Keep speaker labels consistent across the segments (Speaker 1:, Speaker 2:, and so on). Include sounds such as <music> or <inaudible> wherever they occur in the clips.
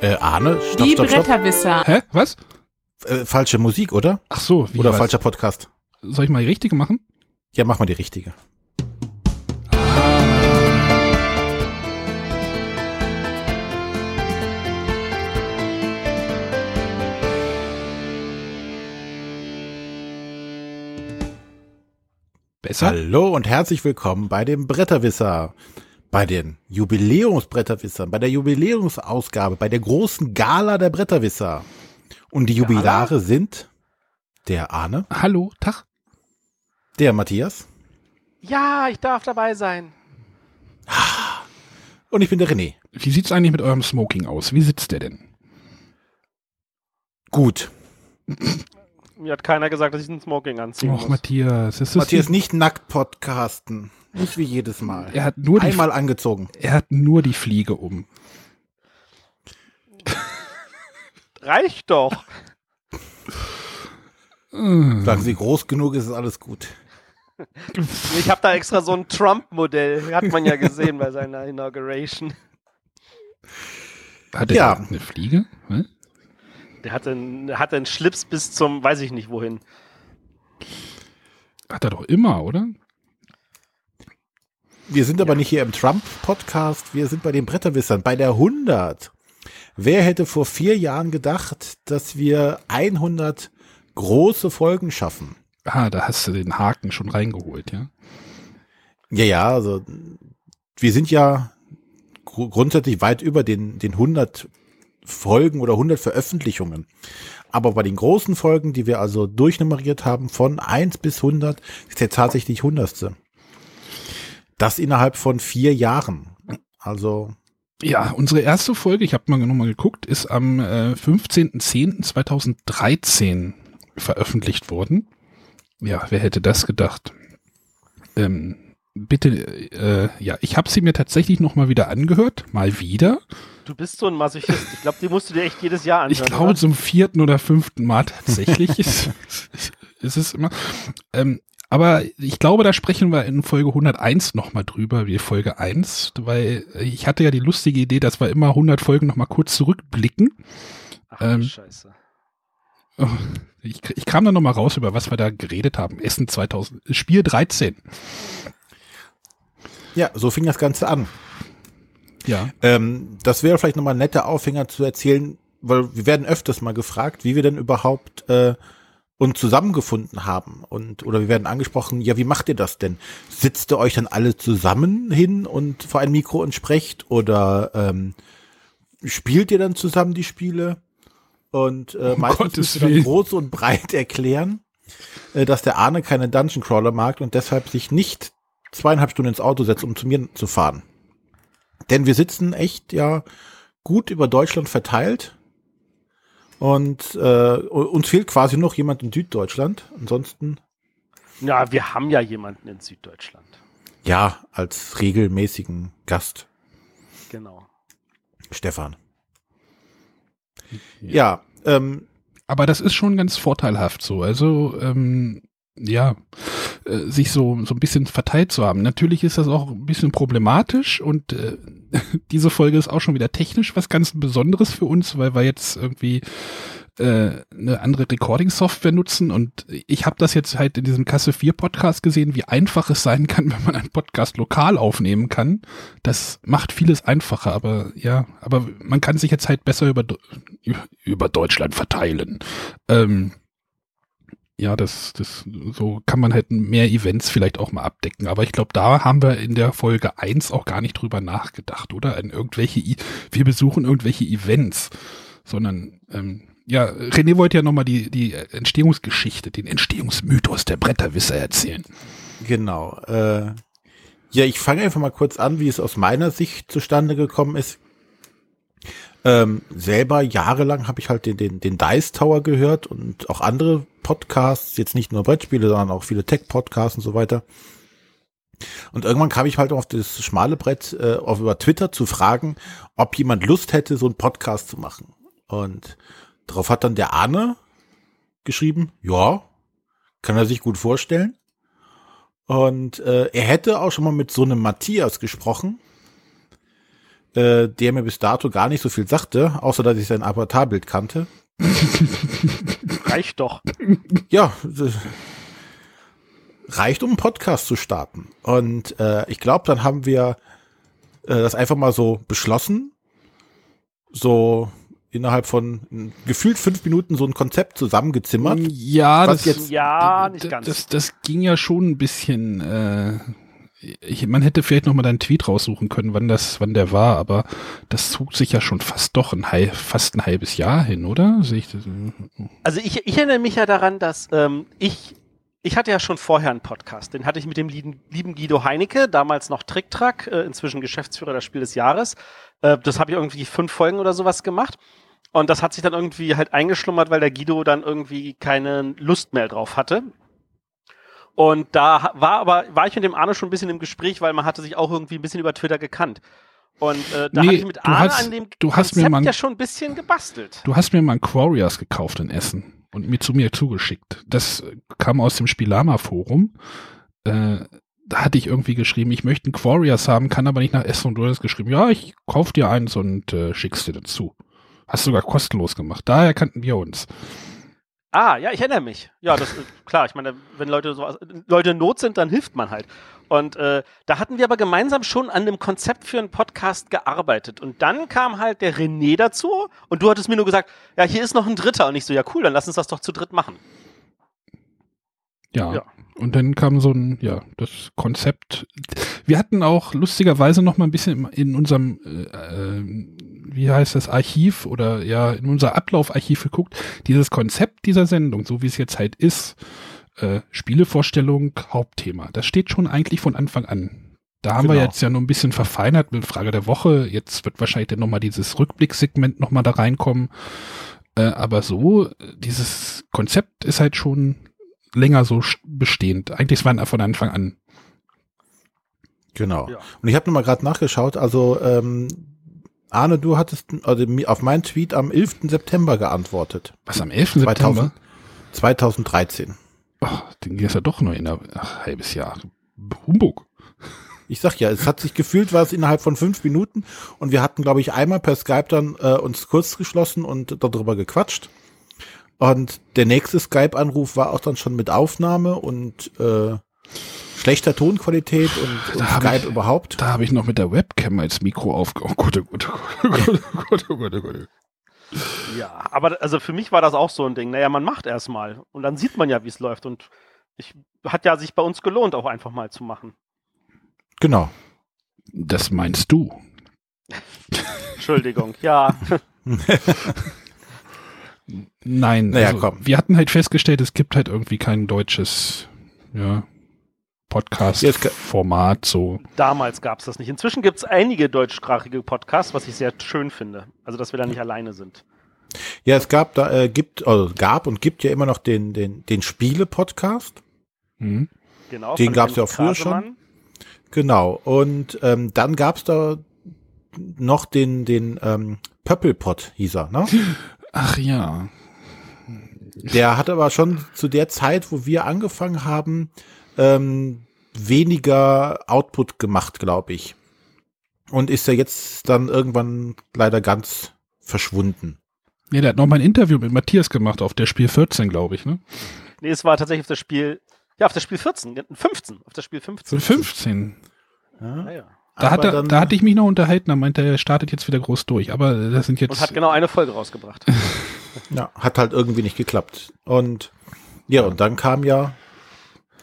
Speaker 1: Äh, Arne, stopp,
Speaker 2: Die
Speaker 1: stopp, stopp.
Speaker 2: Bretterwisser.
Speaker 3: Hä? Was?
Speaker 1: Äh, falsche Musik, oder?
Speaker 3: Ach so, wie
Speaker 1: oder
Speaker 3: was?
Speaker 1: falscher Podcast.
Speaker 3: Soll ich mal die richtige machen?
Speaker 1: Ja, mach mal die richtige.
Speaker 3: Besser?
Speaker 1: Hallo und herzlich willkommen bei dem Bretterwisser. Bei den Jubiläumsbretterwissern, bei der Jubiläumsausgabe, bei der großen Gala der Bretterwisser. Und die Jubilare sind der Arne,
Speaker 3: Hallo, Tag.
Speaker 1: der Matthias
Speaker 4: Ja, ich darf dabei sein.
Speaker 1: und ich bin der René.
Speaker 3: Wie sieht's eigentlich mit eurem Smoking aus? Wie sitzt der denn?
Speaker 1: Gut.
Speaker 4: Mir hat keiner gesagt, dass ich ein Smoking anziehen
Speaker 3: Och,
Speaker 4: muss.
Speaker 3: Matthias, ist das
Speaker 1: Matthias, nicht nackt podcasten. Nicht wie jedes Mal.
Speaker 3: Er hat nur die,
Speaker 1: Einmal angezogen.
Speaker 3: er hat nur die Fliege um.
Speaker 4: Reicht doch.
Speaker 3: Äh,
Speaker 1: Sagen Sie, groß genug ist, alles gut.
Speaker 4: Ich habe da extra so ein Trump-Modell. Hat man ja gesehen bei seiner Inauguration.
Speaker 3: Hat er
Speaker 1: Ja.
Speaker 3: eine Fliege? Hä?
Speaker 4: Der hatte, einen, hatte einen Schlips bis zum, weiß ich nicht wohin.
Speaker 3: Hat er doch immer, oder?
Speaker 1: Wir sind aber nicht hier im Trump-Podcast, wir sind bei den Bretterwissern, bei der 100. Wer hätte vor vier Jahren gedacht, dass wir 100 große Folgen schaffen?
Speaker 3: Ah, da hast du den Haken schon reingeholt, ja?
Speaker 1: Ja, ja, also wir sind ja gru- grundsätzlich weit über den, den 100 Folgen oder 100 Veröffentlichungen. Aber bei den großen Folgen, die wir also durchnummeriert haben, von 1 bis 100, ist der tatsächlich 100. Das innerhalb von vier Jahren. Also
Speaker 3: Ja, unsere erste Folge, ich habe mal nochmal geguckt, ist am äh, 15.10.2013 veröffentlicht worden. Ja, wer hätte das gedacht? Ähm, bitte, äh, ja, ich habe sie mir tatsächlich nochmal wieder angehört, mal wieder.
Speaker 4: Du bist so ein Masochist. Ich glaube, die musst du dir echt jedes Jahr anhören.
Speaker 3: Ich glaube zum vierten oder fünften Mal tatsächlich <laughs> ist, ist es immer. Ähm, aber ich glaube, da sprechen wir in Folge 101 nochmal drüber, wie Folge 1, weil ich hatte ja die lustige Idee, dass wir immer 100 Folgen nochmal kurz zurückblicken.
Speaker 4: Ach,
Speaker 3: ähm,
Speaker 4: Scheiße.
Speaker 3: Oh, Ich, ich kam dann nochmal raus, über was wir da geredet haben. Essen 2000, Spiel 13.
Speaker 1: ja, so fing das Ganze an.
Speaker 3: Ja.
Speaker 1: Ähm, das wäre vielleicht nochmal ein netter Aufhänger zu erzählen, weil wir werden öfters mal gefragt, wie wir denn überhaupt äh, uns zusammengefunden haben. Und oder wir werden angesprochen, ja, wie macht ihr das denn? Sitzt ihr euch dann alle zusammen hin und vor ein Mikro und sprecht? Oder ähm, spielt ihr dann zusammen die Spiele? Und äh,
Speaker 3: Um
Speaker 1: meistens
Speaker 3: Gottes
Speaker 1: müsst ihr dann groß und breit erklären, äh, dass der Arne keine Dungeon Crawler mag und deshalb sich nicht zweieinhalb Stunden ins Auto setzt, um zu mir zu fahren. Denn wir sitzen echt ja gut über Deutschland verteilt. Und äh, uns fehlt quasi noch jemand in Süddeutschland. Ansonsten,
Speaker 4: Ja, wir haben ja jemanden in Süddeutschland.
Speaker 1: ja, als regelmäßigen Gast,
Speaker 4: Genau.
Speaker 1: Stefan. Ja, ähm,
Speaker 3: Aber das ist schon ganz vorteilhaft so. Also, ähm, ja, äh, sich so, so ein bisschen verteilt zu haben. Natürlich ist das auch ein bisschen problematisch und äh, <laughs> diese Folge ist auch schon wieder technisch was ganz Besonderes für uns, weil wir jetzt irgendwie äh, eine andere Recording-Software nutzen und ich habe das jetzt halt in diesem Kasse 4 Podcast gesehen, wie einfach es sein kann, <laughs> wenn man einen Podcast lokal aufnehmen kann. Das macht vieles einfacher, aber ja, aber man kann sich jetzt halt besser über, über Deutschland verteilen. Ähm, ja, das, das, so kann man halt mehr Events vielleicht auch mal abdecken. Aber ich glaube, da haben wir in der Folge 1 auch gar nicht drüber nachgedacht, oder? An irgendwelche, wir besuchen irgendwelche Events, sondern, ähm, ja, René wollte ja nochmal die, die Entstehungsgeschichte, den Entstehungsmythos der Bretterwisser erzählen.
Speaker 1: genau. Äh, ja, ich fange einfach mal kurz an, wie es aus meiner Sicht zustande gekommen ist. Ähm, selber jahrelang habe ich halt den, den, den Dice Tower gehört und auch andere Podcasts, jetzt nicht nur Brettspiele, sondern auch viele Tech-Podcasts und so weiter. Und irgendwann kam ich halt auf das schmale Brett äh, auf über Twitter zu fragen, ob jemand Lust hätte, so einen Podcast zu machen. Und darauf hat dann der Arne geschrieben, ja, kann er sich gut vorstellen. Und äh, er hätte auch schon mal mit so einem Matthias gesprochen, äh, der mir bis dato gar nicht so viel sagte, außer dass ich sein Avatarbild kannte.
Speaker 4: Reicht doch.
Speaker 1: Ja, reicht, um einen Podcast zu starten. Und äh, ich glaube, dann haben wir äh, das einfach mal so beschlossen, so innerhalb von gefühlt fünf Minuten so ein Konzept zusammengezimmert.
Speaker 3: Ja,
Speaker 1: Was
Speaker 3: das,
Speaker 1: jetzt-
Speaker 4: Ja, nicht ganz.
Speaker 3: Das, das ging ja schon ein bisschen. Äh, ich, man hätte vielleicht noch mal deinen Tweet raussuchen können, wann das, wann der war, aber das zog sich ja schon fast doch ein fast ein halbes Jahr hin, oder? Ich?
Speaker 4: Also ich, ich erinnere mich ja daran, dass ähm, ich, ich hatte ja schon vorher einen Podcast. Den hatte ich mit dem lieben, lieben Guido Heinecke, damals noch Tricktrack, äh, inzwischen Geschäftsführer des Spiel des Jahres. Äh, das habe ich irgendwie fünf Folgen oder sowas gemacht. Und das hat sich dann irgendwie halt eingeschlummert, weil der Guido dann irgendwie keine Lust mehr drauf hatte. Und da war aber, war ich mit dem Arne schon ein bisschen im Gespräch, weil man hatte sich auch irgendwie ein bisschen über Twitter gekannt. Und äh, da
Speaker 3: Nee,
Speaker 4: hatte ich mit
Speaker 3: du
Speaker 4: Arne
Speaker 3: hast-
Speaker 4: an dem
Speaker 3: du hast mir mal-
Speaker 4: ja schon ein bisschen gebastelt.
Speaker 3: Du hast mir mal ein Quarriors gekauft in Essen und mir zu mir zugeschickt. Das kam aus dem Spielama-Forum. Äh, da hatte ich irgendwie geschrieben, ich möchte einen Quarriors haben, kann aber nicht nach Essen und du hast geschrieben, ja, ich kauf dir eins und äh, schickst dir dazu. Hast sogar kostenlos gemacht. Daher kannten wir uns.
Speaker 4: Ah, ja, ich erinnere mich. Ja, das ist klar. Ich meine, wenn Leute so Leute in Not sind, dann hilft man halt. Und äh, da hatten wir aber gemeinsam schon an dem Konzept für einen Podcast gearbeitet. Und dann kam halt der René dazu und du hattest mir nur gesagt, ja, hier ist noch ein Dritter. Und ich so, ja, cool, dann lass uns das doch zu dritt machen.
Speaker 3: Ja.
Speaker 4: Ja.
Speaker 3: Und dann kam so ein, ja, das Konzept. Wir hatten auch lustigerweise noch mal ein bisschen in unserem, äh, äh, wie heißt das, Archiv oder ja, in unser Ablaufarchiv geguckt. Dieses Konzept dieser Sendung, so wie es jetzt halt ist, äh, Spielevorstellung, Hauptthema. Das steht schon eigentlich von Anfang an. Da haben wir
Speaker 1: Genau.
Speaker 3: jetzt ja nur ein bisschen verfeinert mit Frage der Woche. Jetzt wird wahrscheinlich dann nochmal dieses Rückblicksegment nochmal da reinkommen. Äh, aber so, dieses Konzept ist halt schon länger so st- bestehend. Eigentlich war es von Anfang an.
Speaker 1: Genau.
Speaker 4: Ja.
Speaker 1: Und ich habe nochmal gerade nachgeschaut, also ähm, Arne, du hattest also auf meinen Tweet am 11. September geantwortet.
Speaker 3: Was am 11. September?
Speaker 1: 2000, 2013.
Speaker 3: Oh, den ging es ja doch nur in ein halbes Jahr. Humbug.
Speaker 1: Ich sag ja, es hat sich gefühlt, war es innerhalb von fünf Minuten und wir hatten, glaube ich, einmal per Skype dann äh, uns kurz geschlossen und darüber gequatscht. Und der nächste Skype-Anruf war auch dann schon mit Aufnahme und äh, schlechter Tonqualität und, und Skype
Speaker 3: ich-
Speaker 1: überhaupt.
Speaker 3: Da habe ich noch mit der Webcam als Mikro aufge... Oh Gott, oh Gott, oh Gott, oh Gott, oh Gott, oh Gott, oh Gott.
Speaker 4: Ja, aber also für mich war das auch so ein Ding. Naja, man macht erstmal und dann sieht man ja, wie es läuft. Und ich hat ja sich bei uns gelohnt, auch einfach mal zu machen.
Speaker 1: Genau.
Speaker 3: Das meinst du? <laughs>
Speaker 4: Entschuldigung, ja. <laughs>
Speaker 3: Nein,
Speaker 1: Naja,
Speaker 3: also,
Speaker 1: komm.
Speaker 3: wir hatten halt festgestellt, es gibt halt irgendwie kein deutsches ja, Podcast-Format so.
Speaker 4: Damals gab es das nicht. Inzwischen gibt es einige deutschsprachige Podcasts, was ich sehr schön finde. Also, dass wir da nicht alleine sind.
Speaker 1: Ja, es gab da, äh, gibt, also gab und gibt ja immer noch den, den, den Spiele-Podcast.
Speaker 3: Hm?
Speaker 4: Genau.
Speaker 1: Den
Speaker 4: von
Speaker 1: gab's ja auch früher schon. Genau. Und ähm, dann gab's da noch den, den ähm, Pöppelpott, hieß er, ne?
Speaker 3: Ach ja.
Speaker 1: Der hat aber schon zu der Zeit, wo wir angefangen haben, ähm, weniger Output gemacht, glaube ich. Und ist ja jetzt dann irgendwann leider ganz verschwunden.
Speaker 3: Nee, der hat noch mal ein Interview mit Matthias gemacht auf der Spiel 14, glaube ich, ne?
Speaker 4: Nee, es war tatsächlich auf das Spiel, ja, auf das Spiel 14, 15, auf das Spiel 15.
Speaker 3: 15.
Speaker 1: Ja.
Speaker 4: Ja, ja.
Speaker 3: Da, hat er,
Speaker 1: dann-
Speaker 3: da hatte ich mich noch unterhalten, da meinte er, er startet jetzt wieder groß durch. Aber das sind jetzt.
Speaker 4: Und hat genau eine Folge rausgebracht. <laughs>
Speaker 1: Ja, hat halt irgendwie nicht geklappt. Und ja, und dann kam ja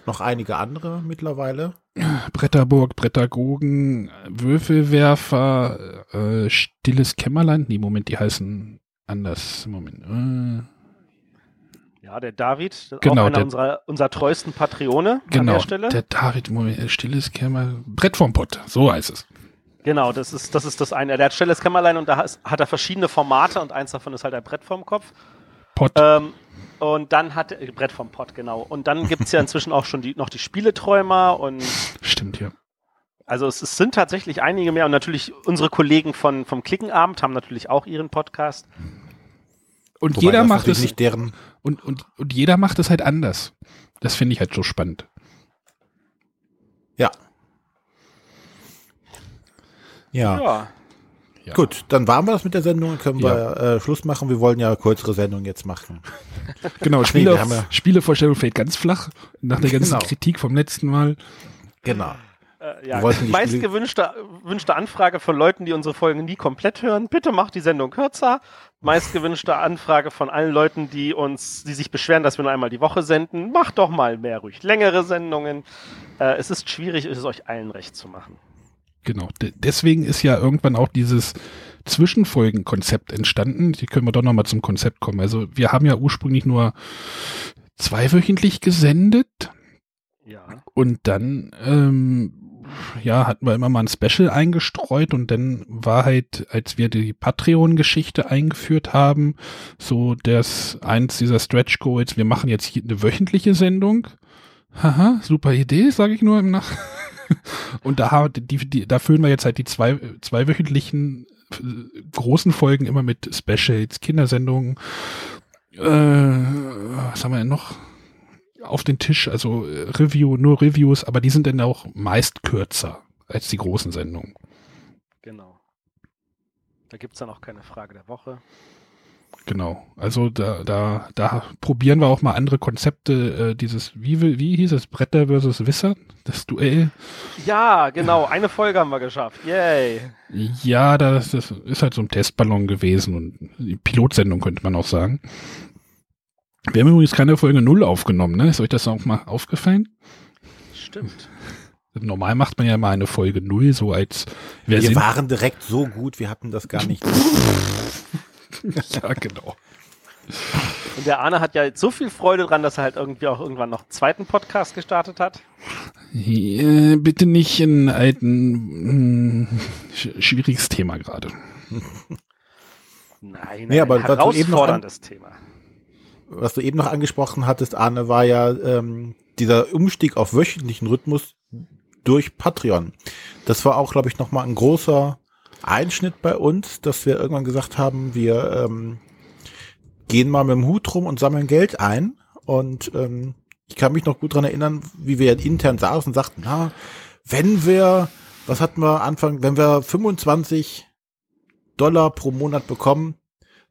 Speaker 1: noch einige andere mittlerweile. <clears throat>
Speaker 3: Bretterburg, Brettergogen, Würfelwerfer, äh, Stilles Kämmerlein. Nee, Moment, die heißen anders. Moment. Äh,
Speaker 4: Ja, der David,
Speaker 3: Genau,
Speaker 4: auch einer
Speaker 3: der-
Speaker 4: unserer, unserer treuesten Patrone an
Speaker 3: genau.
Speaker 4: der Stelle.
Speaker 3: Der David, Moment, äh, Stilles Kämmerlein. Brett vom Pott, so heißt es.
Speaker 4: Genau, das ist, das ist das eine. Der hat Stilles Kämmerlein und da hat er verschiedene Formate und eins davon ist halt ein Brett vorm Kopf.
Speaker 3: Pott.
Speaker 4: Ähm, und dann hat äh, Brett vom Pott, genau. Und dann gibt es ja inzwischen auch schon die, noch die Spieleträumer und
Speaker 3: Stimmt, ja.
Speaker 4: also es, es sind tatsächlich einige mehr und natürlich unsere Kollegen von, vom Klickenabend haben natürlich auch ihren Podcast.
Speaker 3: Und
Speaker 1: Wobei
Speaker 3: jeder
Speaker 1: das
Speaker 3: macht es.
Speaker 1: nicht deren.
Speaker 3: Und, und, und jeder macht es halt anders. Das finde ich halt so spannend.
Speaker 1: Ja. Ja.
Speaker 4: Ja.
Speaker 3: Ja.
Speaker 1: Gut, dann waren wir das mit der Sendung, dann können
Speaker 3: Ja.
Speaker 1: wir äh, Schluss machen. Wir wollen ja kürzere Sendung jetzt machen. <laughs>
Speaker 3: Genau,
Speaker 1: Nee,
Speaker 3: Spiele,
Speaker 1: haben ja-
Speaker 3: Spielevorstellung fällt ganz flach nach der ganzen
Speaker 1: Genau.
Speaker 3: Kritik vom letzten Mal.
Speaker 1: Genau.
Speaker 4: Äh, ja. Meist gewünschte wünschte Anfrage von Leuten, die unsere Folgen nie komplett hören. Bitte macht die Sendung kürzer. Meist gewünschte Anfrage von allen Leuten, die uns, die sich beschweren, dass wir nur einmal die Woche senden. Macht doch mal mehr ruhig längere Sendungen. Äh, es ist schwierig, es euch allen recht zu machen.
Speaker 3: Genau. De deswegen ist ja irgendwann auch dieses Zwischenfolgen-Konzept entstanden. Hier können wir doch nochmal zum Konzept kommen. Also wir haben ja ursprünglich nur zweiwöchentlich gesendet
Speaker 4: Ja.
Speaker 3: und dann ähm, ja, hatten wir immer mal ein Special eingestreut und dann war halt, als wir die Patreon-Geschichte eingeführt haben, so das eins dieser Stretch Goals, wir machen jetzt hier eine wöchentliche Sendung. Haha, super Idee, sage ich nur im Nach. <laughs> <laughs> und da, die, die, da füllen wir jetzt halt die zwei, zweiwöchentlichen äh, großen Folgen immer mit Specials, Kindersendungen. Äh, was haben wir denn noch? auf den Tisch, also äh, Review, nur Reviews, aber die sind dann auch meist kürzer als die großen Sendungen.
Speaker 4: Genau. Da gibt's dann auch keine Frage der Woche.
Speaker 3: Genau. Also da, da, da probieren wir auch mal andere Konzepte, äh, dieses, wie, will- wie hieß es, Bretter versus Wisser, das Duell.
Speaker 4: Ja, genau. Eine Folge haben wir geschafft. Yay.
Speaker 3: Ja, das, das ist halt so ein Testballon gewesen und die Pilotsendung könnte man auch sagen. Wir haben übrigens keine Folge null aufgenommen, ne? Ist euch das auch mal aufgefallen?
Speaker 4: Stimmt.
Speaker 3: Normal macht man ja mal eine Folge null so als
Speaker 1: Wir
Speaker 3: sind-
Speaker 1: waren direkt so gut, wir hatten das gar nicht. <laughs> <laughs>
Speaker 3: Ja, genau.
Speaker 4: Und der Arne hat ja jetzt so viel Freude dran, dass er halt irgendwie auch irgendwann noch einen zweiten Podcast gestartet hat.
Speaker 3: Äh, bitte nicht in alten, sch schwieriges Thema gerade.
Speaker 4: Nein,
Speaker 1: Nee, aber was du eben noch an-
Speaker 4: herausforderndes Thema.
Speaker 1: Was du eben noch angesprochen hattest, Arne, war ja ähm, dieser Umstieg auf wöchentlichen Rhythmus durch Patreon. Das war auch, glaube ich, nochmal ein großer Einschnitt bei uns, dass wir irgendwann gesagt haben, wir ähm, gehen mal mit dem Hut rum und sammeln Geld ein. Und ähm, ich kann mich noch gut dran erinnern, wie wir intern saßen und sagten, na, wenn wir, was hatten wir Anfang, wenn wir 25 Dollar pro Monat bekommen,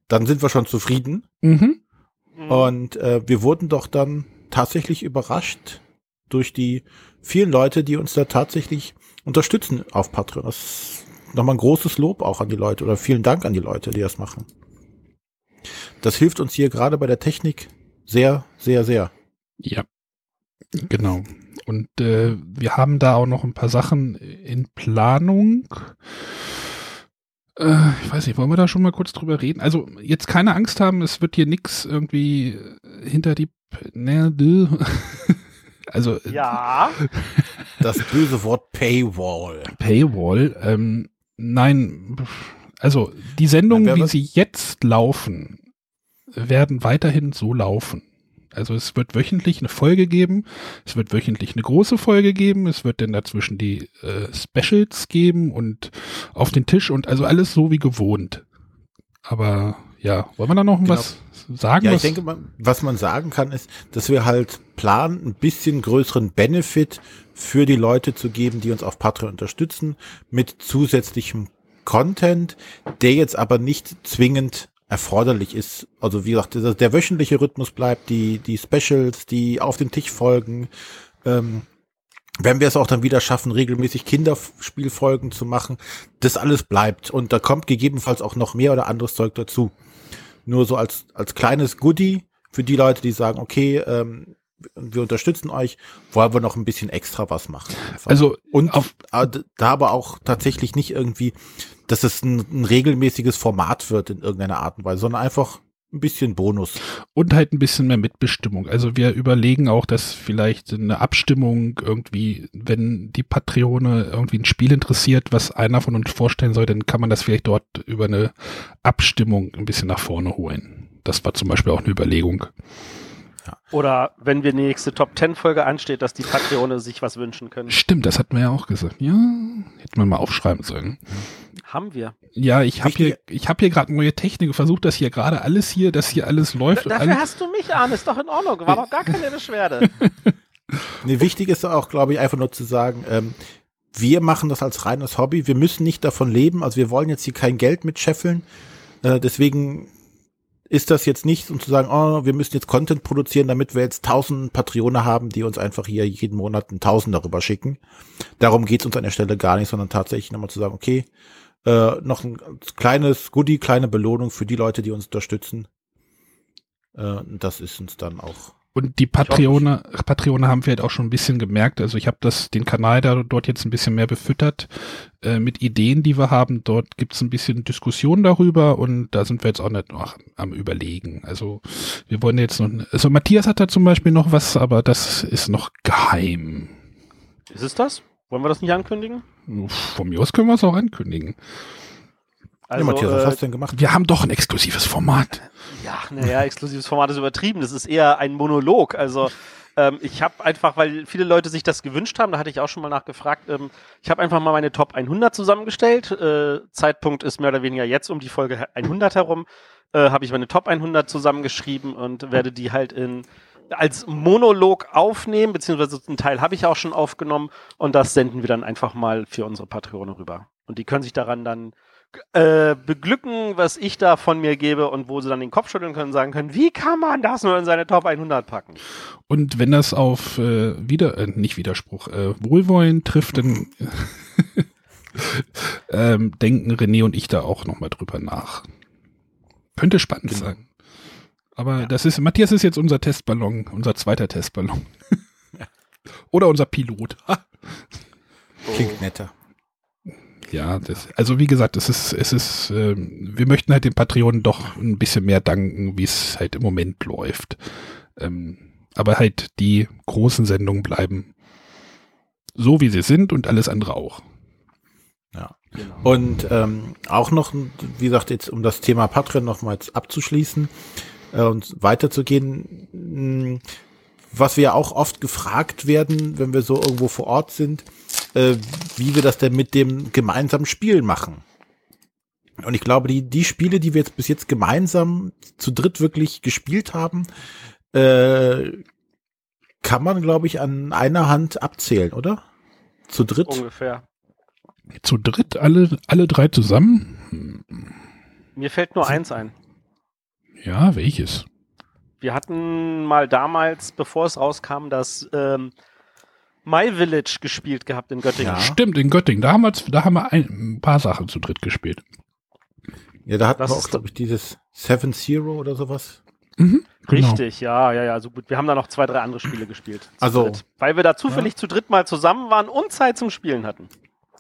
Speaker 1: dann sind wir schon zufrieden.
Speaker 3: Mhm.
Speaker 1: Und äh, wir wurden doch dann tatsächlich überrascht durch die vielen Leute, die uns da tatsächlich unterstützen auf Patreon. Das nochmal ein großes Lob auch an die Leute oder vielen Dank an die Leute, die das machen. Das hilft uns hier gerade bei der Technik sehr, sehr, sehr.
Speaker 3: Ja, genau. Und äh, wir haben da auch noch ein paar Sachen in Planung. Äh, ich weiß nicht, wollen wir da schon mal kurz drüber reden? Also jetzt keine Angst haben, es wird hier nix irgendwie hinter die... P- Ne, <laughs> also äh,
Speaker 4: ja, <laughs>
Speaker 1: Das böse Wort Paywall.
Speaker 3: Paywall. Ähm, nein, also die Sendungen, wie sie jetzt laufen, werden weiterhin so laufen. Also es wird wöchentlich eine Folge geben, es wird wöchentlich eine große Folge geben, es wird dann dazwischen die äh, Specials geben und auf den Tisch und also alles so wie gewohnt. Aber ja, wollen wir da noch
Speaker 1: Genau.
Speaker 3: was sagen?
Speaker 1: Ja, ich denke, man, was man sagen kann, ist, dass wir halt planen, ein bisschen größeren Benefit für die Leute zu geben, die uns auf Patreon unterstützen, mit zusätzlichem Content, der jetzt aber nicht zwingend erforderlich ist. Also wie gesagt, der, der wöchentliche Rhythmus bleibt, die, die Specials, die auf den Tisch folgen. Ähm, wenn wir es auch dann wieder schaffen, regelmäßig Kinderspielfolgen zu machen, das alles bleibt. Und da kommt gegebenenfalls auch noch mehr oder anderes Zeug dazu nur so als, als kleines Goodie für die Leute, die sagen, okay, ähm, wir unterstützen euch, wollen wir noch ein bisschen extra was machen. Einfach.
Speaker 3: also
Speaker 1: und
Speaker 3: auf-
Speaker 1: äh, da aber auch tatsächlich nicht irgendwie, dass es ein, ein regelmäßiges Format wird in irgendeiner Art und Weise, sondern einfach ein bisschen Bonus.
Speaker 3: Und halt ein bisschen mehr Mitbestimmung. Also wir überlegen auch, dass vielleicht eine Abstimmung irgendwie, wenn die Patrone irgendwie ein Spiel interessiert, was einer von uns vorstellen soll, dann kann man das vielleicht dort über eine Abstimmung ein bisschen nach vorne holen. Das war zum Beispiel auch eine Überlegung.
Speaker 4: Oder wenn wir die nächste Top 10 Folge ansteht, dass die Patreone sich was wünschen können.
Speaker 3: Stimmt, das hatten wir ja auch gesagt. Ja, hätte man mal aufschreiben sollen.
Speaker 4: Haben wir.
Speaker 3: Ja, ich habe hier, ich habe hier gerade neue Technik, versucht das hier gerade alles hier, dass hier alles läuft.
Speaker 4: Dafür
Speaker 3: alles,
Speaker 4: hast du mich an, ist doch in Ordnung. War doch gar keine Beschwerde. <laughs>
Speaker 1: Nee, wichtig ist auch, glaube ich, einfach nur zu sagen, ähm, wir machen das als reines Hobby. Wir müssen nicht davon leben. Also wir wollen jetzt hier kein Geld mitscheffeln. Äh, deswegen ist das jetzt nicht, um zu sagen, oh, wir müssen jetzt Content produzieren, damit wir jetzt tausend Patrone haben, die uns einfach hier jeden Monat ein Tausend darüber schicken. Darum geht's uns an der Stelle gar nicht, sondern tatsächlich nochmal zu sagen, okay, äh, noch ein kleines Goodie, kleine Belohnung für die Leute, die uns unterstützen. Äh, das ist uns dann auch
Speaker 3: und die Patreone, Patreone haben wir halt auch schon ein bisschen gemerkt. Also ich habe das den Kanal da dort jetzt ein bisschen mehr befüttert äh, mit Ideen, die wir haben. Dort gibt es ein bisschen Diskussion darüber und da sind wir jetzt auch nicht noch am überlegen. Also wir wollen jetzt noch. Also Matthias hat da zum Beispiel noch was, aber das ist noch geheim.
Speaker 4: Ist es das? Wollen wir das nicht ankündigen?
Speaker 3: Von mir aus können wir es auch ankündigen.
Speaker 1: Also, ja, Matthias, was äh, hast du denn gemacht?
Speaker 3: Wir haben doch ein exklusives Format.
Speaker 4: Ja, naja, exklusives Format ist übertrieben. Das ist eher ein Monolog. Also ähm, ich habe einfach, weil viele Leute sich das gewünscht haben, da hatte ich auch schon mal nachgefragt, ähm, ich habe einfach mal meine Top 100 zusammengestellt. Äh, Zeitpunkt ist mehr oder weniger jetzt um die Folge 100 herum. Äh, habe ich meine Top 100 zusammengeschrieben und werde die halt in als Monolog aufnehmen, beziehungsweise einen Teil habe ich auch schon aufgenommen und das senden wir dann einfach mal für unsere Patrone rüber. Und die können sich daran dann äh, beglücken, was ich da von mir gebe und wo sie dann den Kopf schütteln können, sagen können, wie kann man das nur in seine Top 100 packen?
Speaker 3: Und wenn das auf äh, wieder äh, nicht Widerspruch äh, Wohlwollen trifft, dann <laughs> ähm, denken René und ich da auch noch mal drüber nach. Könnte spannend genau. sein. Aber ja. das ist Matthias ist jetzt unser Testballon, unser zweiter Testballon. <laughs> Oder unser Pilot. <laughs>
Speaker 1: Klingt netter
Speaker 3: ja, das, also wie gesagt, es ist, es ist, äh, wir möchten halt den Patreonen doch ein bisschen mehr danken, wie es halt im Moment läuft. Ähm, aber halt die großen Sendungen bleiben so, wie sie sind und alles andere auch.
Speaker 1: Ja. Genau. Und ähm, auch noch, wie gesagt, jetzt um das Thema Patreon nochmals abzuschließen äh, und weiterzugehen, was wir auch oft gefragt werden, wenn wir so irgendwo vor Ort sind, äh, wie wir das denn mit dem gemeinsamen Spielen machen. Und ich glaube, die, die Spiele, die wir jetzt bis jetzt gemeinsam zu dritt wirklich gespielt haben, äh, kann man, glaube ich, an einer Hand abzählen, oder? Zu dritt?
Speaker 4: Ungefähr.
Speaker 3: Zu dritt, alle, alle drei zusammen?
Speaker 4: Mir fällt nur eins ein.
Speaker 3: Ja, welches?
Speaker 4: Wir hatten mal damals, bevor es rauskam, das ähm, My Village gespielt gehabt in Göttingen. Ja.
Speaker 3: Stimmt, in Göttingen. Da haben wir, da haben wir ein, paar Sachen zu dritt gespielt.
Speaker 1: Ja, da hatten das wir auch, glaube ich, dieses Seven Zero oder sowas.
Speaker 4: Mhm, genau. Richtig, ja, ja, ja, so gut. Wir haben da noch zwei, drei andere Spiele gespielt.
Speaker 1: Also.
Speaker 4: Dritt, weil wir da zufällig ja. zu dritt mal zusammen waren und Zeit zum Spielen hatten.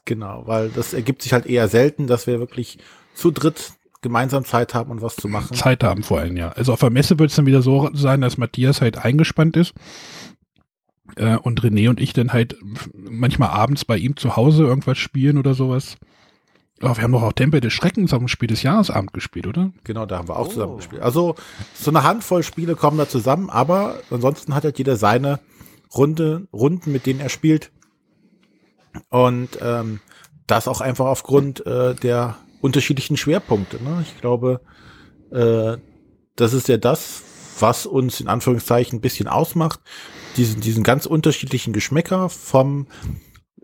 Speaker 1: Genau, weil das ergibt sich halt eher selten, dass wir wirklich zu dritt gemeinsam Zeit haben und was zu machen.
Speaker 3: Zeit haben vor allem, ja. Also auf der Messe wird es dann wieder so sein, dass Matthias halt eingespannt ist äh, und René und ich dann halt manchmal abends bei ihm zu Hause irgendwas spielen oder sowas. Oh, wir haben doch auch Tempel des Schreckens auf dem Spiel des Jahresabend gespielt, oder?
Speaker 1: Genau, da haben wir auch oh. zusammen gespielt. Also so eine Handvoll Spiele kommen da zusammen, aber ansonsten hat halt jeder seine Runde, Runden, mit denen er spielt. Und ähm, das auch einfach aufgrund äh, der unterschiedlichen Schwerpunkte. Ne? Ich glaube, äh, das ist ja das, was uns in Anführungszeichen ein bisschen ausmacht diesen, diesen ganz unterschiedlichen Geschmäcker vom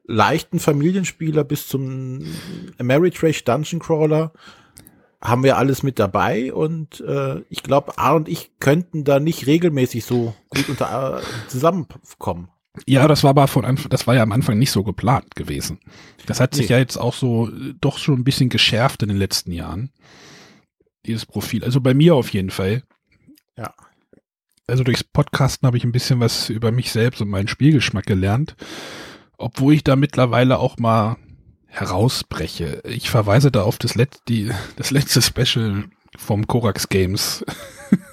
Speaker 1: leichten Familienspieler bis zum Ameritrash Dungeon Crawler haben wir alles mit dabei und äh, ich glaube, A und ich könnten da nicht regelmäßig so gut unter, äh, zusammenkommen.
Speaker 3: Ja, das war aber von Anfang, das war ja am Anfang nicht so geplant gewesen. Das hat sich nee. ja jetzt auch so äh, doch schon ein bisschen geschärft in den letzten Jahren. Dieses Profil. Also bei mir auf jeden Fall.
Speaker 1: Ja
Speaker 3: also durchs Podcasten habe ich ein bisschen was über mich selbst und meinen Spielgeschmack gelernt. Obwohl ich da mittlerweile auch mal herausbreche. Ich verweise da auf das, Let die, das letzte Special vom Korax Games. <laughs>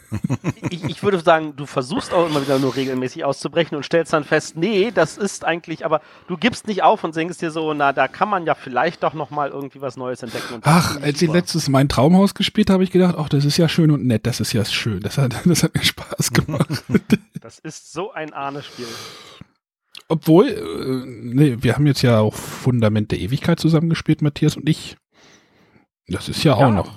Speaker 4: ich, ich, würde sagen, du versuchst auch immer wieder nur regelmäßig auszubrechen und stellst dann fest, nee, das ist eigentlich, aber du gibst nicht auf und denkst dir so, na, da kann man ja vielleicht doch noch mal irgendwie was Neues entdecken.
Speaker 3: ach, als ich letztes mein Traumhaus gespielt habe, ich gedacht, ach, das ist ja schön und nett, das ist ja schön, das hat, <laughs> das hat mir Spaß gemacht.
Speaker 4: das ist so ein Ahne-Spiel.
Speaker 3: Obwohl, äh, nee, wir haben jetzt ja auch Fundament der Ewigkeit zusammengespielt, Matthias und ich. Das ist ja, ja. auch noch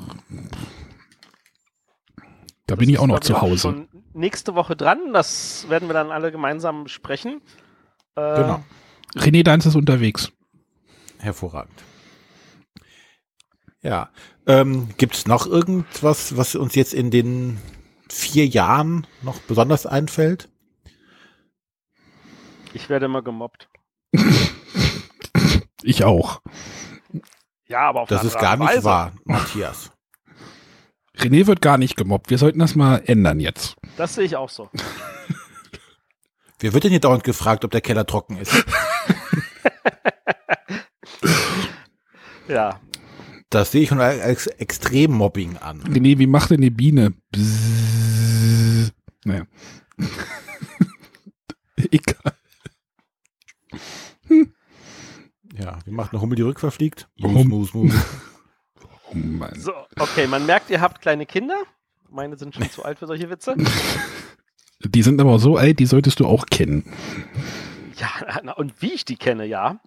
Speaker 3: da bin ich auch noch zu Hause. Schon
Speaker 4: nächste Woche dran. Das werden wir dann alle gemeinsam besprechen.
Speaker 3: Äh, genau. René, deins ist unterwegs.
Speaker 1: Hervorragend. Ja. Ähm, Gibt es noch irgendwas, was uns jetzt in den vier Jahren noch besonders einfällt?
Speaker 4: Ich werde immer gemobbt. <laughs>
Speaker 3: Ich auch.
Speaker 4: Ja, aber auf
Speaker 1: Das ist gar nicht
Speaker 4: Weise.
Speaker 1: wahr, Matthias.
Speaker 3: René wird gar nicht gemobbt. Wir sollten das mal ändern jetzt.
Speaker 4: Das sehe ich auch so. <laughs>
Speaker 1: Wer wird denn hier dauernd gefragt, ob der Keller trocken ist? <laughs>
Speaker 4: Ja.
Speaker 1: Das sehe ich schon als Extremmobbing an.
Speaker 3: René, wie macht denn die Biene? Bzzz. Naja. <laughs> Egal.
Speaker 1: Ja, wie macht eine Hummel, die rückverfliegt?
Speaker 3: Hum-
Speaker 1: Mus, mus.
Speaker 3: Mann.
Speaker 4: So, okay, man merkt, ihr habt kleine Kinder. Meine sind schon zu alt für solche Witze. <laughs>
Speaker 3: Die sind aber so alt, die solltest du auch kennen.
Speaker 4: Ja, na, und wie ich die kenne, ja.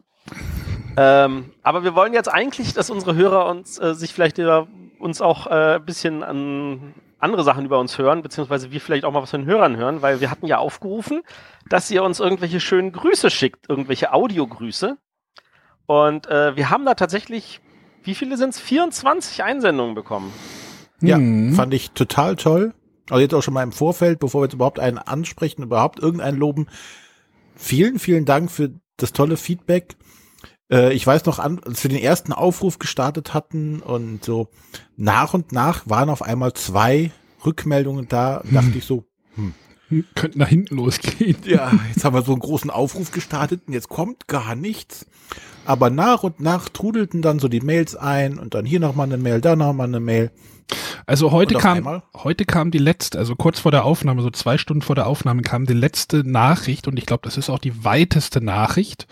Speaker 4: Ähm, aber wir wollen jetzt eigentlich, dass unsere Hörer uns äh, sich vielleicht über uns auch äh, ein bisschen an andere Sachen über uns hören, beziehungsweise wir vielleicht auch mal was von den Hörern hören, weil wir hatten ja aufgerufen, dass ihr uns irgendwelche schönen Grüße schickt, irgendwelche Audiogrüße. Und äh, wir haben da tatsächlich, wie viele sind es? 24 Einsendungen bekommen.
Speaker 1: Ja,
Speaker 3: Hm.
Speaker 1: fand ich total toll. Also jetzt auch schon mal im Vorfeld, bevor wir jetzt überhaupt einen ansprechen, überhaupt irgendeinen loben. Vielen, vielen Dank für das tolle Feedback. Äh, ich weiß noch, an, als wir den ersten Aufruf gestartet hatten und so nach und nach waren auf einmal zwei Rückmeldungen da, dachte ich so,
Speaker 3: Könnte nach hinten losgehen.
Speaker 1: ja, jetzt haben wir so einen großen Aufruf gestartet und jetzt kommt gar nichts. Aber nach und nach trudelten dann so die Mails ein und dann hier nochmal eine Mail, da nochmal eine Mail.
Speaker 3: Also heute kam,
Speaker 1: einmal?
Speaker 3: heute kam die letzte, also kurz vor der Aufnahme, so zwei Stunden vor der Aufnahme kam die letzte Nachricht und ich glaube, das ist auch die weiteste Nachricht,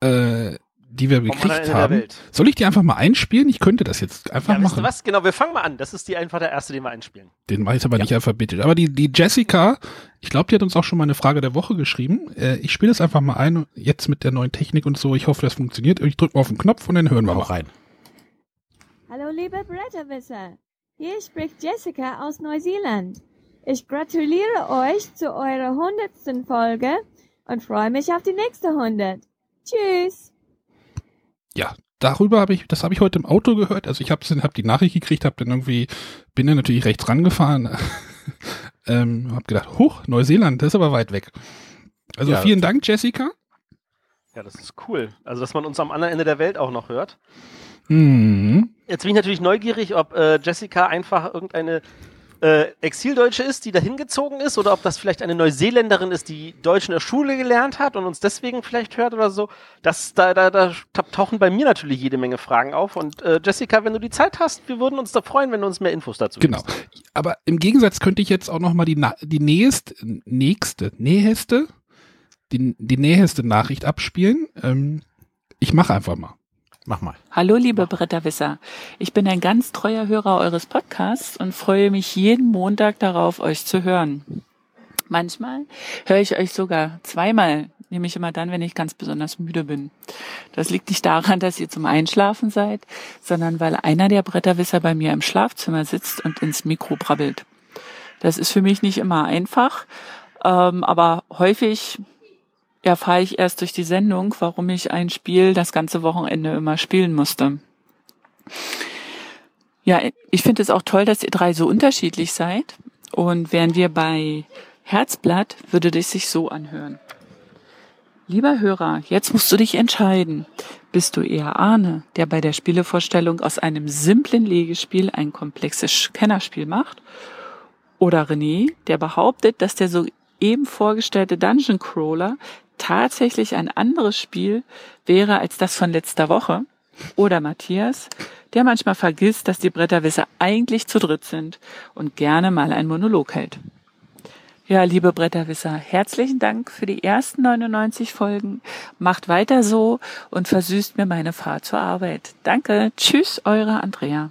Speaker 3: äh, die wir gekriegt haben. Soll ich die einfach mal einspielen? Ich könnte das jetzt einfach
Speaker 4: Ja,
Speaker 3: machen.
Speaker 4: was? Genau, wir fangen mal an. Das ist die einfach der erste, den wir einspielen.
Speaker 3: Den mache ich aber nicht alphabetisch. Aber die, die Jessica, ich glaube, die hat uns auch schon mal eine Frage der Woche geschrieben. Äh, ich spiele das einfach mal ein, jetzt mit der neuen Technik und so. Ich hoffe, das funktioniert. Ich drücke mal auf den Knopf und dann hören wir mal.
Speaker 1: rein.
Speaker 2: Hallo liebe Bretterwisser, hier spricht Jessica aus Neuseeland. Ich gratuliere euch zu eurer hundertsten Folge und freue mich auf die nächste hundert. Tschüss!
Speaker 3: Ja, darüber habe ich, das habe ich heute im Auto gehört. Also ich habe hab die Nachricht gekriegt, habe dann irgendwie, bin dann natürlich rechts rangefahren, <laughs> ähm, habe gedacht, huch, Neuseeland, das ist aber weit weg. Also
Speaker 1: Ja.
Speaker 3: vielen Dank, Jessica.
Speaker 4: Ja, das ist cool. Also, dass man uns am anderen Ende der Welt auch noch hört.
Speaker 3: Mhm.
Speaker 4: Jetzt bin ich natürlich neugierig, ob äh, Jessica einfach irgendeine äh, Exildeutsche ist, die da hingezogen ist, oder ob das vielleicht eine Neuseeländerin ist, die Deutsch in der Schule gelernt hat und uns deswegen vielleicht hört oder so. Das, da, da, da tauchen bei mir natürlich jede Menge Fragen auf. Und äh, Jessica, wenn du die Zeit hast, wir würden uns da freuen, wenn du uns mehr Infos dazu
Speaker 3: Genau.
Speaker 4: gibst.
Speaker 3: Aber im Gegensatz könnte ich jetzt auch noch mal die, Na die nächste, nächste, näheste, die, die näheste Nachricht abspielen. Ähm, ich mache einfach mal.
Speaker 1: Mach mal.
Speaker 5: Hallo, liebe Bretterwisser. Ich bin ein ganz treuer Hörer eures Podcasts und freue mich jeden Montag darauf, euch zu hören. Manchmal höre ich euch sogar zweimal, nämlich immer dann, wenn ich ganz besonders müde bin. Das liegt nicht daran, dass ihr zum Einschlafen seid, sondern weil einer der Bretterwisser bei mir im Schlafzimmer sitzt und ins Mikro brabbelt. Das ist für mich nicht immer einfach, ähm, aber häufig erfahre ich erst durch die Sendung, warum ich ein Spiel das ganze Wochenende immer spielen musste. Ja, ich finde es auch toll, dass ihr drei so unterschiedlich seid. Und wären wir bei Herzblatt, würde das sich so anhören. Lieber Hörer, jetzt musst du dich entscheiden. Bist du eher Arne, der bei der Spielevorstellung aus einem simplen Legespiel ein komplexes Kennerspiel macht? Oder René, der behauptet, dass der soeben vorgestellte Dungeon Crawler tatsächlich ein anderes Spiel wäre als das von letzter Woche? Oder Matthias, der manchmal vergisst, dass die Bretterwisser eigentlich zu dritt sind und gerne mal einen Monolog hält. Ja, liebe Bretterwisser, herzlichen Dank für die ersten 99 Folgen. Macht weiter so und versüßt mir meine Fahrt zur Arbeit. Danke. Tschüss, eure Andrea.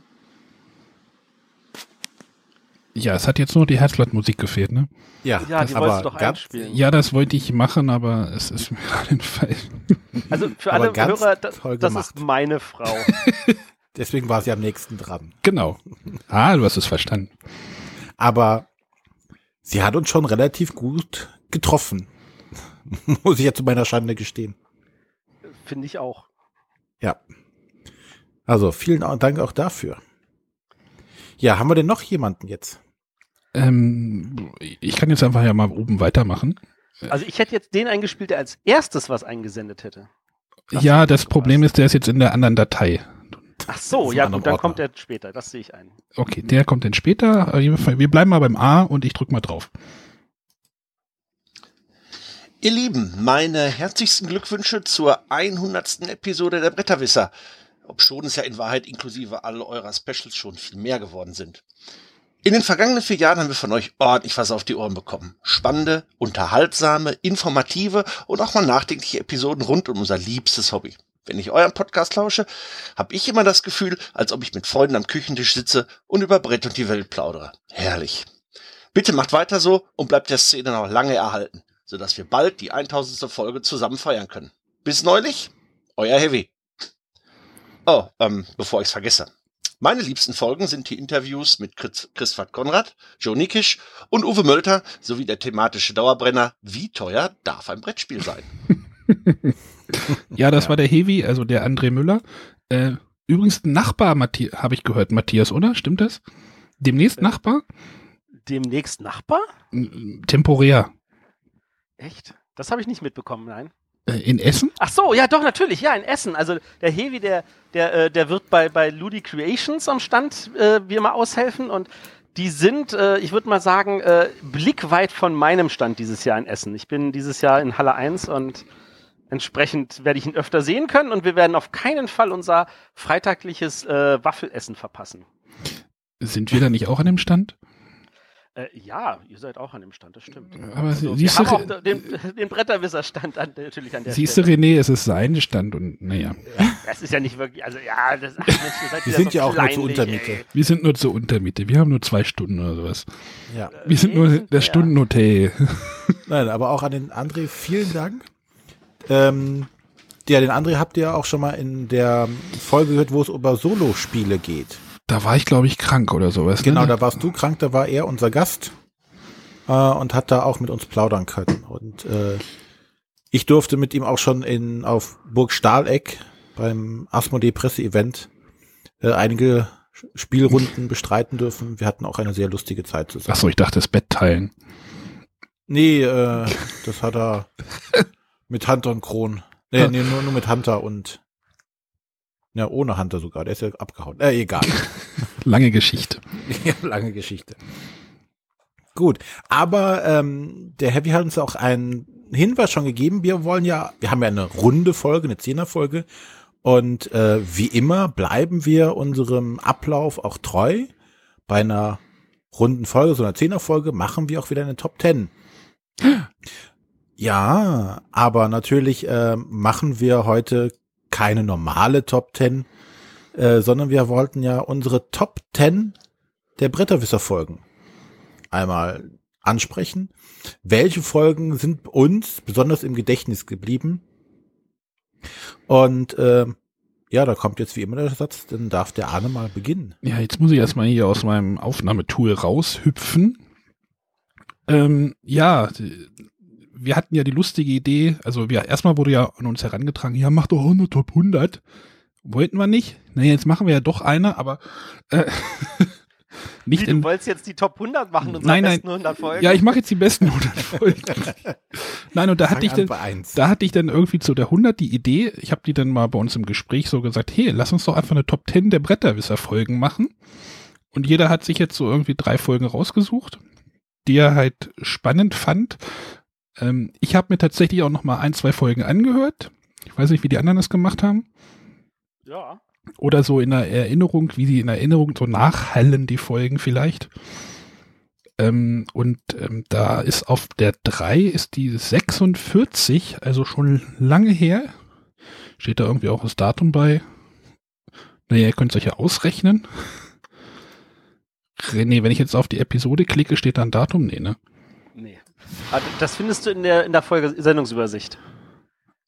Speaker 3: Ja, es hat jetzt nur die Herzblattmusik gefehlt, ne?
Speaker 1: Ja,
Speaker 4: Ja,
Speaker 1: das
Speaker 4: die
Speaker 1: aber
Speaker 4: wolltest du doch
Speaker 1: ganz,
Speaker 4: einspielen.
Speaker 3: Ja, das wollte ich machen, aber es ist mir <laughs> gerade entfallen.
Speaker 4: Also für alle Hörer, das
Speaker 1: gemacht.
Speaker 4: ist meine Frau. <laughs>
Speaker 1: Deswegen war sie am nächsten dran.
Speaker 3: Genau. Ah, du hast es verstanden.
Speaker 1: Aber sie hat uns schon relativ gut getroffen. <laughs> Muss ich ja zu meiner Schande gestehen.
Speaker 4: Finde ich auch.
Speaker 1: Ja. Also vielen Dank auch dafür. Ja, haben wir denn noch jemanden jetzt?
Speaker 3: Ähm, ich kann jetzt einfach ja mal oben weitermachen.
Speaker 4: Also ich hätte jetzt den eingespielt, der als erstes was eingesendet hätte.
Speaker 3: Das ja, das Problem ist, der ist jetzt in der anderen Datei.
Speaker 4: Ach so, ja gut, dann kommt der später, das sehe ich ein.
Speaker 3: Okay, der kommt dann später. Wir bleiben mal beim A und ich drücke mal drauf.
Speaker 6: Ihr Lieben, meine herzlichsten Glückwünsche zur 100. Episode der Bretterwisser. Ob schon es ja in Wahrheit inklusive all eurer Specials schon viel mehr geworden sind. In den vergangenen vier Jahren haben wir von euch ordentlich was auf die Ohren bekommen. Spannende, unterhaltsame, informative und auch mal nachdenkliche Episoden rund um unser liebstes Hobby. Wenn ich euren Podcast lausche, habe ich immer das Gefühl, als ob ich mit Freunden am Küchentisch sitze und über Brett und die Welt plaudere. Herrlich. Bitte macht weiter so und bleibt der Szene noch lange erhalten, sodass wir bald die 1000. Folge zusammen feiern können. Bis neulich, euer Heavy. Oh, ähm, bevor ich's vergesse. Meine liebsten Folgen sind die Interviews mit Christoph Konrad, Joe Nikisch und Uwe Mölter sowie der thematische Dauerbrenner Wie teuer darf ein Brettspiel sein? <laughs>
Speaker 3: ja, das ja. war der Heavy, also der André Müller. Äh, übrigens Nachbar, habe ich gehört, Matthias, oder? Stimmt das? Demnächst äh, Nachbar?
Speaker 4: Demnächst Nachbar?
Speaker 3: Temporär.
Speaker 4: Echt? Das habe ich nicht mitbekommen, nein.
Speaker 3: Äh, in Essen?
Speaker 4: Ach so, ja doch, natürlich, ja, in Essen. Also der Hevi, der, der, äh, der wird bei, bei Ludi Creations am Stand äh, wie immer aushelfen und die sind, äh, ich würde mal sagen, äh, blickweit von meinem Stand dieses Jahr in Essen. Ich bin dieses Jahr in Halle 1 und entsprechend werde ich ihn öfter sehen können und wir werden auf keinen Fall unser freitagliches äh, Waffelessen verpassen.
Speaker 3: Sind wir da nicht auch an dem Stand?
Speaker 4: Äh, ja, ihr seid auch an dem Stand, das stimmt.
Speaker 3: Aber also, siehst
Speaker 4: wir haben auch den, <laughs> den Bretterwisser-Stand an, natürlich an der
Speaker 3: Siehst du, René, es ist sein Stand und naja.
Speaker 4: Ja, das ist ja nicht wirklich, also ja, das, ach, Mensch, <laughs>
Speaker 1: wir sind ja auch nur zur Untermiete. Ey.
Speaker 3: Wir sind nur zur Untermiete, wir haben nur zwei Stunden oder sowas. Ja. Wir sind nur der Stundenhotel. <laughs>
Speaker 1: Nein, aber auch an den André, vielen Dank. Ähm, ja, den André habt ihr auch schon mal in der Folge gehört, wo es über Solo-Spiele geht.
Speaker 3: Da war ich, glaube ich, krank oder sowas.
Speaker 1: Genau, ne? da warst du krank, da war er unser Gast äh, und hat da auch mit uns plaudern können. Und äh, ich durfte mit ihm auch schon in auf Burg Stahleck beim Asmodee Presse-Event äh, einige Spielrunden bestreiten dürfen. Wir hatten auch eine sehr lustige Zeit zusammen.
Speaker 3: Achso, ich dachte, das Bett teilen.
Speaker 1: Nee, äh, das hat er <laughs> mit Hunter und Kron. Nee, nee nur, nur mit Hunter und ja, ohne Hunter sogar. Der ist ja abgehauen. Äh, egal. <laughs>
Speaker 3: lange Geschichte.
Speaker 1: ja, lange Geschichte. Gut, aber ähm, der Heavy hat uns auch einen Hinweis schon gegeben. Wir wollen ja, wir haben ja eine runde Folge, eine Zehnerfolge. Und äh, wie immer bleiben wir unserem Ablauf auch treu. Bei einer runden Folge, so einer Zehnerfolge, machen wir auch wieder eine Top Ten. <gasps> Ja, aber natürlich äh, machen wir heute keine normale Top 10, äh, sondern wir wollten ja unsere Top 10 der Bretterwisser-Folgen einmal ansprechen. Welche Folgen sind uns besonders im Gedächtnis geblieben? Und äh, ja, da kommt jetzt wie immer der Satz, dann darf der Arne mal beginnen.
Speaker 3: Ja, jetzt muss ich erstmal hier aus meinem Aufnahmetool raushüpfen. Ähm, ja, wir hatten ja die lustige Idee, also wir, erstmal wurde ja an uns herangetragen, ja, mach doch auch eine Top 100. Wollten wir nicht. Naja, jetzt machen wir ja doch eine, aber äh, <laughs> nicht
Speaker 4: Wie,
Speaker 3: in,
Speaker 4: du wolltest jetzt die Top 100 machen
Speaker 3: und nein, nein, besten
Speaker 4: 100 Folgen?
Speaker 3: Ja, ich mache jetzt die besten 100 Folgen. <laughs> nein, und da hatte ich dann, da hatte ich dann irgendwie zu der 100 die Idee, ich habe die dann mal bei uns im Gespräch so gesagt, hey, lass uns doch einfach eine Top 10 der Bretterwisser Folgen machen. Und jeder hat sich jetzt so irgendwie drei Folgen rausgesucht, die er halt spannend fand ähm, ich habe mir tatsächlich auch noch mal ein, zwei Folgen angehört. Ich weiß nicht, wie die anderen das gemacht haben.
Speaker 4: Ja.
Speaker 3: Oder so in der Erinnerung, wie sie in Erinnerung so nachhallen, die Folgen vielleicht. Ähm, und ähm, da ist auf der 3 ist die 46, also schon lange her. Steht da irgendwie auch das Datum bei. Naja, ihr könnt es euch ja ausrechnen. Nee, wenn ich jetzt auf die Episode klicke, steht da ein Datum? Nee, ne?
Speaker 4: Nee. Ah, das findest du in der, in der Folge Sendungsübersicht.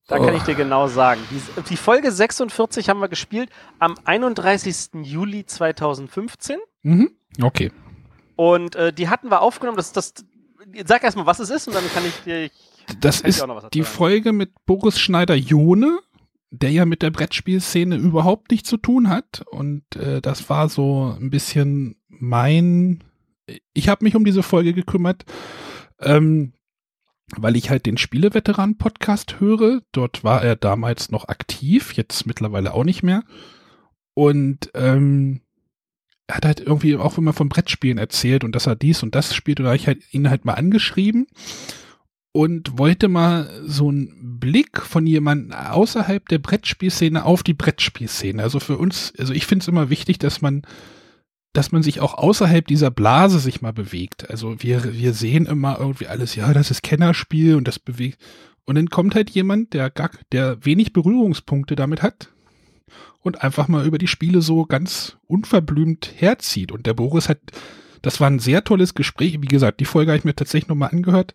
Speaker 4: Da oh. kann ich dir genau sagen. Die, die, Folge 46 haben wir gespielt am 31. Juli 2015.
Speaker 3: Mhm. Okay.
Speaker 4: Und äh, die hatten wir aufgenommen. Das, das, sag erstmal, was es ist und dann kann ich dir.
Speaker 3: Das ist die Folge mit Boris Schneider-Jone der ja mit der Brettspielszene überhaupt nichts zu tun hat. Und äh, das war so ein bisschen mein. Ich habe mich um diese Folge gekümmert, ähm, weil ich halt den Spieleveteran-Podcast höre. Dort war er damals noch aktiv, jetzt mittlerweile auch nicht mehr. Und ähm, er hat halt irgendwie auch immer von Brettspielen erzählt und dass er dies und das spielt. Und da habe ich halt ihn halt mal angeschrieben und wollte mal so einen Blick von jemandem außerhalb der Brettspielszene auf die Brettspielszene. Also für uns, also ich finde es immer wichtig, dass man, dass man sich auch außerhalb dieser Blase sich mal bewegt. Also wir, wir sehen immer irgendwie alles, ja, das ist Kennerspiel und das bewegt. Und dann kommt halt jemand, der gar, der wenig Berührungspunkte damit hat und einfach mal über die Spiele so ganz unverblümt herzieht. Und der Boris hat, das war ein sehr tolles Gespräch. Wie gesagt, die Folge habe ich mir tatsächlich nochmal angehört.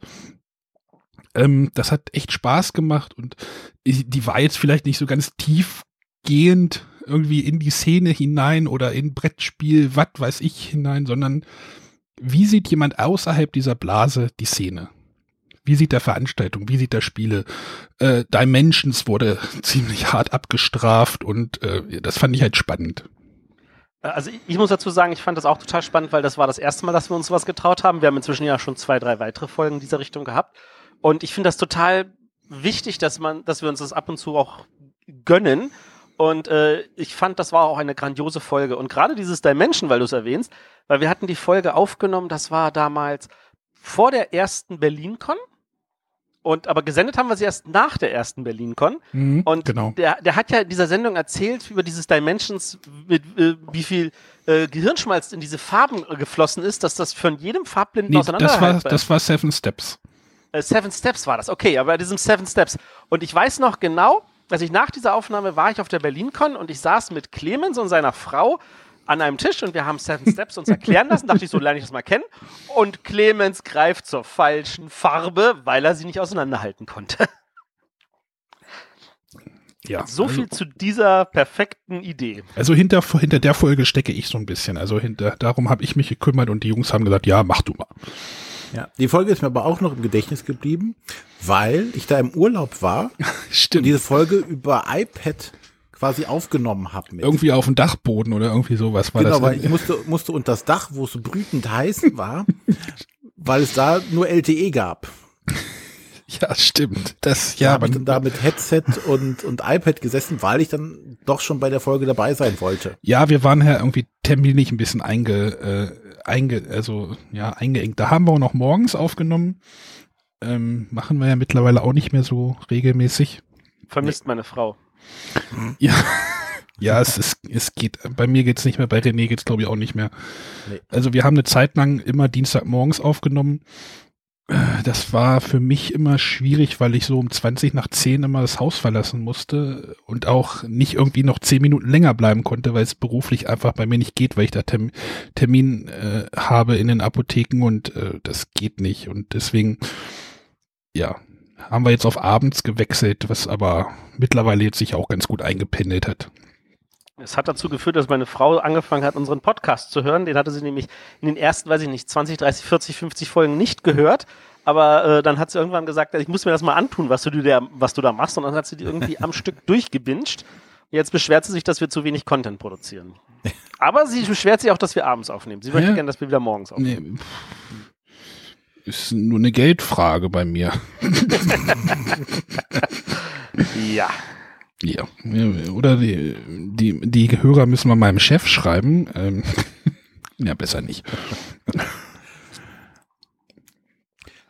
Speaker 3: Ähm, das hat echt Spaß gemacht und die war jetzt vielleicht nicht so ganz tiefgehend irgendwie in die Szene hinein oder in Brettspiel, was weiß ich hinein, sondern wie sieht jemand außerhalb dieser Blase die Szene? Wie sieht der Veranstaltung? Wie sieht der Spiele? Äh, Dimensions wurde <laughs> ziemlich hart abgestraft und äh, das fand ich halt spannend.
Speaker 4: Also ich, muss dazu sagen, ich fand das auch total spannend, weil das war das erste Mal, dass wir uns was getraut haben. Wir haben inzwischen ja schon zwei, drei weitere Folgen dieser Richtung gehabt. Und ich finde das total wichtig, dass man, dass wir uns das ab und zu auch gönnen. Und äh, ich fand, das war auch eine grandiose Folge. Und gerade dieses Dimension, weil du es erwähnst, weil wir hatten die Folge aufgenommen, das war damals vor der ersten BerlinCon. Und aber gesendet haben wir sie erst nach der ersten BerlinCon.
Speaker 3: Mhm,
Speaker 4: und
Speaker 3: genau.
Speaker 4: der, der hat ja in dieser Sendung erzählt über dieses Dimensions, mit, äh, wie viel äh, Gehirnschmalz in diese Farben äh, geflossen ist, dass das von jedem Farbblinden
Speaker 3: Nee, das war, das war Seven Steps.
Speaker 4: Äh, Seven Steps war das, okay, aber bei diesem Seven Steps. Und ich weiß noch genau, dass ich nach dieser Aufnahme war ich auf der BerlinCon und ich saß mit Clemens und seiner Frau an einem Tisch und wir haben Seven Steps uns erklären lassen. Dachte ich, so lerne ich das mal kennen. Und Clemens greift zur falschen Farbe, weil er sie nicht auseinanderhalten konnte.
Speaker 3: Ja.
Speaker 4: So viel zu dieser perfekten Idee.
Speaker 3: Also hinter, hinter der Folge stecke ich so ein bisschen. Also hinter, darum habe ich mich gekümmert und die Jungs haben gesagt, ja, mach du mal.
Speaker 1: Ja, die Folge ist mir aber auch noch im Gedächtnis geblieben, weil ich da im Urlaub war <laughs> und
Speaker 3: Stimmt.
Speaker 1: diese Folge über iPad quasi aufgenommen habe.
Speaker 3: irgendwie auf dem Dachboden oder irgendwie sowas war
Speaker 1: genau,
Speaker 3: das.
Speaker 1: weil ich musste, musste unter das Dach, wo es brütend heiß war, <laughs> weil es da nur LTE gab.
Speaker 3: ja, stimmt. Das,
Speaker 1: Ja,
Speaker 3: ja,
Speaker 1: habe ich dann da mit Headset und, und iPad gesessen, weil ich dann doch schon bei der Folge dabei sein wollte.
Speaker 3: ja, wir waren ja irgendwie terminlich ein bisschen einge, äh, einge, also, ja, eingeengt. Da haben wir auch noch morgens aufgenommen. Ähm, machen wir ja mittlerweile auch nicht mehr so regelmäßig.
Speaker 4: Vermisst meine Frau.
Speaker 3: Ja. <laughs> Ja, es, ist, es geht, bei mir geht's nicht mehr, bei René geht's glaube ich auch nicht mehr.
Speaker 1: Nee.
Speaker 3: Also wir haben eine Zeit lang immer Dienstagmorgens aufgenommen. Das war für mich immer schwierig, weil ich so um 20 nach 10 immer das Haus verlassen musste und auch nicht irgendwie noch 10 Minuten länger bleiben konnte, weil es beruflich einfach bei mir nicht geht, weil ich da Term Termin äh, habe in den Apotheken und äh, das geht nicht. Und deswegen, ja, haben wir jetzt auf abends gewechselt, was aber mittlerweile jetzt sich auch ganz gut eingependelt hat.
Speaker 4: Es hat dazu geführt, dass meine Frau angefangen hat, unseren Podcast zu hören. Den hatte sie nämlich in den ersten, weiß ich nicht, 20, 30, 40, 50 Folgen nicht gehört. Aber äh, dann hat sie irgendwann gesagt, ich muss mir das mal antun, was du, dir, was du da machst. Und dann hat sie die irgendwie am Stück durchgebinged. Jetzt beschwert sie sich, dass wir zu wenig Content produzieren. <laughs> Aber sie beschwert sich auch, dass wir abends aufnehmen. Sie möchte
Speaker 3: Ja.
Speaker 4: gerne, dass wir wieder morgens aufnehmen.
Speaker 3: Nee, ist nur eine Geldfrage bei mir. <laughs>
Speaker 4: Ja.
Speaker 3: Ja, oder die, die, die Hörer müssen wir meinem Chef schreiben. Ähm, <laughs> ja, besser nicht.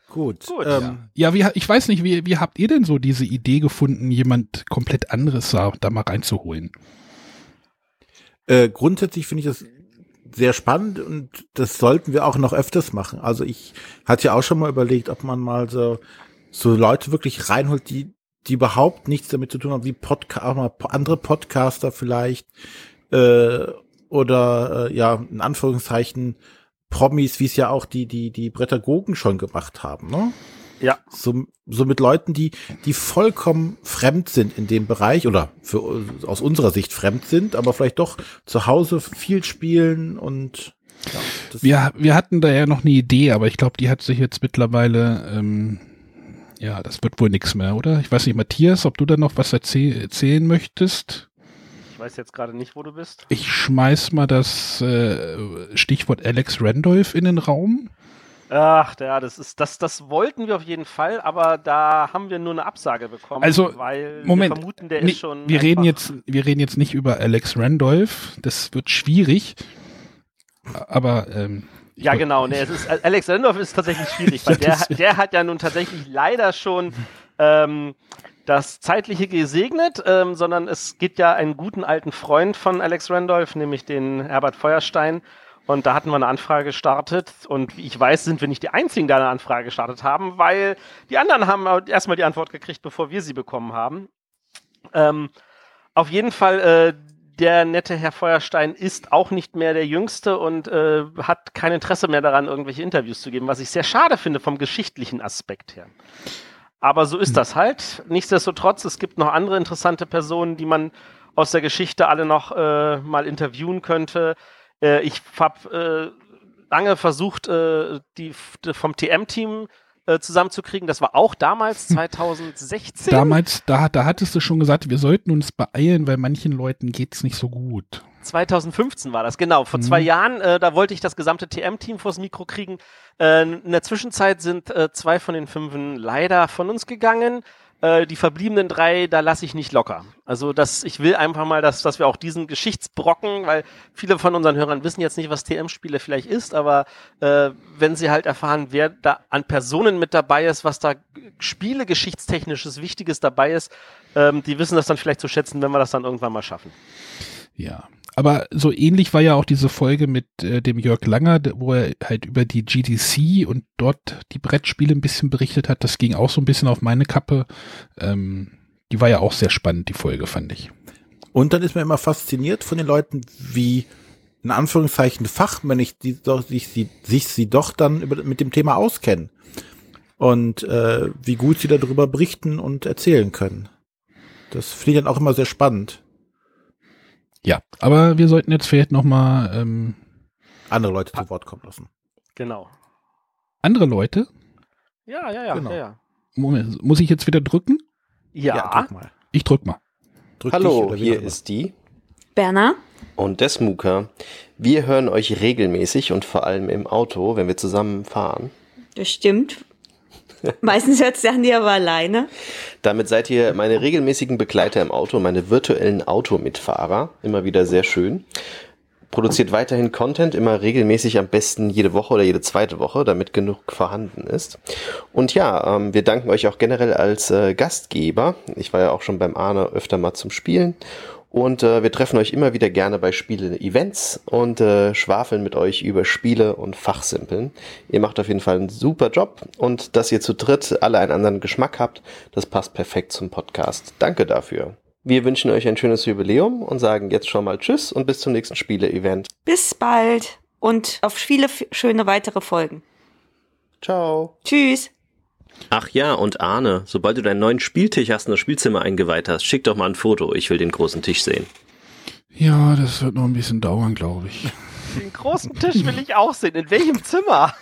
Speaker 1: Gut.
Speaker 4: Gut,
Speaker 1: ähm,
Speaker 3: Ja, wie, ich weiß nicht, wie, wie habt ihr denn so diese Idee gefunden, jemand komplett anderes da, da mal reinzuholen?
Speaker 1: Äh, grundsätzlich finde ich das sehr spannend und das sollten wir auch noch öfters machen. Also ich hatte ja auch schon mal überlegt, ob man mal so, so Leute wirklich reinholt, die, die überhaupt nichts damit zu tun haben, wie Podca auch mal po- andere Podcaster vielleicht äh, oder äh, ja, in Anführungszeichen Promis, wie es ja auch die, die, die Brettagogen schon gemacht haben, ne?
Speaker 4: Ja.
Speaker 1: So, so mit Leuten, die, die vollkommen fremd sind in dem Bereich oder für, aus unserer Sicht fremd sind, aber vielleicht doch zu Hause viel spielen und ja, das,
Speaker 3: Wir, wir hatten da ja noch eine Idee, aber ich glaube, die hat sich jetzt mittlerweile, ähm, Ja, das wird wohl nichts mehr, oder? Ich weiß nicht, Matthias, ob du da noch was erzäh erzählen möchtest?
Speaker 4: Ich weiß jetzt gerade nicht, wo du bist.
Speaker 3: Ich schmeiß mal das äh, Stichwort Alex Randolph in den Raum.
Speaker 4: Ach, ja, das ist, das, das wollten wir auf jeden Fall, aber da haben wir nur eine Absage bekommen,
Speaker 3: Also,
Speaker 4: weil
Speaker 3: Moment,
Speaker 4: wir vermuten, der
Speaker 3: Nee,
Speaker 4: ist schon.
Speaker 3: wir reden jetzt, wir reden jetzt nicht über Alex Randolph. Das wird schwierig. Aber ähm,
Speaker 4: Ja, genau. Nee, es ist, Alex Randolph ist tatsächlich schwierig, <laughs> weil der, der hat ja nun tatsächlich leider schon ähm, das Zeitliche gesegnet, ähm, sondern es gibt ja einen guten alten Freund von Alex Randolph, nämlich den Herbert Feuerstein. Und da hatten wir eine Anfrage gestartet. Und wie ich weiß, sind wir nicht die Einzigen, die eine Anfrage gestartet haben, weil die anderen haben erstmal die Antwort gekriegt, bevor wir sie bekommen haben. Ähm, auf jeden Fall, äh, der nette Herr Feuerstein ist auch nicht mehr der Jüngste und äh, hat kein Interesse mehr daran, irgendwelche Interviews zu geben, was ich sehr schade finde vom geschichtlichen Aspekt her. Aber so ist das halt. Nichtsdestotrotz, es gibt noch andere interessante Personen, die man aus der Geschichte alle noch äh, mal interviewen könnte. Äh, ich habe äh, lange versucht, äh, die vom TM-Team äh, zusammenzukriegen. Das war auch damals 2016.
Speaker 3: damals, da, da hattest du schon gesagt, wir sollten uns beeilen, weil manchen Leuten geht's nicht so gut.
Speaker 4: 2015 war das, genau. Vor
Speaker 3: Mhm.
Speaker 4: zwei Jahren, äh, da wollte ich das gesamte TM-Team vors Mikro kriegen. Äh, in der Zwischenzeit sind äh, zwei von den Fünfen leider von uns gegangen. Äh, die verbliebenen drei, da lasse ich nicht locker. Also das, ich will einfach mal, dass, dass wir auch diesen Geschichtsbrocken, weil viele von unseren Hörern wissen jetzt nicht, was TM-Spiele vielleicht ist, aber äh, wenn sie halt erfahren, wer da an Personen mit dabei ist, was da Spiele geschichtstechnisches Wichtiges dabei ist, ähm, die wissen das dann vielleicht zu schätzen, wenn wir das dann irgendwann mal schaffen.
Speaker 3: Ja. Aber so ähnlich war ja auch diese Folge mit äh, dem Jörg Langer, wo er halt über die GDC und dort die Brettspiele ein bisschen berichtet hat. Das ging auch so ein bisschen auf meine Kappe. Ähm, die war ja auch sehr spannend, die Folge, fand ich.
Speaker 1: Und dann ist man immer fasziniert von den Leuten, wie in Anführungszeichen fachmännisch die doch, sich, sie, sich sie doch dann über, mit dem Thema auskennen. Und äh, wie gut sie darüber berichten und erzählen können. Das finde ich dann auch immer sehr spannend,
Speaker 3: Ja, aber wir sollten jetzt vielleicht noch mal ähm,
Speaker 1: andere Leute zu Wort kommen lassen.
Speaker 4: Genau.
Speaker 3: andere Leute.
Speaker 4: Ja, ja, ja,
Speaker 1: Genau.
Speaker 4: ja, ja.
Speaker 3: Moment, muss ich jetzt wieder drücken?
Speaker 4: Ja,
Speaker 1: drück mal.
Speaker 3: Ich drück mal.
Speaker 1: Drück
Speaker 7: Hallo, hier
Speaker 1: immer.
Speaker 7: ist die
Speaker 2: Berner?
Speaker 7: und der Smuker. Wir hören euch regelmäßig und vor allem im Auto, wenn wir zusammen fahren.
Speaker 2: Das stimmt. Meistens hört Sandy aber alleine.
Speaker 7: Damit seid ihr meine regelmäßigen Begleiter im Auto, meine virtuellen Automitfahrer. Immer wieder sehr schön. Produziert weiterhin Content, immer regelmäßig, am besten jede Woche oder jede zweite Woche, damit genug vorhanden ist. Und ja, ähm, wir danken euch auch generell als äh, Gastgeber. Ich war ja auch schon beim Arne öfter mal zum Spielen. Und äh, wir treffen euch immer wieder gerne bei Spiele-Events und äh, schwafeln mit euch über Spiele und Fachsimpeln. Ihr macht auf jeden Fall einen super Job und dass ihr zu dritt alle einen anderen Geschmack habt, das passt perfekt zum Podcast. Danke dafür. Wir wünschen euch ein schönes Jubiläum und sagen jetzt schon mal Tschüss und bis zum nächsten Spiele-Event.
Speaker 2: Bis bald und auf viele schöne weitere Folgen.
Speaker 7: Ciao.
Speaker 2: Tschüss.
Speaker 7: Ach ja, und Arne, sobald du deinen neuen Spieltisch hast und das Spielzimmer eingeweiht hast, schick doch mal ein Foto. Ich will den großen Tisch sehen.
Speaker 3: Ja, das wird noch ein bisschen dauern, glaube ich.
Speaker 4: den großen Tisch will ich auch sehen. In welchem Zimmer?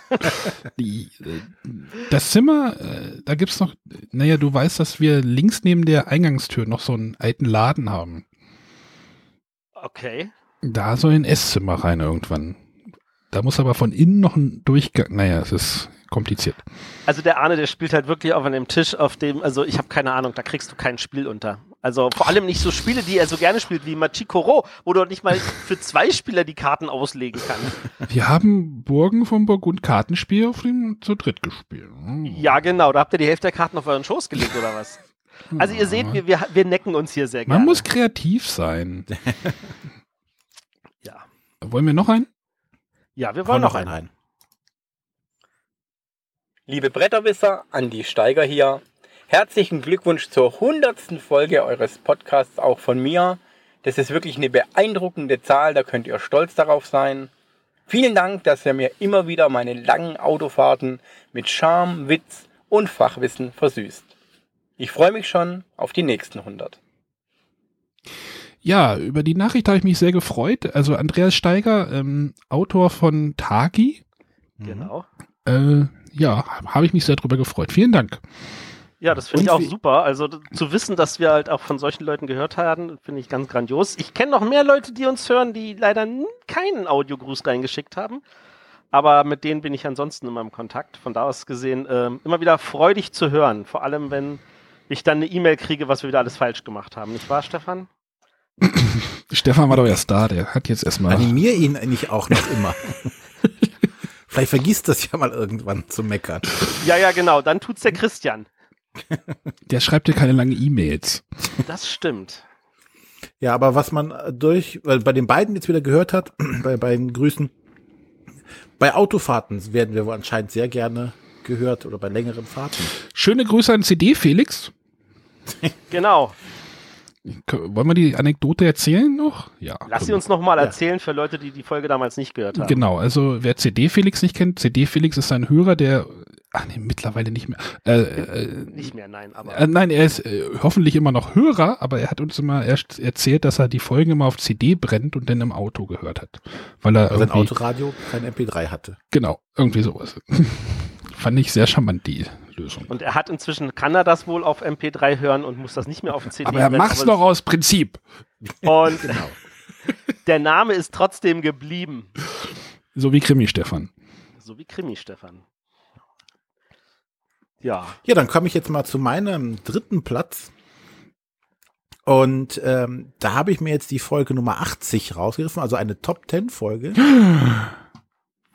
Speaker 3: Die, äh, das Zimmer, äh, da gibt's noch, naja, du weißt, dass wir links neben der Eingangstür noch so einen alten Laden haben.
Speaker 4: Okay.
Speaker 3: Da soll ein Esszimmer rein irgendwann. Da muss aber von innen noch ein Durchgang, naja, es ist kompliziert.
Speaker 4: Also der Arne, der spielt halt wirklich auf einem Tisch, auf dem, also ich habe keine Ahnung, da kriegst du kein Spiel unter. Also vor allem nicht so Spiele, die er so gerne spielt wie Machikoro, wo du nicht mal für zwei Spieler die Karten auslegen kannst.
Speaker 3: Wir haben Burgen vom Burgund Kartenspiel auf dem zu dritt gespielt.
Speaker 4: Ja, genau, da habt ihr die Hälfte der Karten auf euren Schoß gelegt oder was? Also ihr seht, wir, wir, wir necken uns hier sehr gerne.
Speaker 3: Man muss kreativ sein. <laughs>
Speaker 4: ja.
Speaker 3: Wollen wir noch einen?
Speaker 4: Ja, wir
Speaker 1: Hau
Speaker 4: wollen
Speaker 1: noch
Speaker 4: noch
Speaker 1: einen
Speaker 4: einen.
Speaker 1: rein.
Speaker 8: Liebe Bretterwisser, Andi Steiger hier. Herzlichen Glückwunsch zur 100. Folge eures Podcasts auch von mir. Das ist wirklich eine beeindruckende Zahl, da könnt ihr stolz darauf sein. Vielen Dank, dass ihr mir immer wieder meine langen Autofahrten mit Charme, Witz und Fachwissen versüßt. Ich freue mich schon auf die nächsten 100.
Speaker 3: Ja, über die Nachricht habe ich mich sehr gefreut. Also Andreas Steiger, ähm, Autor von Tagi.
Speaker 4: Genau.
Speaker 3: Äh, ja, habe ich mich sehr drüber gefreut. Vielen Dank.
Speaker 4: Ja, das finde ich auch super. Also zu wissen, dass wir halt auch von solchen Leuten gehört haben, finde ich ganz grandios. Ich kenne noch mehr Leute, die uns hören, die leider keinen Audiogruß reingeschickt haben. Aber mit denen bin ich ansonsten immer im Kontakt. Von da aus gesehen ähm, immer wieder freudig zu hören. Vor allem, wenn ich dann eine E-Mail kriege, was wir wieder alles falsch gemacht haben. Nicht wahr, Stefan? <laughs>
Speaker 3: Stefan war doch erst da, der hat jetzt erstmal.
Speaker 1: Animier ihn eigentlich auch noch immer. <laughs> Vielleicht vergisst das ja mal irgendwann zu meckern.
Speaker 4: Ja, ja, genau. Dann tut's der Christian.
Speaker 3: Der schreibt dir keine langen E-Mails.
Speaker 4: Das stimmt.
Speaker 1: Ja, aber was man durch, weil bei den beiden jetzt wieder gehört hat, <clears throat> bei beiden Grüßen, bei Autofahrten werden wir wohl anscheinend sehr gerne gehört oder bei längeren Fahrten.
Speaker 3: Schöne Grüße an CD, Felix.
Speaker 4: Genau.
Speaker 3: Wollen wir die Anekdote erzählen noch? Ja.
Speaker 4: Lass sie uns nochmal
Speaker 1: Ja.
Speaker 4: erzählen für Leute, die die Folge damals nicht gehört haben.
Speaker 3: Genau, also wer CD Felix nicht kennt, CD Felix ist ein Hörer, der, ach nee, mittlerweile nicht mehr. Äh, äh,
Speaker 4: Nicht mehr, nein, aber.
Speaker 3: Äh, nein, er ist äh, hoffentlich immer noch Hörer, aber er hat uns immer erst erzählt, dass er die Folgen immer auf CD brennt und dann im Auto gehört hat. Weil er
Speaker 1: Weil sein
Speaker 3: irgendwie,
Speaker 1: Autoradio kein MP3 hatte.
Speaker 3: genau, irgendwie sowas. <laughs> Fand ich sehr charmant, die Lösung.
Speaker 4: Und er hat inzwischen, kann er das wohl auf MP3 hören und muss das nicht mehr auf CD
Speaker 3: Aber er macht's
Speaker 4: aber
Speaker 3: doch aus Prinzip.
Speaker 4: Und <laughs>
Speaker 1: Genau.
Speaker 4: der Name ist trotzdem geblieben.
Speaker 3: So wie Krimi, Stefan.
Speaker 4: So wie Krimi, Stefan. Ja.
Speaker 1: Ja, dann komme ich jetzt mal zu meinem dritten Platz. Und ähm, da habe ich mir jetzt die Folge Nummer 80 rausgegriffen, also eine Top 10 Folge. <gasps>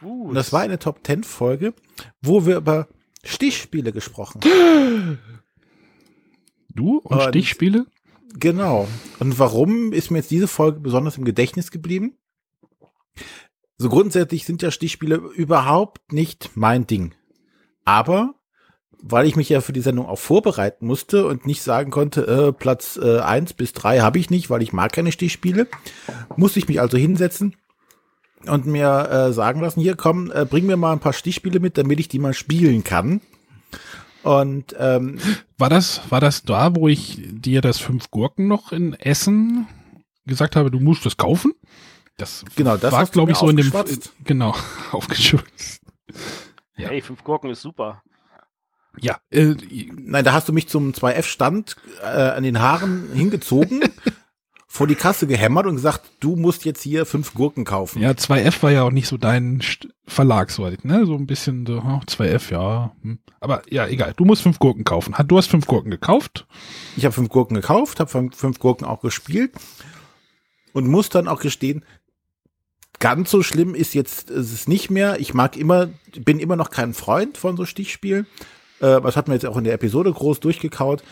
Speaker 1: Und das war eine Top 10 Folge, wo wir über Stichspiele gesprochen.
Speaker 3: Du und,
Speaker 1: Und-
Speaker 3: Stichspiele?
Speaker 1: Genau. Und warum ist mir jetzt diese Folge besonders im Gedächtnis geblieben? So grundsätzlich sind ja Stichspiele überhaupt nicht mein Ding. Aber weil ich mich ja für die Sendung auch vorbereiten musste und nicht sagen konnte, äh, Platz äh, 1 bis 3 habe ich nicht, weil ich mag keine Stichspiele, musste ich mich also hinsetzen und mir äh, sagen lassen, hier komm, äh, bring mir mal ein paar Stichspiele mit, damit ich die mal spielen kann. Und ähm,
Speaker 3: War das, war das da, wo ich dir das fünf Gurken noch in Essen gesagt habe, du musst das kaufen? Das
Speaker 1: Genau, das
Speaker 3: war, glaube ich, so in dem, genau, <laughs> aufgeschützt. Ja.
Speaker 4: Hey, fünf Gurken ist super.
Speaker 3: Ja, äh,
Speaker 1: Nein, da hast du mich zum 2F-Stand äh, an den Haaren hingezogen, <laughs> vor die Kasse gehämmert und gesagt, du musst jetzt hier fünf Gurken kaufen.
Speaker 3: Ja, 2F war ja auch nicht so dein Verlag, so, ne? So ein bisschen so, oh, 2F, ja. hm. Aber ja, egal. Du musst fünf Gurken kaufen. Hat- Du hast fünf Gurken gekauft.
Speaker 1: Ich habe fünf Gurken gekauft, habe fünf, Gurken auch gespielt und muss dann auch gestehen, ganz so schlimm ist jetzt ist es nicht mehr. Ich mag immer, bin immer noch kein Freund von so Stichspielen. Äh, das hat mir jetzt auch in der Episode groß durchgekaut.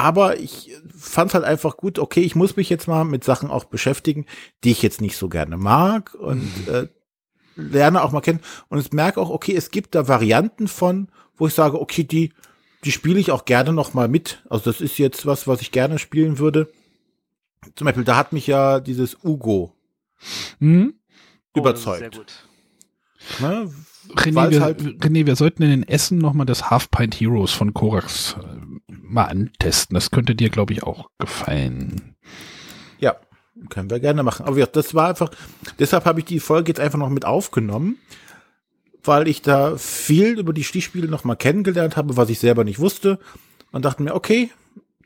Speaker 1: Aber ich fand halt einfach gut, okay, ich muss mich jetzt mal mit Sachen auch beschäftigen, die ich jetzt nicht so gerne mag und äh, lerne auch mal kennen. Und ich merke auch, okay, es gibt da Varianten von, wo ich sage, okay, die, die spiele ich auch gerne noch mal mit. Also das ist jetzt was, was ich gerne spielen würde. Zum Beispiel, da hat mich ja dieses Ugo
Speaker 3: Hm?
Speaker 4: Oh,
Speaker 1: überzeugt.
Speaker 4: gut.
Speaker 1: Ne?
Speaker 3: René, wir,
Speaker 1: halt-
Speaker 3: René, wir sollten in den Essen nochmal das Half Pint Heroes von Korax äh, mal antesten. Das könnte dir, glaube ich, auch gefallen.
Speaker 1: Ja, können wir gerne machen. Aber ja, das war einfach, deshalb habe ich die Folge jetzt einfach noch mit aufgenommen, weil ich da viel über die Stichspiele noch mal kennengelernt habe, was ich selber nicht wusste. Und dachte mir, okay,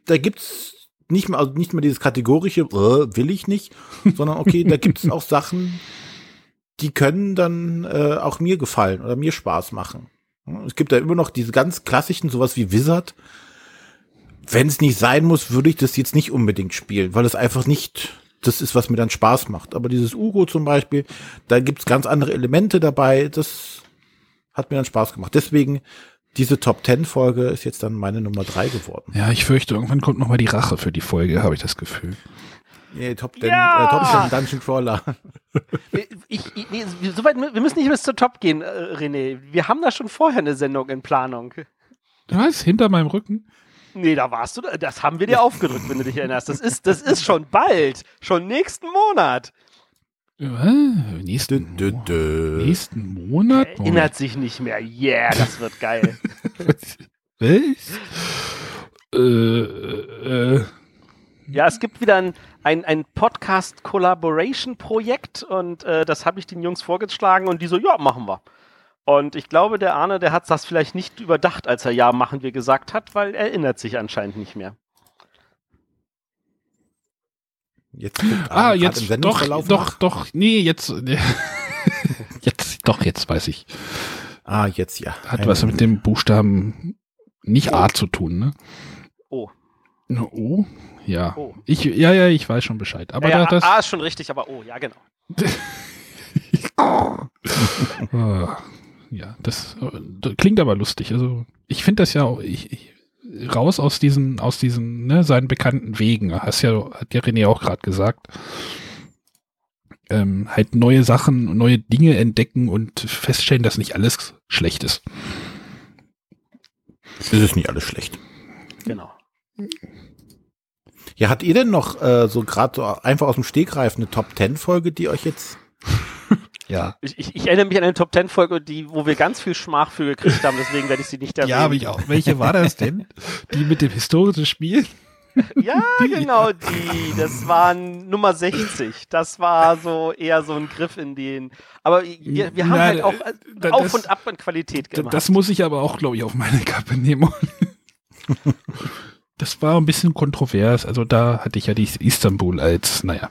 Speaker 1: da gibt's nicht mehr, also nicht mehr dieses kategorische, äh, will ich nicht, <laughs> sondern okay, da gibt's auch Sachen, die können dann äh, auch mir gefallen oder mir Spaß machen. Es gibt da immer noch diese ganz klassischen, sowas wie Wizard. Wenn es nicht sein muss, würde ich das jetzt nicht unbedingt spielen, weil es einfach nicht das ist, was mir dann Spaß macht. Aber dieses Ugo zum Beispiel, da gibt's ganz andere Elemente dabei. Das hat mir dann Spaß gemacht. Deswegen diese Top Ten Folge ist jetzt dann meine Nummer drei geworden.
Speaker 3: Ja, ich fürchte, irgendwann kommt nochmal die Rache für die Folge, habe ich das Gefühl.
Speaker 1: Nee, Top Ten,
Speaker 4: Ja!
Speaker 1: äh, Top Ten Dungeon Crawler. <laughs>
Speaker 4: Ich, ich, nee, soweit, wir müssen nicht bis zur Top gehen, äh, René. Wir haben da schon vorher eine Sendung in Planung.
Speaker 3: Was? Hinter meinem Rücken?
Speaker 4: Nee, da warst du, das haben wir dir aufgedrückt, wenn du dich erinnerst. Das ist, das ist schon bald, schon nächsten Monat.
Speaker 3: Ja, nächsten,
Speaker 1: Dö, dö, dö.
Speaker 3: nächsten Monat?
Speaker 4: Erinnert sich nicht mehr. Yeah, das wird geil. <laughs>
Speaker 3: Was? Äh, äh,
Speaker 4: Ja, es gibt wieder ein, ein, ein Podcast-Collaboration-Projekt und äh, das habe ich den Jungs vorgeschlagen und die so, ja, machen wir. Und ich glaube, der Arne, der hat das vielleicht nicht überdacht, als er Ja machen wir gesagt hat, weil er erinnert sich anscheinend nicht mehr.
Speaker 1: Jetzt
Speaker 3: Ah, jetzt doch, doch,
Speaker 1: nach.
Speaker 3: doch, nee, jetzt, <laughs> jetzt, doch, jetzt weiß ich.
Speaker 1: Ah, jetzt ja.
Speaker 3: Hat
Speaker 1: Ein-
Speaker 3: was mit dem Buchstaben nicht A zu tun, ne?
Speaker 4: Oh.
Speaker 3: Na, O? Ja.
Speaker 4: Oh.
Speaker 3: Ich, ja, ja, ich weiß schon Bescheid. Aber
Speaker 4: ja, ja,
Speaker 3: da, das,
Speaker 4: A ist schon richtig, aber oh, ja, genau. <laughs>
Speaker 3: Ah, ja, das, äh, das klingt aber lustig. Also ich finde das ja auch, ich, ich, raus aus diesen, aus diesen, ne, seinen bekannten Wegen. Hast ja, hat ja René auch gerade gesagt. Ähm, halt neue Sachen, neue Dinge entdecken und feststellen, dass nicht alles schlecht ist.
Speaker 1: Es ist nicht alles schlecht.
Speaker 4: Genau.
Speaker 1: Ja, hat ihr denn noch äh, so gerade so einfach aus dem Stegreif eine Top Ten Folge, die euch jetzt
Speaker 3: Ja.
Speaker 4: Ich, ich, ich erinnere mich an eine Top Ten Folge, die, wo wir ganz viel Schmach für gekriegt haben, deswegen werde ich sie nicht erwähnen.
Speaker 3: Ja, habe ich auch. Welche war das denn? Die mit dem historischen Spiel? <laughs>
Speaker 4: Ja, genau, die. Das waren Nummer 60. Das war so eher so ein Griff in den. Aber wir, wir haben
Speaker 3: Na,
Speaker 4: halt auch
Speaker 3: äh,
Speaker 4: äh,
Speaker 3: da-
Speaker 4: auf
Speaker 3: das-
Speaker 4: und ab an Qualität gemacht.
Speaker 3: Das muss ich aber auch, glaube ich, auf meine Kappe nehmen. <laughs> Das war ein bisschen kontrovers. Also da hatte ich ja die Istanbul als, naja.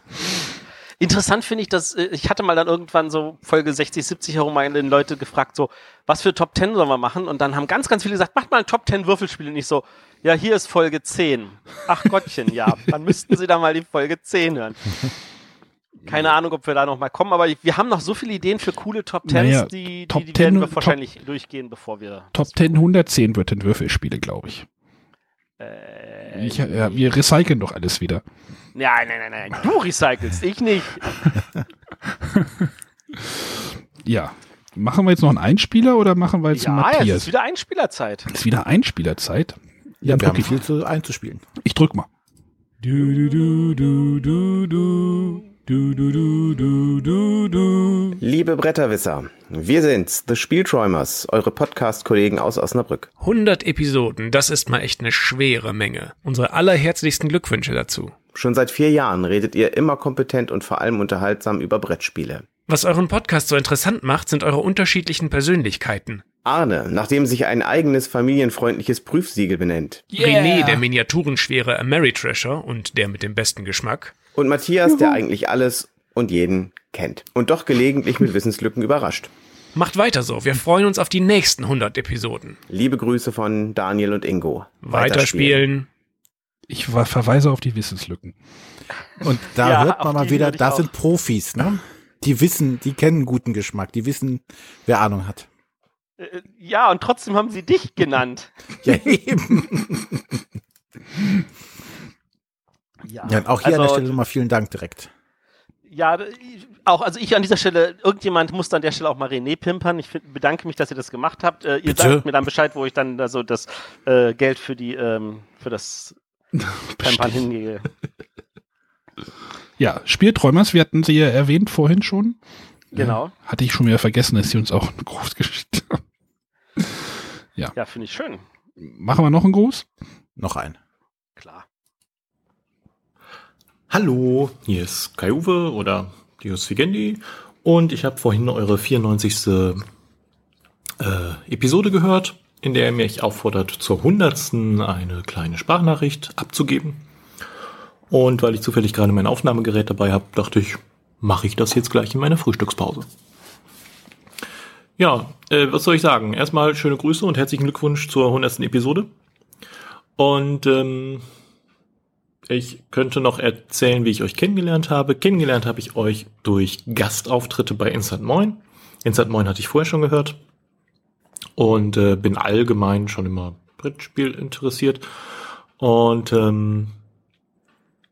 Speaker 4: Interessant finde ich, dass äh, ich hatte mal dann irgendwann so Folge 60, 70 herum mal den Leute gefragt, so, was für Top 10 sollen wir machen? Und dann haben ganz, ganz viele gesagt, macht mal ein Top 10 Würfelspiel. Und ich so, ja, hier ist Folge 10. Ach Gottchen, ja, <laughs> dann müssten Sie da mal die Folge 10 hören. Keine Ahnung, ob wir da noch mal kommen, aber wir haben noch so viele Ideen für coole Top 10s,
Speaker 3: Naja,
Speaker 4: die, die,
Speaker 3: Top
Speaker 4: die werden
Speaker 3: 10
Speaker 4: wir
Speaker 3: Top-
Speaker 4: wahrscheinlich durchgehen, bevor wir.
Speaker 3: Top 10, 110 wird in Würfelspiele, glaube ich.
Speaker 4: Äh,
Speaker 3: ich ja, wir recyceln doch alles wieder.
Speaker 4: nein, nein, nein, nein, du recycelst, ich nicht. <laughs>
Speaker 3: Ja. Machen wir jetzt noch einen Einspieler oder machen wir jetzt einen
Speaker 4: Ja, es
Speaker 3: Matthias?
Speaker 4: ist wieder Einspielerzeit.
Speaker 3: ist wieder Einspielerzeit.
Speaker 1: Ja,
Speaker 3: Dann
Speaker 1: wir haben viel zu einzuspielen.
Speaker 3: ich drück mal. Du, du, du, du, du, du, du, du, du, du, du.
Speaker 7: Liebe Bretterwisser, wir sind's, The Spielträumers, eure Podcast-Kollegen aus Osnabrück.
Speaker 9: 100 Episoden, das ist mal echt eine schwere Menge. Unsere allerherzlichsten Glückwünsche dazu.
Speaker 7: Schon seit vier Jahren redet ihr immer kompetent und vor allem unterhaltsam über Brettspiele.
Speaker 9: Was euren Podcast so interessant macht, sind eure unterschiedlichen Persönlichkeiten.
Speaker 7: Arne, nachdem sich ein eigenes familienfreundliches Prüfsiegel benennt.
Speaker 9: René, der miniaturenschwere Ameritrasher und der mit dem besten Geschmack.
Speaker 7: Und Matthias, der eigentlich alles und jeden kennt. Und doch gelegentlich mit Wissenslücken überrascht.
Speaker 9: Macht weiter so, wir freuen uns auf die nächsten 100 Episoden.
Speaker 7: Liebe Grüße von Daniel und Ingo.
Speaker 9: Weiterspielen.
Speaker 3: Ich verweise auf die Wissenslücken.
Speaker 1: Und da <laughs>
Speaker 4: Ja,
Speaker 1: hört man mal wieder, das
Speaker 4: auch.
Speaker 1: sind Profis, ne? Die wissen, die kennen guten Geschmack, die wissen, wer Ahnung hat.
Speaker 4: Äh, Ja, und trotzdem haben sie dich genannt. <laughs>
Speaker 1: Ja, eben.
Speaker 4: Ja,
Speaker 1: Ja, auch hier an der
Speaker 4: Also-
Speaker 1: Stelle nochmal vielen Dank direkt.
Speaker 4: Ja, auch, also ich an dieser Stelle, irgendjemand muss an der Stelle auch mal René pimpern. Ich find, bedanke mich, dass ihr das gemacht habt. Äh, ihr sagt mir dann Bescheid, wo ich dann da so das äh, Geld für die, ähm, für das <laughs> Pimpern hingehe.
Speaker 3: Ja, Spielträumers, wir hatten sie ja erwähnt vorhin schon.
Speaker 4: Genau.
Speaker 3: Äh, hatte ich schon wieder vergessen, dass sie uns auch einen Gruß geschickt <laughs> haben.
Speaker 4: Ja, finde ich schön.
Speaker 3: Machen wir noch einen Gruß?
Speaker 1: Noch ein.
Speaker 4: Klar.
Speaker 10: Hallo, hier ist Kai Uwe oder Dios Vigendi und ich habe vorhin eure 94. Äh, Episode gehört, in der ihr mich auffordert, zur 100. eine kleine Sprachnachricht abzugeben. Und weil ich zufällig gerade mein Aufnahmegerät dabei habe, dachte ich, mache ich das jetzt gleich in meiner Frühstückspause. Ja, äh, was soll ich sagen? Erstmal schöne Grüße und herzlichen Glückwunsch zur 100. Episode. Und ähm, ich könnte noch erzählen, wie ich euch kennengelernt habe. Kennengelernt habe ich euch durch Gastauftritte bei Instant Moin. Instant Moin hatte ich vorher schon gehört. Und äh, bin allgemein schon immer Brettspiel interessiert. Und ähm,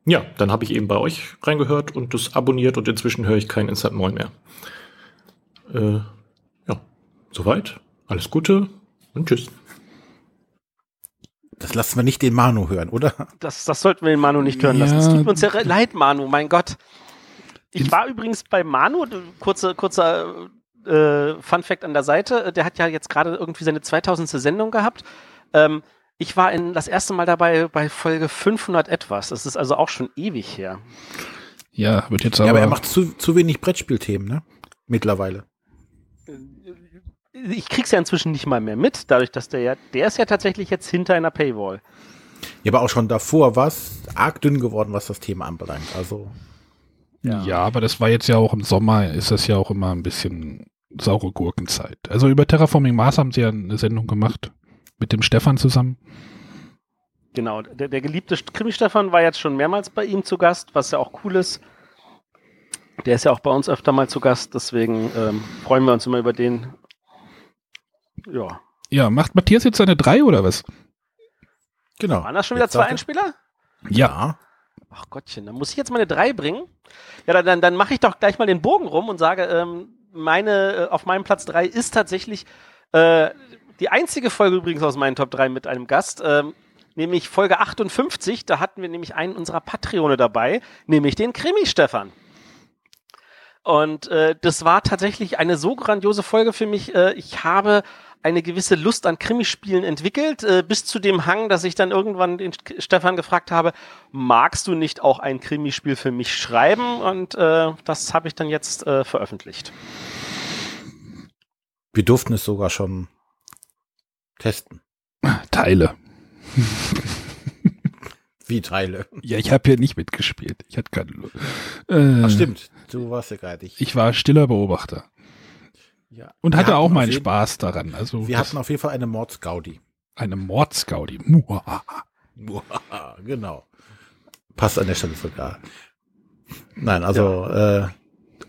Speaker 10: ja, dann habe ich eben bei euch reingehört und das abonniert und inzwischen höre ich kein Instant Moin mehr. Äh, ja, soweit. Alles Gute und tschüss.
Speaker 1: Das lassen wir nicht den Manu hören, oder?
Speaker 4: Das, das sollten wir den Manu nicht hören lassen.
Speaker 3: Ja.
Speaker 4: Es tut uns ja leid, Manu, mein Gott. Ich war übrigens bei Manu, d- kurze, kurzer äh, Fun Fact an der Seite, der hat ja jetzt gerade irgendwie seine 2000. Sendung gehabt. Ähm, ich war in, das erste Mal dabei bei Folge 500 etwas. Das ist also auch schon ewig her.
Speaker 3: Ja, wird jetzt
Speaker 1: Ja,
Speaker 3: aber.
Speaker 1: aber er macht zu, zu wenig Brettspielthemen, ne? Mittlerweile.
Speaker 4: Ich krieg's ja inzwischen nicht mal mehr mit, dadurch, dass der ja, der ist ja tatsächlich jetzt hinter einer Paywall.
Speaker 1: Ja, aber auch schon davor war es arg dünn geworden, was das Thema anbelangt. Also,
Speaker 3: Ja. aber das war jetzt ja auch im Sommer, ist das ja auch immer ein bisschen saure Gurkenzeit. Also über Terraforming Mars haben sie ja eine Sendung gemacht mit dem Stefan zusammen.
Speaker 4: Genau, der, der geliebte Krimi-Stefan war jetzt schon mehrmals bei ihm zu Gast, was ja auch cool ist. Der ist ja auch bei uns öfter mal zu Gast, deswegen ähm, freuen wir uns immer über den. Ja.
Speaker 3: Ja, macht Matthias jetzt seine drei oder was?
Speaker 1: genau.
Speaker 4: Waren das schon wieder
Speaker 1: Jetzt
Speaker 4: zwei
Speaker 1: er-
Speaker 4: Einspieler?
Speaker 1: Ja.
Speaker 4: Ach Gottchen, dann muss ich jetzt meine drei bringen. Ja, dann, dann, dann mache ich doch gleich mal den Bogen rum und sage, ähm, meine, äh, auf meinem Platz drei ist tatsächlich äh, die einzige Folge übrigens aus meinen Top 3 mit einem Gast, ähm, nämlich Folge 58. Da hatten wir nämlich einen unserer Patreone dabei, nämlich den Krimi-Stefan. Und äh, das war tatsächlich eine so grandiose Folge für mich. Äh, ich habe eine gewisse Lust an Krimispielen entwickelt, äh, bis zu dem Hang, dass ich dann irgendwann den St- Stefan gefragt habe, magst du nicht auch ein Krimispiel für mich schreiben? Und äh, das habe ich dann jetzt äh, veröffentlicht.
Speaker 1: Wir durften es sogar schon testen.
Speaker 3: Teile.
Speaker 1: Wie Teile.
Speaker 3: Ja, ich habe hier nicht mitgespielt. Ich hatte keine Lust. Äh,
Speaker 1: Ach, stimmt. Du warst ja gerade nicht.
Speaker 3: Ich war stiller Beobachter
Speaker 1: Ja.
Speaker 3: und hatte auch meinen
Speaker 1: jeden-
Speaker 3: Spaß daran. Also
Speaker 1: Wir hatten auf jeden Fall eine Mordsgaudi.
Speaker 3: eine Mordsgaudi. Muahaha.
Speaker 1: genau. Passt an der Stelle sogar. Nein, also, äh,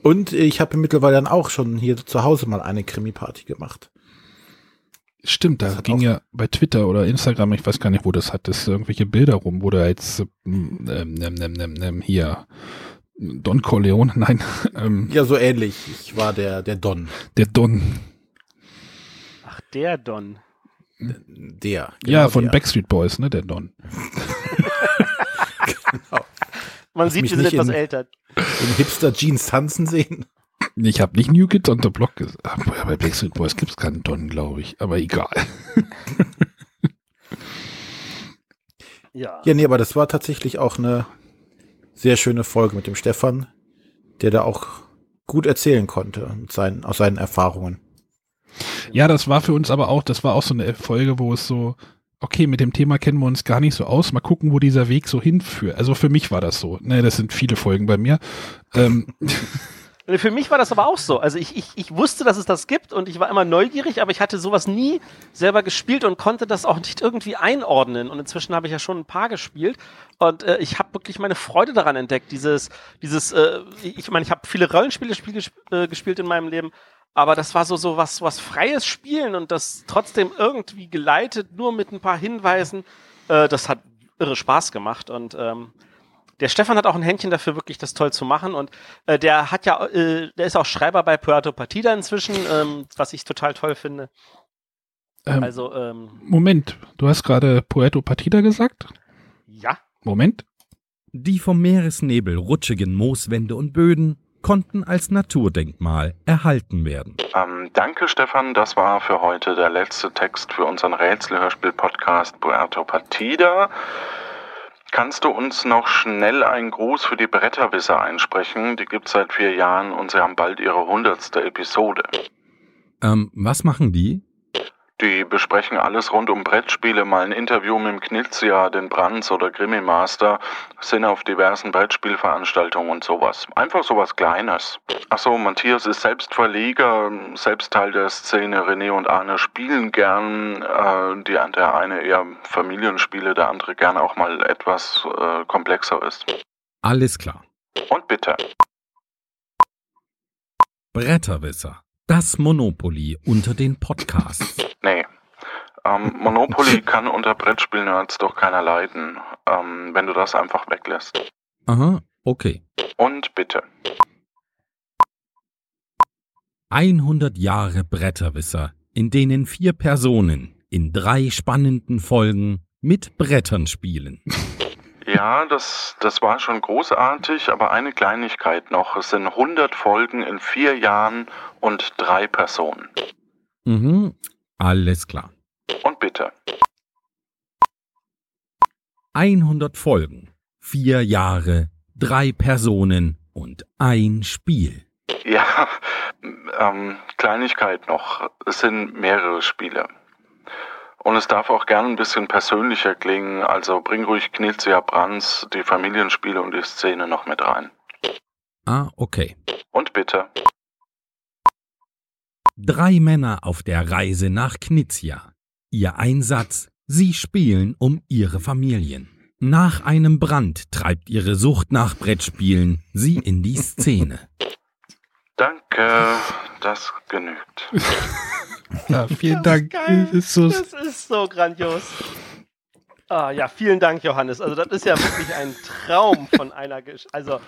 Speaker 1: und ich habe mittlerweile dann auch schon hier zu Hause mal eine Krimi-Party gemacht.
Speaker 3: Stimmt, da ging ja bei Twitter oder Instagram, ich weiß gar nicht, wo das hat, das irgendwelche Bilder rum, wo da jetzt ähm, ähm, ähm, ähm, ähm, ähm, hier Don Corleone, <laughs> nein, ähm,
Speaker 1: Ja, so ähnlich. Ich war der, der Don.
Speaker 3: der Don,
Speaker 4: Ach, der Don.
Speaker 1: Der.
Speaker 3: ja,
Speaker 1: genau
Speaker 3: von
Speaker 1: der.
Speaker 3: Backstreet Boys, ne, der Don. <laughs>
Speaker 4: Man
Speaker 1: Hast
Speaker 4: sieht, wir sind etwas
Speaker 1: in-
Speaker 4: älter.
Speaker 1: In Hipster-Jeans tanzen sehen.
Speaker 3: Ich habe nicht New Kids on the Block gesagt. Aber bei Backstreet Boys gibt's keinen Don, glaube ich. Aber egal.
Speaker 4: Ja.
Speaker 1: Ja, nee, aber das war tatsächlich auch eine sehr schöne Folge mit dem Stefan, der da auch gut erzählen konnte seinen, aus seinen Erfahrungen.
Speaker 3: Ja, das war für uns aber auch, das war auch so eine Folge, wo es so, okay, mit dem Thema kennen wir uns gar nicht so aus, mal gucken, wo dieser Weg so hinführt. Also für mich war das so. Ne, das sind viele Folgen bei mir. Ähm, <laughs>
Speaker 4: Für mich war das aber auch so. Also ich, ich, ich wusste, dass es das gibt und ich war immer neugierig, aber ich hatte sowas nie selber gespielt und konnte das auch nicht irgendwie einordnen. Und inzwischen habe ich ja schon ein paar gespielt und äh, ich habe wirklich meine Freude daran entdeckt. Dieses, dieses, äh, ich meine, ich habe viele Rollenspiele spiel, äh, gespielt in meinem Leben, aber das war so so was was freies Spielen und das trotzdem irgendwie geleitet, nur mit ein paar Hinweisen. Äh, das hat irre Spaß gemacht und ähm, der Stefan hat auch ein Händchen dafür, wirklich das toll zu machen. Und äh, der hat ja, äh, der ist auch Schreiber bei Puerto Partida inzwischen, ähm, was ich total toll finde.
Speaker 3: ähm,
Speaker 4: Also, ähm,
Speaker 3: Moment, du hast gerade Poeto Partida gesagt?
Speaker 4: ja.
Speaker 3: Moment.
Speaker 11: Die vom Meeresnebel rutschigen Mooswände und Böden konnten als Naturdenkmal erhalten werden.
Speaker 12: Ähm, danke, Stefan. Das war für heute der letzte Text für unseren Rätselhörspiel-Podcast Puerto Partida. Kannst du uns noch schnell einen Gruß für die Bretterwisser einsprechen? Die gibt's seit vier Jahren und sie haben bald ihre hundertste Episode.
Speaker 11: Ähm, was machen die?
Speaker 12: Die besprechen alles rund um Brettspiele, mal ein Interview mit dem Knizia, den Brands oder Grimmy Master, sind auf diversen Brettspielveranstaltungen und sowas. Einfach sowas Kleines. Achso, Matthias ist selbst Verleger, selbst Teil der Szene. René und Arne spielen gern, äh, die, der eine eher Familienspiele, der andere gern auch mal etwas äh, komplexer ist.
Speaker 11: Alles klar.
Speaker 12: Und bitte.
Speaker 11: Bretterwisser. Das Monopoly unter den Podcasts.
Speaker 12: Nee. Ähm, Monopoly <laughs> kann unter Brettspielnerds doch keiner leiden, ähm, wenn du das einfach weglässt.
Speaker 11: Aha, okay.
Speaker 12: Und bitte.
Speaker 11: 100 Jahre Bretterwisser, in denen vier Personen in drei spannenden Folgen mit Brettern spielen.
Speaker 12: Ja, das, das war schon großartig, aber eine Kleinigkeit noch. Es sind 100 Folgen in vier Jahren und drei Personen.
Speaker 11: Mhm, alles klar.
Speaker 12: Und bitte.
Speaker 11: 100 Folgen, vier Jahre, drei Personen und ein Spiel.
Speaker 12: Ja, <laughs> Ähm, Kleinigkeit noch. Es sind mehrere Spiele. Und es darf auch gern ein bisschen persönlicher klingen, also bring ruhig Knilzia Brands, die Familienspiele und die Szene noch mit rein.
Speaker 11: Ah, okay.
Speaker 12: Und bitte.
Speaker 11: Drei Männer auf der Reise nach Knizia. Ihr Einsatz, sie spielen um ihre Familien. Nach einem Brand treibt ihre Sucht nach Brettspielen sie in die Szene.
Speaker 12: Danke, das genügt. <laughs>
Speaker 3: Ja, vielen
Speaker 4: Das
Speaker 3: Dank.
Speaker 4: Ist geil.
Speaker 3: Ist so,
Speaker 4: Das ist so grandios. Ah, ja, vielen Dank, Johannes. Also, das ist ja wirklich ein Traum von einer Gesch Also,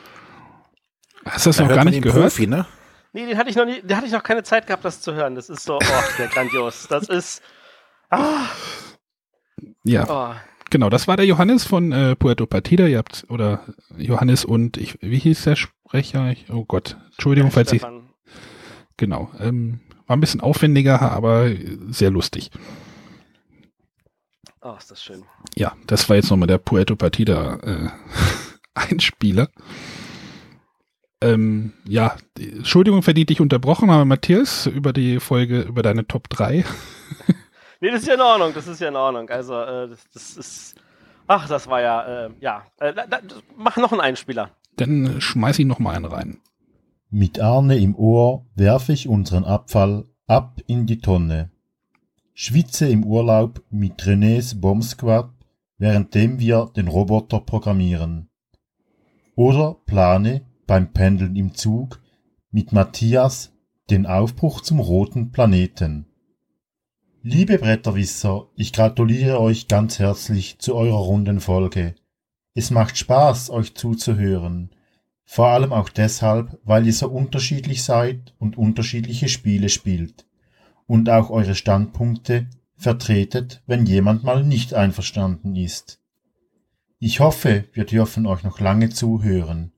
Speaker 3: hast du das
Speaker 1: Da
Speaker 3: noch gar nicht gehört?
Speaker 1: Profi, ne?
Speaker 4: nee, den hatte ich noch nie, den hatte ich noch keine Zeit gehabt, das zu hören. Das ist so, oh, sehr grandios. Das ist. Ah,
Speaker 3: Ja,
Speaker 4: oh.
Speaker 3: genau. Das war der Johannes von äh, Puerto Partida. Ihr habt, oder Johannes und ich, wie hieß der Sprecher? Ich, oh Gott, Entschuldigung, falls ich,
Speaker 4: Stefan.
Speaker 3: genau. Ähm, war ein bisschen aufwendiger, aber sehr lustig.
Speaker 4: Oh, ist das schön.
Speaker 3: Ja, das war jetzt nochmal der Puerto Partida äh, <laughs> Einspieler. Ähm, ja, Entschuldigung, für die ich dich unterbrochen habe, Matthias, über die Folge, über deine Top 3. <laughs>
Speaker 4: Nee, das ist ja in Ordnung, das ist ja in Ordnung. Also, äh, das, das ist. Ach, das war ja, äh, ja. Äh, da, da, mach noch einen Einspieler.
Speaker 3: Dann schmeiß ich nochmal einen rein.
Speaker 13: Mit Arne im Ohr werfe ich unseren Abfall ab in die Tonne. Schwitze im Urlaub mit Renés Bomb Squad, währenddem wir den Roboter programmieren. Oder plane beim Pendeln im Zug mit Matthias den Aufbruch zum roten Planeten. Liebe Bretterwisser, ich gratuliere euch ganz herzlich zu eurer runden Folge. Es macht Spaß, euch zuzuhören. Vor allem auch deshalb, weil ihr so unterschiedlich seid und unterschiedliche Spiele spielt. Und auch eure Standpunkte vertretet, wenn jemand mal nicht einverstanden ist. Ich hoffe, wir dürfen euch noch lange zuhören.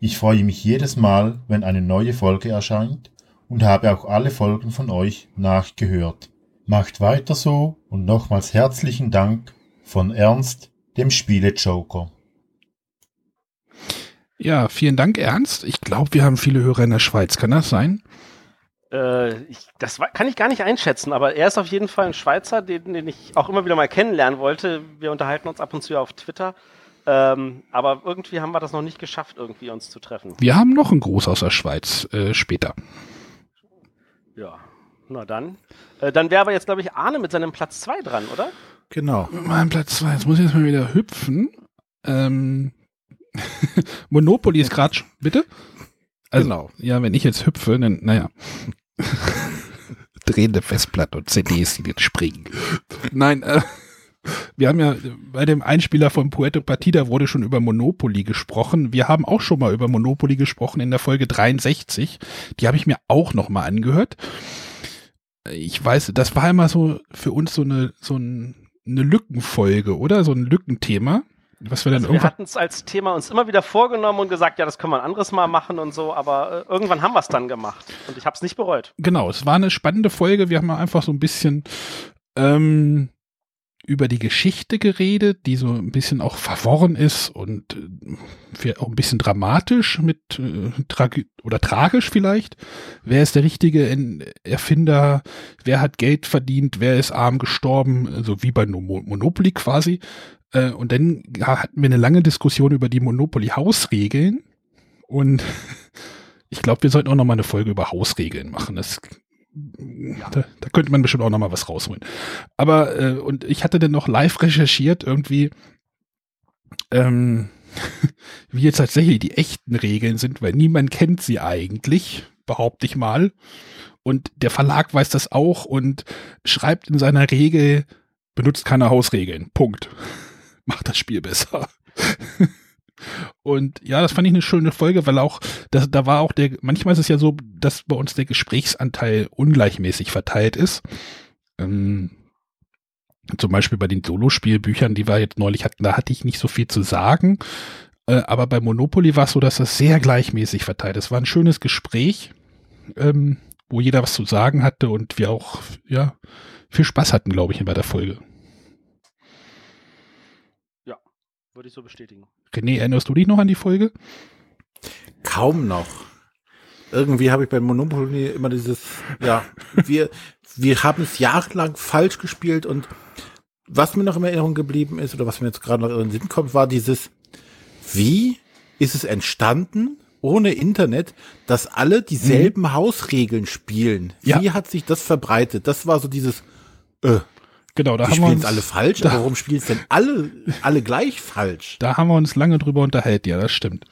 Speaker 13: Ich freue mich jedes Mal, wenn eine neue Folge erscheint und habe auch alle Folgen von euch nachgehört. Macht weiter so und nochmals herzlichen Dank von Ernst, dem Spiele-Joker.
Speaker 3: Ja, vielen Dank, Ernst. Ich glaube, wir haben viele Hörer in der Schweiz. Kann das sein?
Speaker 4: Äh, ich, das war, kann ich gar nicht einschätzen, aber er ist auf jeden Fall ein Schweizer, den, den ich auch immer wieder mal kennenlernen wollte. Wir unterhalten uns ab und zu auf Twitter. Ähm, aber irgendwie haben wir das noch nicht geschafft, irgendwie uns zu treffen.
Speaker 3: Wir haben noch einen Gruß aus der Schweiz äh, später.
Speaker 4: Ja, na dann. Äh, dann wäre aber jetzt, glaube ich, Arne mit seinem Platz 2 dran, oder?
Speaker 1: Genau.
Speaker 3: Mein Platz 2. Jetzt muss ich jetzt mal wieder hüpfen. Ähm, <laughs> Monopoly ist gerade. Bitte? Also,
Speaker 1: Genau.
Speaker 3: Ja, wenn ich jetzt hüpfe, dann, naja. <laughs> Drehende Festplatte und CDs, die jetzt springen. Nein, äh, <laughs> wir haben ja bei dem Einspieler von Puerto Partida wurde schon über Monopoly gesprochen. Wir haben auch schon mal über Monopoly gesprochen in der Folge 63. Die habe ich mir auch noch mal angehört. Ich weiß, das war immer so für uns so eine so ein, eine Lückenfolge, oder? So ein Lückenthema, was wir dann
Speaker 4: Also wir
Speaker 3: irgendwann
Speaker 4: hatten es als Thema uns immer wieder vorgenommen und gesagt, ja, das können wir ein anderes Mal machen und so, aber äh, irgendwann haben wir es dann gemacht und ich habe es nicht bereut.
Speaker 3: Genau, es war eine spannende Folge. Wir haben einfach so ein bisschen ähm, über die Geschichte geredet, die so ein bisschen auch verworren ist und äh, für- auch ein bisschen dramatisch mit äh, tragi oder tragisch vielleicht. Wer ist der richtige Erfinder? Wer hat Geld verdient? Wer ist arm gestorben? Also wie bei No- Monopoly quasi. Äh, und dann ja, hatten wir eine lange Diskussion über die Monopoly-Hausregeln. Und <laughs> ich glaube, wir sollten auch noch mal eine Folge über Hausregeln machen. Das, da, da könnte man bestimmt auch noch mal was rausholen. Aber, äh, und ich hatte dann noch live recherchiert, irgendwie, ähm, <laughs> wie jetzt tatsächlich die echten Regeln sind, weil niemand kennt sie eigentlich, behaupte ich mal. Und der Verlag weiß das auch und schreibt in seiner Regel, benutzt keine Hausregeln. Punkt. Macht das Spiel besser. Und ja, das fand ich eine schöne Folge, weil auch, das, da war auch der, manchmal ist es ja so, dass bei uns der Gesprächsanteil ungleichmäßig verteilt ist. Ähm, zum Beispiel bei den Solospielbüchern, die wir jetzt neulich hatten, da hatte ich nicht so viel zu sagen. Äh, aber bei Monopoly war es so, dass das sehr gleichmäßig verteilt ist. War ein schönes Gespräch, ähm, wo jeder was zu sagen hatte und wir auch, ja, viel Spaß hatten, glaube ich, bei der Folge.
Speaker 4: Würde ich so bestätigen.
Speaker 3: René, erinnerst du dich noch an die Folge?
Speaker 1: Kaum noch. irgendwie habe ich bei Monopoly immer dieses, ja, <laughs> wir, wir haben es jahrelang falsch gespielt und was mir noch in Erinnerung geblieben ist oder was mir jetzt gerade noch in den Sinn kommt, war dieses, wie ist es entstanden, ohne Internet, dass alle dieselben mhm. Hausregeln spielen? Wie ja. hat sich das verbreitet? Das war so dieses, äh,
Speaker 3: Genau,
Speaker 1: da die haben wir uns alle falsch, da, aber warum spielen es denn alle alle gleich falsch?
Speaker 3: Da haben wir uns lange drüber unterhalten, ja, das stimmt.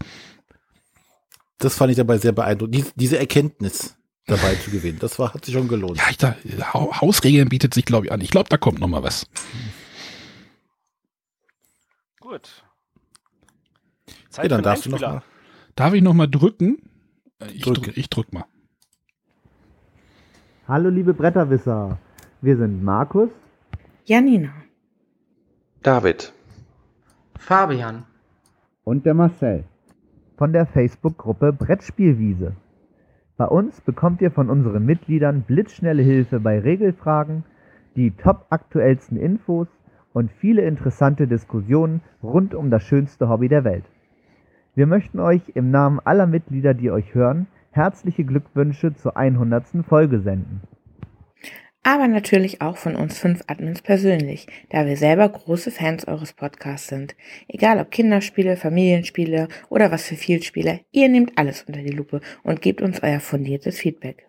Speaker 1: Das fand ich dabei sehr beeindruckend, die, diese Erkenntnis dabei zu gewinnen. Das war hat sich schon gelohnt.
Speaker 3: Ja, ich da, Hausregeln bietet sich glaube ich an. Ich glaube, da kommt noch mal was.
Speaker 4: Gut.
Speaker 1: Zeit ja, dann darfst du noch mal.
Speaker 3: Darf ich noch mal drücken? Ich drücke, ich drück mal.
Speaker 14: Hallo liebe Bretterwisser. Wir sind Markus
Speaker 15: Janina.
Speaker 7: David.
Speaker 16: Fabian.
Speaker 14: Und der Marcel. Von der Facebook-Gruppe Brettspielwiese. Bei uns bekommt ihr von unseren Mitgliedern blitzschnelle Hilfe bei Regelfragen, die top aktuellsten Infos und viele interessante Diskussionen rund um das schönste Hobby der Welt. Wir möchten euch im Namen aller Mitglieder, die euch hören, herzliche Glückwünsche zur 100. Folge senden
Speaker 15: aber natürlich auch von uns fünf Admins persönlich, da wir selber große Fans eures Podcasts sind. Egal ob Kinderspiele, Familienspiele oder was für Vielspieler, ihr nehmt alles unter die Lupe und gebt uns euer fundiertes Feedback.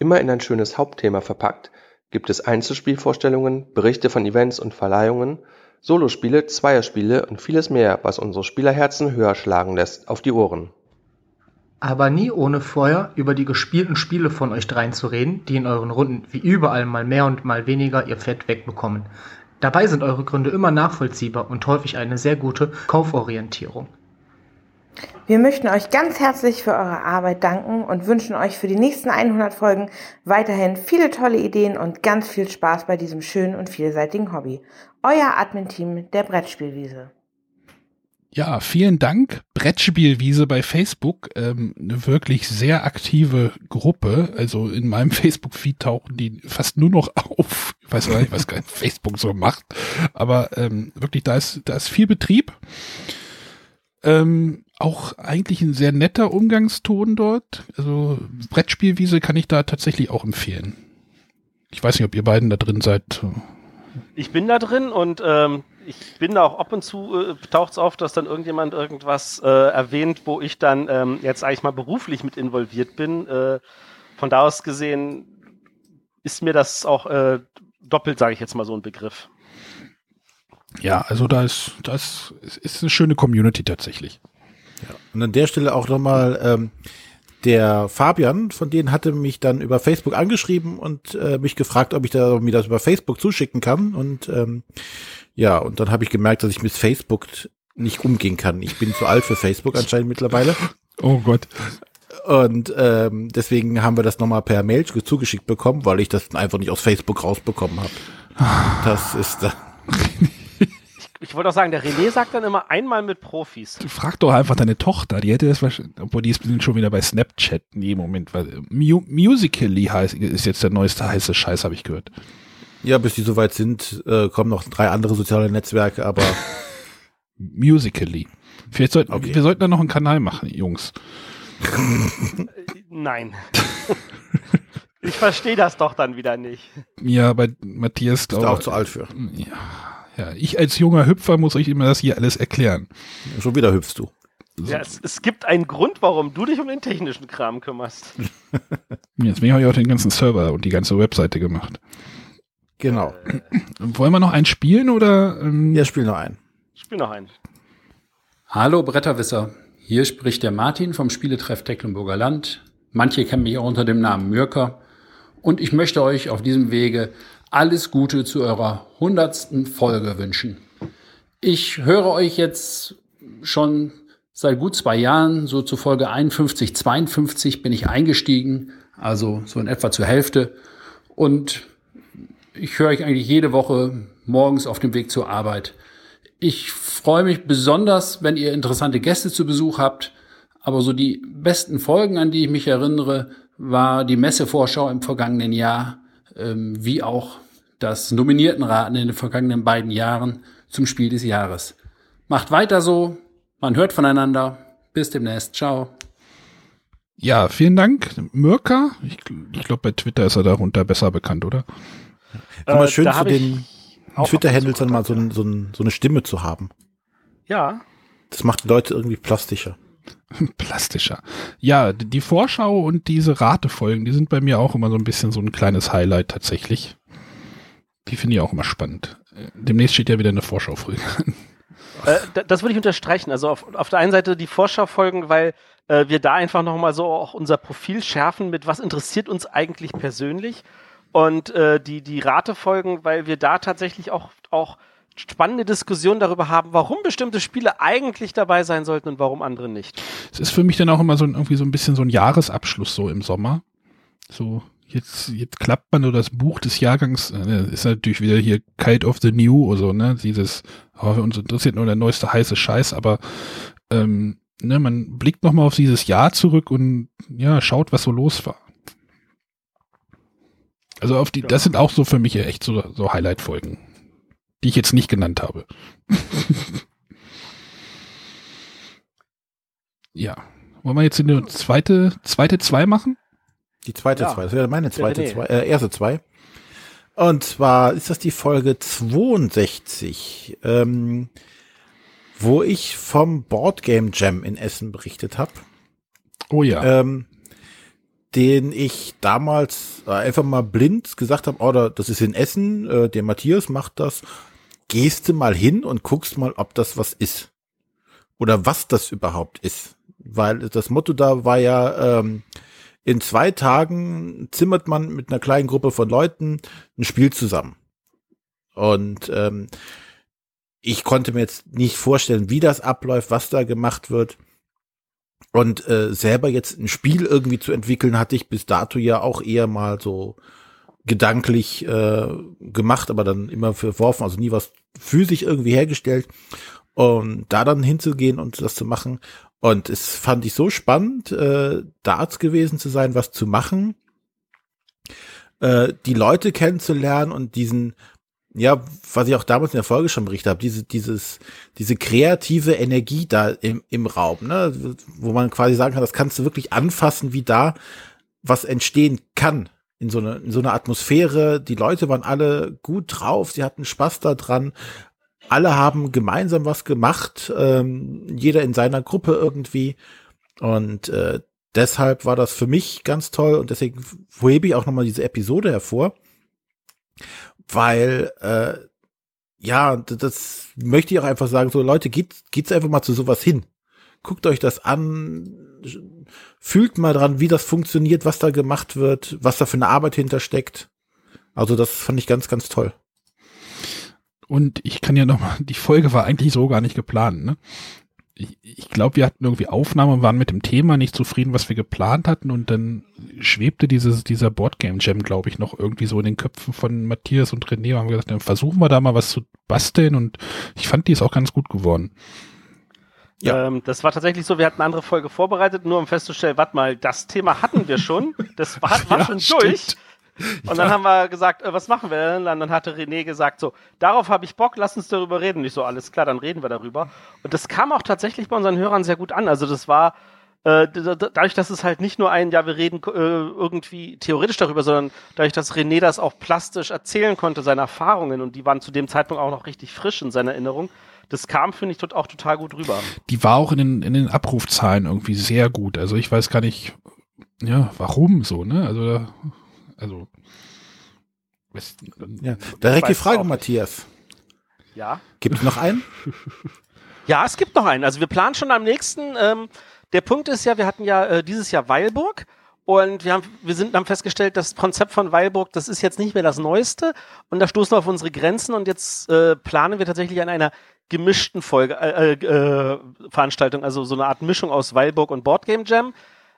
Speaker 7: Immer in ein schönes Hauptthema verpackt, gibt es Einzelspielvorstellungen, Berichte von Events und Verleihungen, Solospiele, Zweierspiele und vieles mehr, was unsere Spielerherzen höher schlagen lässt, auf die Ohren.
Speaker 16: Aber nie ohne vorher über die gespielten Spiele von euch dreien zu reden, die in euren Runden wie überall mal mehr und mal weniger ihr Fett wegbekommen. Dabei sind eure Gründe immer nachvollziehbar und häufig eine sehr gute Kauforientierung.
Speaker 15: Wir möchten euch ganz herzlich für eure Arbeit danken und wünschen euch für die nächsten 100 Folgen weiterhin viele tolle Ideen und ganz viel Spaß bei diesem schönen und vielseitigen Hobby. Euer Admin-Team der Brettspielwiese.
Speaker 3: Ja, vielen Dank. Brettspielwiese bei Facebook, ähm, eine wirklich sehr aktive Gruppe. Also in meinem <laughs> Facebook-Feed tauchen die fast nur noch auf. Ich weiß gar nicht, was <laughs> Facebook so macht. Aber ähm, wirklich, da ist, da ist viel Betrieb. Ähm, auch eigentlich ein sehr netter Umgangston dort. Also Brettspielwiese kann ich da tatsächlich auch empfehlen. Ich weiß nicht, ob ihr beiden da drin seid.
Speaker 4: Ich bin da drin und ähm, ich bin da auch ab und zu, äh, taucht es auf, dass dann irgendjemand irgendwas äh, erwähnt, wo ich dann ähm, jetzt eigentlich mal beruflich mit involviert bin. Äh, von da aus gesehen ist mir das auch äh, doppelt, sage ich jetzt mal so ein Begriff.
Speaker 3: Ja, also da ist, das ist eine schöne Community tatsächlich.
Speaker 1: Ja, und an der Stelle auch nochmal, ähm, der Fabian, von denen hatte mich dann über Facebook angeschrieben und äh, mich gefragt, ob ich da mir das über Facebook zuschicken kann. Und ähm, ja, und dann habe ich gemerkt, dass ich mit Facebook nicht umgehen kann. Ich bin zu alt für Facebook anscheinend mittlerweile.
Speaker 3: Oh Gott.
Speaker 1: Und ähm, deswegen haben wir das nochmal per Mail zugeschickt bekommen, weil ich das einfach nicht aus Facebook rausbekommen habe. Das ist da. <laughs>
Speaker 4: Ich wollte auch sagen, der René sagt dann immer einmal mit Profis.
Speaker 3: Frag doch einfach deine Tochter, die hätte das wahrscheinlich, obwohl die ist schon wieder bei Snapchat. Nee, Moment, weil Mu Musical.ly heißt, ist jetzt der neueste heiße Scheiß, habe ich gehört.
Speaker 1: Ja, bis die soweit sind, äh, kommen noch drei andere soziale Netzwerke, aber. <laughs>
Speaker 3: Musically. Vielleicht sollten, okay. wir sollten da noch einen Kanal machen, Jungs.
Speaker 4: Nein. ich verstehe das doch dann wieder nicht.
Speaker 3: Ja, bei Matthias
Speaker 1: ist auch zu alt für.
Speaker 3: Ja, ja, ich als junger Hüpfer muss euch immer das hier alles erklären.
Speaker 1: Schon wieder hüpfst du.
Speaker 4: So. Ja, es, es, gibt einen Grund, warum du dich um den technischen Kram kümmerst. <laughs>
Speaker 3: Deswegen habe ich auch den ganzen Server und die ganze Webseite gemacht.
Speaker 1: Genau.
Speaker 3: Äh, Wollen wir noch einen spielen oder?
Speaker 1: Ähm? Ja, spiel noch einen.
Speaker 4: Spiel noch einen.
Speaker 17: Hallo Bretterwisser. Hier spricht der Martin vom Spieletreff Tecklenburger Land. Manche kennen mich auch unter dem Namen Mürker. Und ich möchte euch auf diesem Wege alles Gute zu eurer hundertsten Folge wünschen. Ich höre euch jetzt schon seit gut zwei Jahren, so zu Folge 51, 52 bin ich eingestiegen, also so in etwa zur Hälfte. Und ich höre euch eigentlich jede Woche morgens auf dem Weg zur Arbeit. Ich freue mich besonders, wenn ihr interessante Gäste zu Besuch habt. Aber so die besten Folgen, an die ich mich erinnere, war die Messevorschau im vergangenen Jahr, ähm, wie auch das Nominiertenraten in den vergangenen beiden Jahren zum Spiel des Jahres. Macht weiter so. Man hört voneinander. Bis demnächst. Ciao.
Speaker 3: Ja, vielen Dank, Mirka. Ich, ich glaube, bei Twitter ist er darunter besser bekannt, oder?
Speaker 1: Ist immer
Speaker 4: Äh,
Speaker 1: schön für den
Speaker 4: auch
Speaker 1: Twitter-Handles dann mal so, ein, so, ein, so eine Stimme zu haben.
Speaker 4: Ja.
Speaker 1: Das macht die Leute irgendwie plastischer. <laughs>
Speaker 3: Plastischer. Ja, die Vorschau und diese Ratefolgen, die sind bei mir auch immer so ein bisschen so ein kleines Highlight tatsächlich. Die finde ich auch immer spannend. Äh, Demnächst steht ja wieder eine Vorschaufolge. <laughs>
Speaker 4: Äh, da- das würde ich unterstreichen. Also auf, auf der einen Seite die Vorschaufolgen, weil äh, wir da einfach nochmal so auch unser Profil schärfen mit, was interessiert uns eigentlich persönlich. Und äh, die, die Ratefolgen, weil wir da tatsächlich auch, auch spannende Diskussionen darüber haben, warum bestimmte Spiele eigentlich dabei sein sollten und warum andere nicht.
Speaker 3: Es ist für mich dann auch immer so ein, irgendwie so ein bisschen so ein Jahresabschluss so im Sommer. So, jetzt, jetzt klappt man so das Buch des Jahrgangs, äh, ist natürlich wieder hier Kite of the New oder so, ne? Dieses, oh, uns interessiert nur der neueste heiße Scheiß, aber ähm, ne, man blickt nochmal auf dieses Jahr zurück und ja, schaut, was so los war. Also auf die, das sind auch so für mich echt so, so Highlight-Folgen, die ich jetzt nicht genannt habe. <laughs> ja. Wollen wir jetzt eine zweite, zweite zwei machen?
Speaker 1: Die zweite
Speaker 3: Ja.
Speaker 1: zwei. Das wäre meine zweite
Speaker 3: René.
Speaker 1: zwei, äh, erste zwei. Und zwar ist das die Folge 62, ähm, wo ich vom Boardgame Jam in Essen berichtet habe.
Speaker 3: Oh ja.
Speaker 1: Ähm, den ich damals äh, einfach mal blind gesagt habe, oh, da- das ist in Essen, äh, der Matthias macht das. Gehst du mal hin und guckst mal, ob das was ist. Oder was das überhaupt ist. Weil das Motto da war ja, ähm, in zwei Tagen zimmert man mit einer kleinen Gruppe von Leuten ein Spiel zusammen. Und ähm, ich konnte mir jetzt nicht vorstellen, wie das abläuft, was da gemacht wird. Und äh, selber jetzt ein Spiel irgendwie zu entwickeln, hatte ich bis dato ja auch eher mal so gedanklich äh, gemacht, aber dann immer verworfen, also nie was physisch irgendwie hergestellt. Und da dann hinzugehen und das zu machen. Und es fand ich so spannend, äh, Darts gewesen zu sein, was zu machen, äh, die Leute kennenzulernen und diesen, ja, was ich auch damals in der Folge schon berichtet habe, diese, dieses, diese kreative Energie da im, im Raum, ne, wo man quasi sagen kann, das kannst du wirklich anfassen, wie da was entstehen kann in so, eine, in so einer Atmosphäre. Die Leute waren alle gut drauf, sie hatten Spaß daran. Alle haben gemeinsam was gemacht, ähm, jeder in seiner Gruppe irgendwie. Und äh, deshalb war das für mich ganz toll und deswegen hebe ich auch nochmal diese Episode hervor, weil äh, ja, das möchte ich auch einfach sagen, so Leute, geht, geht's einfach mal zu sowas hin. Guckt euch das an, fühlt mal dran, wie das funktioniert, was da gemacht wird, was da für eine Arbeit hintersteckt. Also das fand ich ganz, ganz toll.
Speaker 3: Und ich kann ja noch mal, die Folge war eigentlich so gar nicht geplant, ne? Ich, ich glaube, wir hatten irgendwie Aufnahme und waren mit dem Thema nicht zufrieden, was wir geplant hatten und dann schwebte dieses, dieser Boardgame Jam, glaube ich, noch irgendwie so in den Köpfen von Matthias und René. Haben wir gesagt, dann versuchen wir da mal was zu basteln und ich fand, die ist auch ganz gut geworden.
Speaker 4: Ähm, das war tatsächlich so, wir hatten eine andere Folge vorbereitet, nur um festzustellen, warte mal, das Thema hatten wir schon, das <laughs> war, war
Speaker 3: Ja,
Speaker 4: schon
Speaker 3: stimmt.
Speaker 4: durch. Und dann haben wir gesagt, äh, was machen wir denn? Und dann hatte René gesagt, so, darauf habe ich Bock, lass uns darüber reden. Nicht so, alles klar, dann reden wir darüber. Und das kam auch tatsächlich bei unseren Hörern sehr gut an. Also das war, äh, dadurch, dass es halt nicht nur ein, ja, wir reden äh, irgendwie theoretisch darüber, sondern dadurch, dass René das auch plastisch erzählen konnte, seine Erfahrungen, und die waren zu dem Zeitpunkt auch noch richtig frisch in seiner Erinnerung, das kam, finde ich, tot- auch total gut rüber.
Speaker 3: Die war auch in den, in den Abrufzahlen irgendwie sehr gut. Also ich weiß gar nicht, ja, warum so, ne? Also, also. es-
Speaker 1: Ja, direkt die Frage. Matthias.
Speaker 4: Ja.
Speaker 1: Gibt es noch einen? <laughs>
Speaker 4: Ja, es gibt noch einen. Also wir planen schon am nächsten. Ähm, der Punkt ist ja, wir hatten ja äh, dieses Jahr Weilburg und wir haben, wir sind, haben festgestellt, das Konzept von Weilburg, das ist jetzt nicht mehr das Neueste und da stoßen wir auf unsere Grenzen und jetzt äh, planen wir tatsächlich an einer gemischten Folge, äh, äh, Veranstaltung, also so eine Art Mischung aus Weilburg und Boardgame Jam.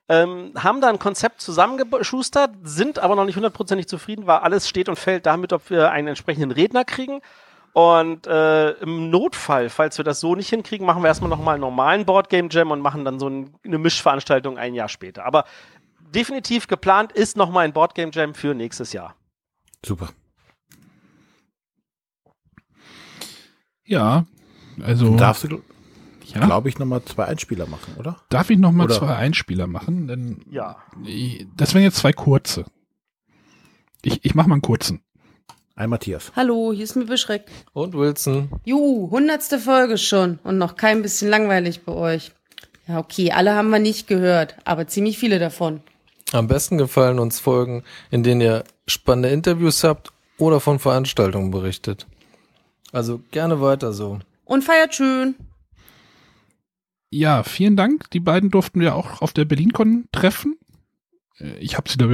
Speaker 4: Ähm, haben da ein Konzept zusammengeschustert, sind aber noch nicht hundertprozentig zufrieden, weil alles steht und fällt damit, ob wir einen entsprechenden Redner kriegen. Und äh, im Notfall, falls wir das so nicht hinkriegen, machen wir erstmal nochmal einen normalen Boardgame Jam und machen dann so ein, eine Mischveranstaltung ein Jahr später. Aber definitiv geplant ist nochmal ein Boardgame Jam für nächstes Jahr.
Speaker 1: Super.
Speaker 3: Ja, also.
Speaker 1: Darfst du,
Speaker 3: Ja?
Speaker 1: glaube ich, nochmal zwei Einspieler machen, oder?
Speaker 3: Darf ich noch mal
Speaker 1: Oder-
Speaker 3: zwei Einspieler machen? Denn
Speaker 4: Ja.
Speaker 3: das wären jetzt zwei kurze. Ich, ich mache mal einen kurzen.
Speaker 1: Ein Matthias.
Speaker 18: Hallo, hier ist mir Beschreck.
Speaker 19: Und Wilson.
Speaker 18: Juhu, hundertste Folge schon und noch kein bisschen langweilig bei euch. Ja, okay, alle haben wir nicht gehört, aber ziemlich viele davon.
Speaker 19: Am besten gefallen uns Folgen, in denen ihr spannende Interviews habt oder von Veranstaltungen berichtet. Also gerne weiter so.
Speaker 18: Und feiert schön.
Speaker 3: Ja, vielen Dank. Die beiden durften wir auch auf der BerlinCon treffen. Äh, Ich habe sie da,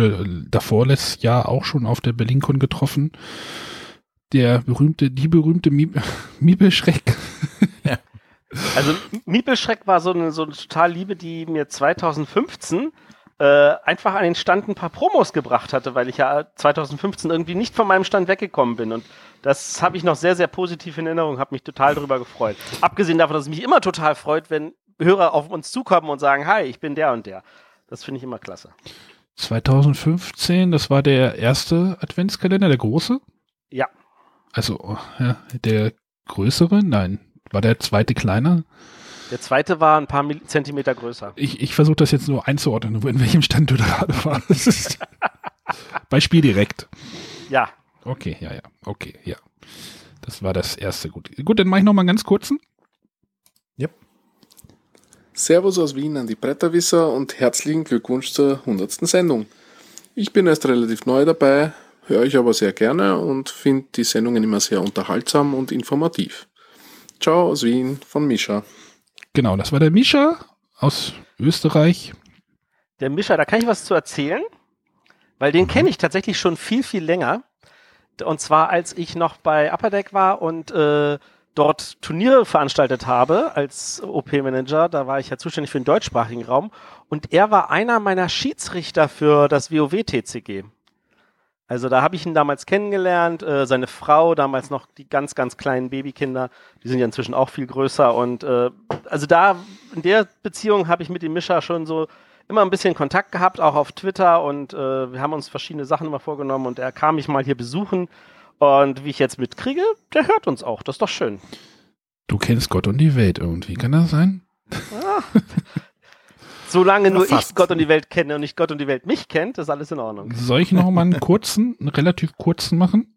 Speaker 3: davor letztes Jahr auch schon auf der BerlinCon getroffen. Der berühmte, die berühmte Mieb <laughs> Miebelschreck.
Speaker 4: Also Miepelschreck war so eine, so eine total Liebe, die mir 2015 äh, einfach an den Stand ein paar Promos gebracht hatte, weil ich ja 2015 irgendwie nicht von meinem Stand weggekommen bin. Und das habe ich noch sehr, sehr positiv in Erinnerung, habe mich total darüber gefreut. Abgesehen davon, dass es mich immer total freut, wenn Hörer auf uns zukommen und sagen, hi, ich bin der und der. Das finde ich immer klasse.
Speaker 3: 2015, das war der erste Adventskalender, der große.
Speaker 4: Ja.
Speaker 3: Also oh, ja, der größere, nein, war der zweite kleiner.
Speaker 4: Der zweite war ein paar Zentimeter größer.
Speaker 3: Ich, ich versuche das jetzt nur einzuordnen, in welchem Stand du <laughs> gerade warst. <laughs> Bei Spiel direkt.
Speaker 4: Ja.
Speaker 3: Okay, ja, ja, okay, ja. Das war das erste. Gut, gut dann mache ich noch mal einen ganz kurzen.
Speaker 20: Servus aus Wien an die Bretterwisser und herzlichen Glückwunsch zur 100. Sendung. Ich bin erst relativ neu dabei, höre ich aber sehr gerne und finde die Sendungen immer sehr unterhaltsam und informativ. Ciao aus Wien von Mischa.
Speaker 3: Genau, das war der Mischa aus Österreich.
Speaker 4: Der Mischer, da kann ich was zu erzählen, weil den kenne ich tatsächlich schon viel, viel länger. Und zwar, als ich noch bei Upper Deck war und äh, dort Turniere veranstaltet habe als OP-Manager. Da war ich ja zuständig für den deutschsprachigen Raum. Und er war einer meiner Schiedsrichter für das WoW-TCG. Also da habe ich ihn damals kennengelernt. Äh, seine Frau, damals noch die ganz, ganz kleinen Babykinder, die sind ja inzwischen auch viel größer. Und äh, also da in der Beziehung habe ich mit dem Mischa schon so immer ein bisschen Kontakt gehabt, auch auf Twitter. Und äh, wir haben uns verschiedene Sachen immer vorgenommen. Und er kam mich mal hier besuchen. Und wie ich jetzt mitkriege, der hört uns auch. Das ist doch schön.
Speaker 3: Du kennst Gott und die Welt irgendwie, kann das sein?
Speaker 4: Ah. <laughs> Solange nur
Speaker 3: fast.
Speaker 4: ich Gott und die Welt kenne und nicht Gott und die Welt mich kennt, ist alles in Ordnung.
Speaker 3: Soll ich noch mal einen kurzen, einen relativ kurzen machen?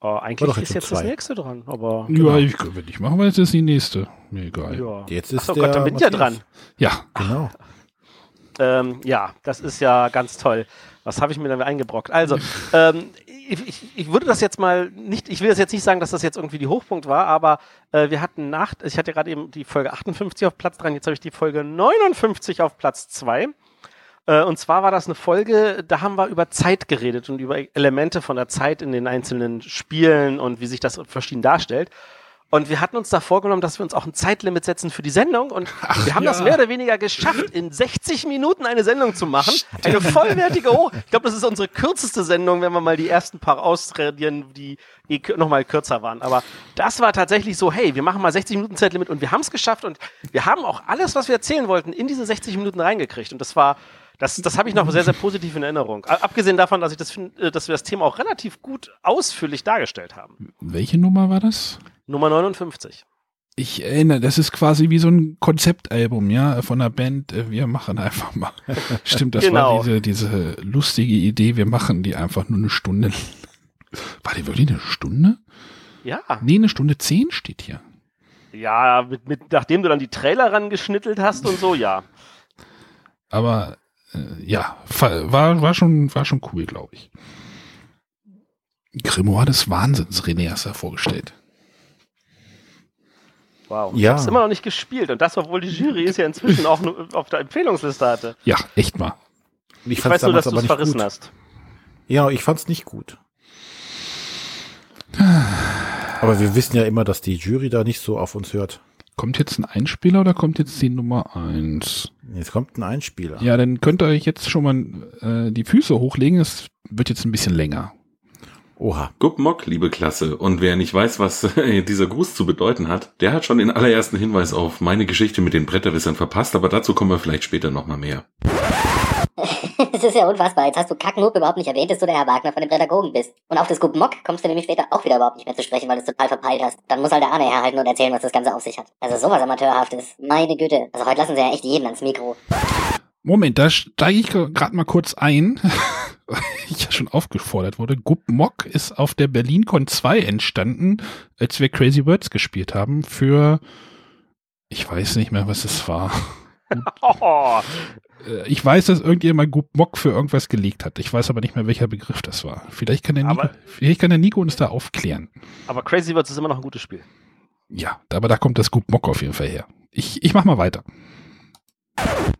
Speaker 4: Oh, eigentlich
Speaker 3: doch
Speaker 4: ist
Speaker 3: jetzt
Speaker 4: jetzt
Speaker 3: um
Speaker 4: das
Speaker 3: zwei.
Speaker 4: nächste dran, aber.
Speaker 3: Ja, ich, wenn ich machen, weil jetzt ist die nächste. Mir egal.
Speaker 4: Ja.
Speaker 1: Jetzt
Speaker 4: Ach
Speaker 1: ist
Speaker 4: so
Speaker 1: der
Speaker 4: Gott, dann bin ich ja dran.
Speaker 3: Ja.
Speaker 1: Genau.
Speaker 4: Ähm, ja, das ist ja ganz toll. Was habe ich mir dann eingebrockt? Also, <laughs> ähm, ich, ich, ich würde das jetzt mal nicht, ich will das jetzt nicht sagen, dass das jetzt irgendwie die Hochpunkt war, aber äh, wir hatten nach, ich hatte gerade eben die Folge 58 auf Platz dran, jetzt habe ich die Folge 59 auf Platz 2. Äh, und zwar war das eine Folge, da haben wir über Zeit geredet und über Elemente von der Zeit in den einzelnen Spielen und wie sich das verschieden darstellt. Und wir hatten uns da vorgenommen, dass wir uns auch ein Zeitlimit setzen für die Sendung. Und wir haben
Speaker 3: ja.
Speaker 4: das mehr oder weniger geschafft, in 60 Minuten eine Sendung zu machen. Eine vollwertige Hoch. Ich glaube, das ist unsere kürzeste Sendung, wenn wir mal die ersten paar ausradieren, die eh kür- noch mal kürzer waren. Aber das war tatsächlich so, hey, wir machen mal 60 Minuten Zeitlimit und wir haben es geschafft. Und wir haben auch alles, was wir erzählen wollten, in diese 60 Minuten reingekriegt. Und das war, das, das habe ich noch sehr, sehr positiv in Erinnerung. Abgesehen davon, dass ich das finde, dass wir das Thema auch relativ gut ausführlich dargestellt haben.
Speaker 3: Welche Nummer war das?
Speaker 4: Nummer 59.
Speaker 3: Ich erinnere, das ist quasi wie so ein Konzeptalbum, ja, von einer Band. äh, Wir machen einfach mal. <laughs> Stimmt, das
Speaker 4: Genau.
Speaker 3: war diese, diese lustige Idee, wir machen die einfach nur eine Stunde. War die wirklich eine Stunde?
Speaker 4: Ja.
Speaker 3: Nee, eine Stunde zehn steht hier.
Speaker 4: Ja, mit, mit, nachdem du dann die Trailer rangeschnittelt hast und so, ja.
Speaker 3: Aber äh, ja, fa- war, war, schon, war schon cool, glaube ich. Grimoire des Wahnsinns, René hast du ja vorgestellt.
Speaker 4: Wow.
Speaker 3: Ja.
Speaker 4: Ich hab's immer noch nicht gespielt und das, obwohl die Jury es ja inzwischen auch nur auf der Empfehlungsliste hatte.
Speaker 3: Ja, echt mal.
Speaker 1: Ich,
Speaker 4: Ich weiß nur, dass du es verrissen
Speaker 1: gut.
Speaker 4: hast.
Speaker 1: Ja, ich fand's nicht gut. Aber wir wissen ja immer, dass die Jury da nicht so auf uns hört.
Speaker 3: Kommt jetzt ein Einspieler oder kommt jetzt die Nummer eins?
Speaker 1: Jetzt kommt ein Einspieler.
Speaker 3: Ja, dann könnt ihr euch jetzt schon mal äh, die Füße hochlegen. Es wird jetzt ein bisschen länger.
Speaker 1: Oha.
Speaker 21: Guck Mock, liebe Klasse. Und wer nicht weiß, was äh, dieser Gruß zu bedeuten hat, der hat schon den allerersten Hinweis auf meine Geschichte mit den Bretterwissern verpasst, aber dazu kommen wir vielleicht später nochmal mehr. <laughs>
Speaker 22: Es ist ja unfassbar. Jetzt hast du Kacknoob überhaupt nicht erwähnt, dass du der Herr Wagner von den Pädagogen bist. Und auf das Gub Mock kommst du nämlich später auch wieder überhaupt nicht mehr zu sprechen, weil du es total verpeilt hast. Dann muss halt der Arne herhalten und erzählen, was das Ganze auf sich hat. Also sowas Amateurhaftes. Meine Güte. Also heute lassen sie ja echt jeden ans Mikro.
Speaker 3: Moment, da steige ich gerade mal kurz ein. <laughs> ich ja schon aufgefordert wurde. Gub Mock ist auf der BerlinCon 2 entstanden, als wir Crazy Words gespielt haben für ich weiß nicht mehr, was es war. <laughs>
Speaker 4: Oh,
Speaker 3: Ich weiß, dass irgendjemand Gub Mock für irgendwas gelegt hat. Ich weiß aber nicht mehr, welcher Begriff das war. Vielleicht kann der Nico,
Speaker 4: Aber-
Speaker 3: vielleicht kann der Nico uns da aufklären.
Speaker 4: aber Crazy Words ist immer noch ein gutes Spiel.
Speaker 3: Ja, aber da kommt das Gub Mock auf jeden Fall her. Ich, ich mach mal weiter.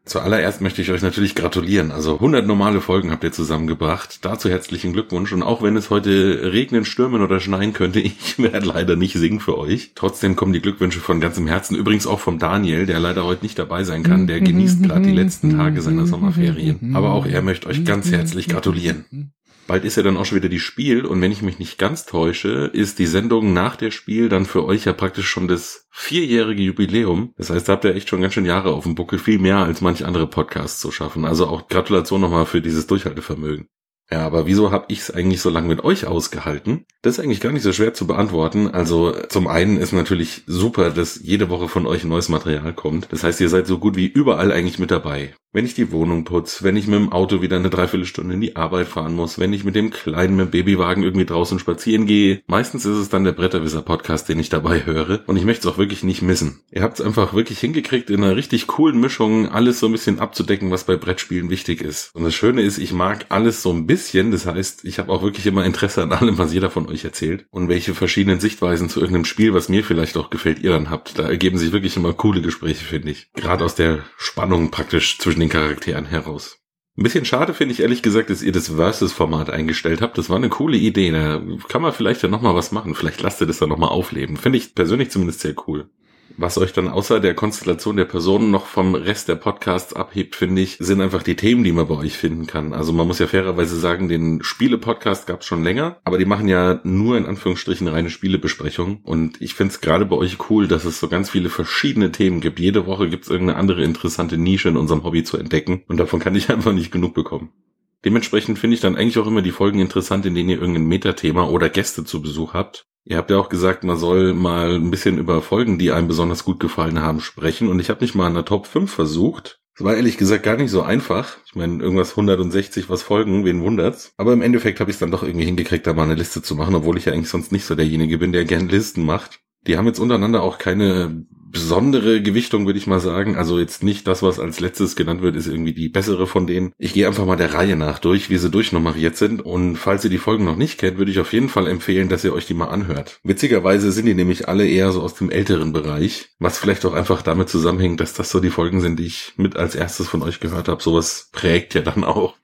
Speaker 21: Zuallererst möchte ich euch natürlich gratulieren. Also 100 normale Folgen habt ihr zusammengebracht. Dazu herzlichen Glückwunsch. Und auch wenn es heute regnen, stürmen oder schneien könnte, <laughs> ich werde leider nicht singen für euch. Trotzdem kommen die Glückwünsche von ganzem Herzen. Übrigens auch vom Daniel, der leider heute nicht dabei sein kann. Der genießt gerade die letzten Tage seiner Sommerferien. Aber auch er möchte euch ganz herzlich gratulieren. Bald ist ja dann auch schon wieder die Spiel und wenn ich mich nicht ganz täusche, ist die Sendung nach der Spiel dann für euch ja praktisch schon das vierjährige Jubiläum. Das heißt, da habt ihr echt schon ganz schön Jahre auf dem Buckel, viel mehr als manch andere Podcasts zu schaffen. Also auch Gratulation nochmal für dieses Durchhaltevermögen. Ja, aber wieso habe ich es eigentlich so lange mit euch ausgehalten? Das ist eigentlich gar nicht so schwer zu beantworten. Also zum einen ist natürlich super, dass jede Woche von euch neues Material kommt. Das heißt, ihr seid so gut wie überall eigentlich mit dabei. Wenn ich die Wohnung putze, wenn ich mit dem Auto wieder eine Dreiviertelstunde in die Arbeit fahren muss, wenn ich mit dem Kleinen, mit dem Babywagen irgendwie draußen spazieren gehe. Meistens ist es dann der Bretterwisser-Podcast, den ich dabei höre. Und ich möchte es auch wirklich nicht missen. Ihr habt es einfach wirklich hingekriegt, in einer richtig coolen Mischung alles so ein bisschen abzudecken, was bei Brettspielen wichtig ist. Und das Schöne ist, ich mag alles so ein bisschen. Das heißt, ich habe auch wirklich immer Interesse an allem, was jeder von euch erzählt. Und welche verschiedenen Sichtweisen zu irgendeinem Spiel, was mir vielleicht auch gefällt, ihr dann habt. Da ergeben sich wirklich immer coole Gespräche, finde ich. Gerade aus der Spannung praktisch zwischen den Charakteren heraus. Ein bisschen schade finde ich ehrlich gesagt, dass ihr das Versus-Format eingestellt habt. Das war eine coole Idee. Da kann man vielleicht ja nochmal was machen. Vielleicht lasst ihr das dann nochmal aufleben. Finde ich persönlich zumindest sehr cool. Was euch dann außer der Konstellation der Personen noch vom Rest der Podcasts abhebt, finde ich, sind einfach die Themen, die man bei euch finden kann. Also man muss ja fairerweise sagen, den Spiele-Podcast gab es schon länger, aber die machen ja nur in Anführungsstrichen reine Spielebesprechungen. Und ich finde es gerade bei euch cool, dass es so ganz viele verschiedene Themen gibt. Jede Woche gibt es irgendeine andere interessante Nische in unserem Hobby zu entdecken. Und davon kann ich <laughs> einfach nicht genug bekommen. Dementsprechend finde ich dann eigentlich auch immer die Folgen interessant, in denen ihr irgendein Metathema oder Gäste zu Besuch habt. Ihr habt ja auch gesagt, man soll mal ein bisschen über Folgen, die einem besonders gut gefallen haben, sprechen. Und ich habe mich mal in der Top 5 versucht. Es war ehrlich gesagt gar nicht so einfach. Ich meine, irgendwas 160 was Folgen, wen wundert's. Aber im Endeffekt habe ich es dann doch irgendwie hingekriegt, da mal eine Liste zu machen, obwohl ich ja eigentlich sonst nicht so derjenige bin, der gern Listen macht. Die haben jetzt untereinander auch keine besondere Gewichtung, würde ich mal sagen. Also jetzt nicht das, was als letztes genannt wird, ist irgendwie die bessere von denen. Ich gehe einfach mal der Reihe nach durch, wie sie durchnummeriert sind. Und falls ihr die Folgen noch nicht kennt, würde ich auf jeden Fall empfehlen, dass ihr euch die mal anhört. Witzigerweise sind die nämlich alle eher so aus dem älteren Bereich, was vielleicht auch einfach damit zusammenhängt, dass das so die Folgen sind, die ich mit als erstes von euch gehört habe. Sowas prägt ja dann auch.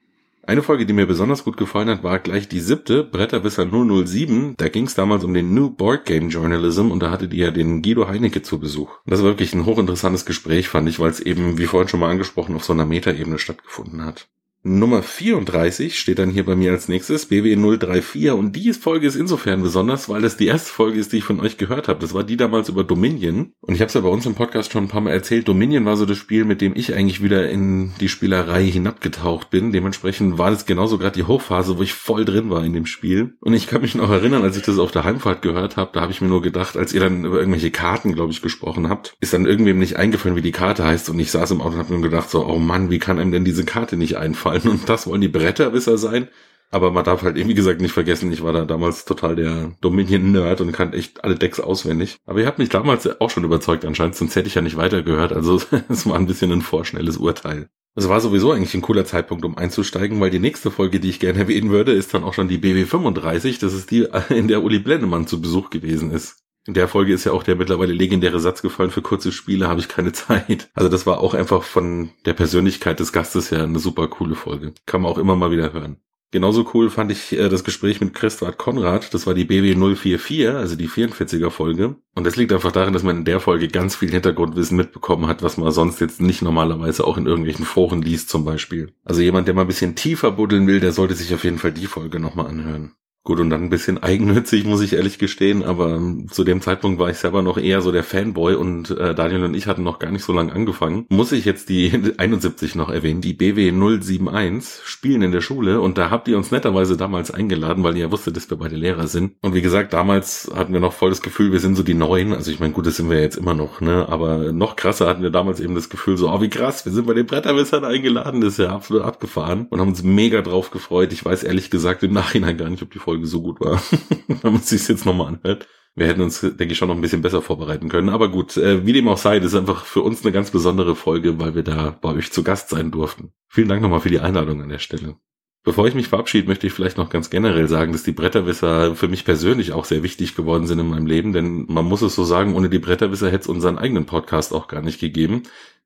Speaker 21: Eine Folge, die mir besonders gut gefallen hat, war gleich die siebte, Bretterwisser 007. Da ging es damals um den New Board Game Journalism und da hattet ihr den Guido Heinecke zu Besuch. Das war wirklich ein hochinteressantes Gespräch, fand ich, weil es eben, wie vorhin schon mal angesprochen, auf so einer Metaebene stattgefunden hat. Nummer 34 steht dann hier bei mir als nächstes, BW 034 und die Folge ist insofern besonders, weil das die erste Folge ist, die ich von euch gehört habe. Das war die damals über Dominion. Und ich habe es ja bei uns im Podcast schon ein paar Mal erzählt, Dominion war so das Spiel, mit dem ich eigentlich wieder in die Spielerei hinabgetaucht bin. Dementsprechend war das genauso gerade die Hochphase, wo ich voll drin war in dem Spiel. Und ich kann mich noch erinnern, als ich das auf der Heimfahrt gehört habe, da habe ich mir nur gedacht, als ihr dann über irgendwelche Karten, glaube ich, gesprochen habt, ist dann irgendwem nicht eingefallen, wie die Karte heißt. Und ich saß im Auto und habe mir gedacht so, oh Mann, wie kann einem denn diese Karte nicht einfallen und das wollen die Bretterwisser sein. Aber man darf halt eben, wie gesagt, nicht vergessen, ich war da damals total der Dominion-Nerd und kannte echt alle Decks auswendig. Aber ihr habt mich damals auch schon überzeugt anscheinend, sonst hätte ich ja nicht weitergehört. Also <laughs> es war ein bisschen ein vorschnelles Urteil. Es war sowieso eigentlich ein cooler Zeitpunkt, um einzusteigen, weil die nächste Folge, die ich gerne <laughs> erwähnen würde, ist dann auch schon die BW35. Das ist die, in der Uli Blendemann zu Besuch gewesen ist. In der Folge ist ja auch der mittlerweile legendäre Satz gefallen, für kurze Spiele habe ich keine <laughs> Zeit. Also das war auch einfach von der Persönlichkeit des Gastes her eine super coole Folge. Kann man auch immer mal wieder hören. Genauso cool fand ich äh, das Gespräch mit Christwart Konrad. Das war die BW 044, also die 44er Folge. Und das liegt einfach darin, dass man in der Folge ganz viel Hintergrundwissen mitbekommen hat, was man sonst jetzt nicht normalerweise auch in irgendwelchen Foren liest zum Beispiel. Also jemand, der mal ein bisschen tiefer buddeln will, der sollte sich auf jeden Fall die Folge nochmal anhören. Gut, und dann ein bisschen <laughs> eigennützig, muss ich ehrlich gestehen, aber ähm, zu dem Zeitpunkt war ich selber noch eher so der Fanboy und äh, Daniel und ich hatten noch gar nicht so lange angefangen. Muss ich jetzt die <laughs> 71 noch erwähnen, die BW 071 spielen in der Schule und da habt ihr uns netterweise damals eingeladen, weil ihr ja wusstet, dass wir beide Lehrer sind. Und wie gesagt, damals hatten wir noch voll das Gefühl, wir sind so die Neuen. Also ich meine, gut, das sind wir jetzt immer noch, ne? Aber noch krasser hatten wir damals eben das Gefühl so, oh wie krass, wir sind bei den Bretterwissern eingeladen, das ist ja absolut abgefahren und haben uns mega drauf gefreut. Ich weiß ehrlich gesagt im Nachhinein gar nicht, ob die Folge so gut war, <laughs> wenn man sich jetzt nochmal anhört. Wir hätten uns, denke ich, schon noch ein bisschen besser vorbereiten können. Aber gut, äh, wie dem auch sei, das ist einfach für uns eine ganz besondere Folge, weil wir da bei euch zu Gast sein durften. Vielen Dank nochmal für die Einladung an der Stelle. Bevor ich mich verabschiede, möchte ich vielleicht noch ganz generell sagen, dass die Bretterwisser für mich persönlich auch sehr wichtig geworden sind in meinem Leben, denn man muss es so sagen, ohne die Bretterwisser hätte es unseren eigenen Podcast auch gar nicht gegeben.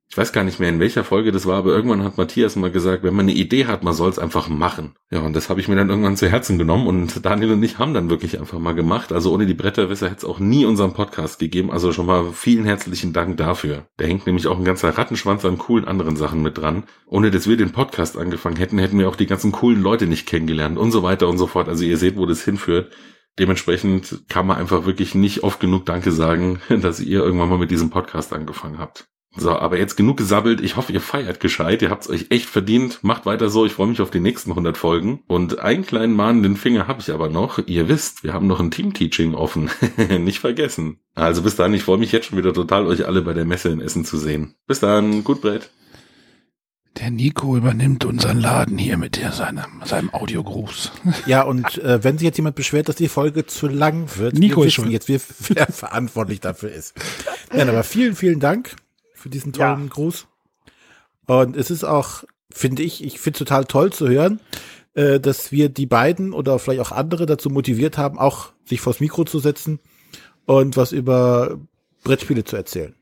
Speaker 21: Ich weiß gar nicht mehr, in welcher Folge das war, aber irgendwann hat Matthias mal gesagt, wenn man eine Idee hat, man soll es einfach machen. Ja, und das habe ich mir dann irgendwann zu Herzen genommen und Daniel und ich haben dann wirklich einfach mal gemacht. Also ohne die Bretterwisser hätte es auch nie unseren Podcast gegeben. Also schon mal vielen herzlichen Dank dafür. Da hängt nämlich auch ein ganzer Rattenschwanz an coolen anderen Sachen mit dran. Ohne dass wir den Podcast angefangen hätten, hätten wir auch die ganzen coolen Leute nicht kennengelernt und so weiter und so fort. Also ihr seht, wo das hinführt. Dementsprechend kann man einfach wirklich nicht oft genug Danke sagen, <laughs> dass ihr irgendwann mal mit diesem Podcast angefangen habt. So, aber jetzt genug gesabbelt. Ich hoffe, ihr feiert gescheit. Ihr habt's euch echt verdient. Macht weiter so. Ich freue mich auf die nächsten 100 Folgen. Und einen kleinen mahnenden Finger habe ich aber noch. Ihr wisst, wir haben noch ein Team-Teaching offen. <laughs> Nicht vergessen. Also bis dann. Ich freue mich jetzt schon wieder total, euch alle bei der Messe in Essen zu sehen. Bis dann. Gut, Brett.
Speaker 3: Der Nico übernimmt unseren Laden hier mit der, seinem, seinem Audiogruß. <laughs>
Speaker 1: Ja, und äh, wenn sich jetzt jemand beschwert, dass die Folge zu lang wird,
Speaker 3: Nico
Speaker 1: wir
Speaker 3: ist
Speaker 1: wissen
Speaker 3: schuld.
Speaker 1: jetzt, wer, wer <laughs> verantwortlich dafür ist. Nein, aber vielen, vielen Dank für diesen tollen Gruß. Und es ist auch, finde ich, ich finde es total toll zu hören, äh, dass wir die beiden oder vielleicht auch andere dazu motiviert haben, auch sich vors Mikro zu setzen und was über Brettspiele zu erzählen.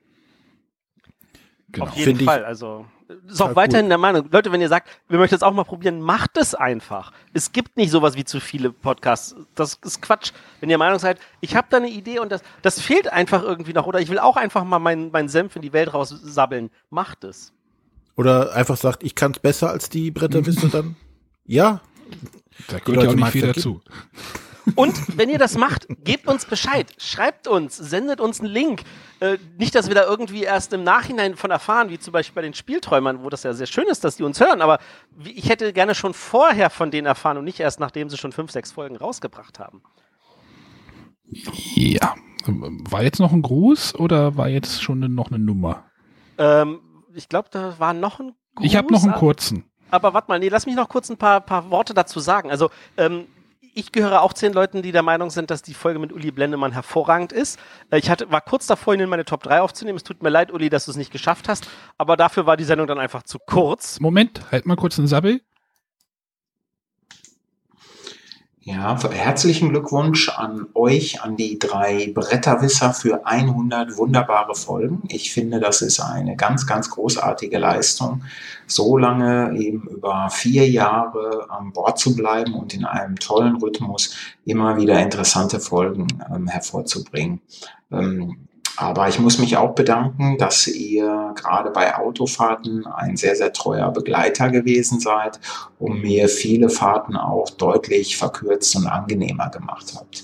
Speaker 3: Genau.
Speaker 4: Auf jeden
Speaker 1: Finde ich
Speaker 4: Fall. Also ist auch weiterhin
Speaker 1: cool.
Speaker 4: der Meinung. Leute, wenn ihr sagt, wir möchten es auch mal probieren, macht es einfach. Es gibt nicht sowas wie zu viele Podcasts. Das ist Quatsch. Wenn ihr der Meinung seid, ich habe da eine Idee und das, das fehlt einfach irgendwie noch oder ich will auch einfach mal meinen meinen Senf in die Welt raussabbeln, macht es.
Speaker 1: Oder einfach sagt, ich kann es besser als die Bretterwisse dann. Ja.
Speaker 3: Da gehört ja auch nicht viel
Speaker 1: ja
Speaker 3: dazu.
Speaker 4: Und wenn ihr das macht, gebt uns Bescheid, schreibt uns, sendet uns einen Link. Äh, nicht, dass wir da irgendwie erst im Nachhinein von erfahren, wie zum Beispiel bei den Spielträumern, wo das ja sehr schön ist, dass die uns hören, aber ich hätte gerne schon vorher von denen erfahren und nicht erst nachdem sie schon fünf, sechs Folgen rausgebracht haben.
Speaker 3: Ja. War jetzt noch ein Gruß oder war jetzt schon noch eine Nummer?
Speaker 4: Ähm, ich glaube, da war noch ein Gruß,
Speaker 3: Ich habe noch einen kurzen.
Speaker 4: Aber warte mal, nee, lass mich noch kurz ein paar, paar Worte dazu sagen. Also, ähm, ich gehöre auch den Leuten, die der Meinung sind, dass die Folge mit Uli Blendemann hervorragend ist. Äh, Ich hatte, war kurz davor, ihn in meine Top 3 aufzunehmen. Es tut mir leid, Uli, dass du es nicht geschafft hast. Aber dafür war die Sendung dann einfach zu kurz.
Speaker 3: Moment, halt mal kurz einen Sabbel.
Speaker 23: Ja, herzlichen Glückwunsch an euch, an die drei Bretterwisser für 100 wunderbare Folgen. Ich finde, das ist eine ganz, ganz großartige Leistung, so lange eben über vier Jahre an Bord zu bleiben und in einem tollen Rhythmus immer wieder interessante Folgen ähm, hervorzubringen. Ähm, aber ich muss mich auch bedanken, dass ihr gerade bei Autofahrten ein sehr, sehr treuer Begleiter gewesen seid und mir viele Fahrten auch deutlich verkürzt und angenehmer gemacht habt.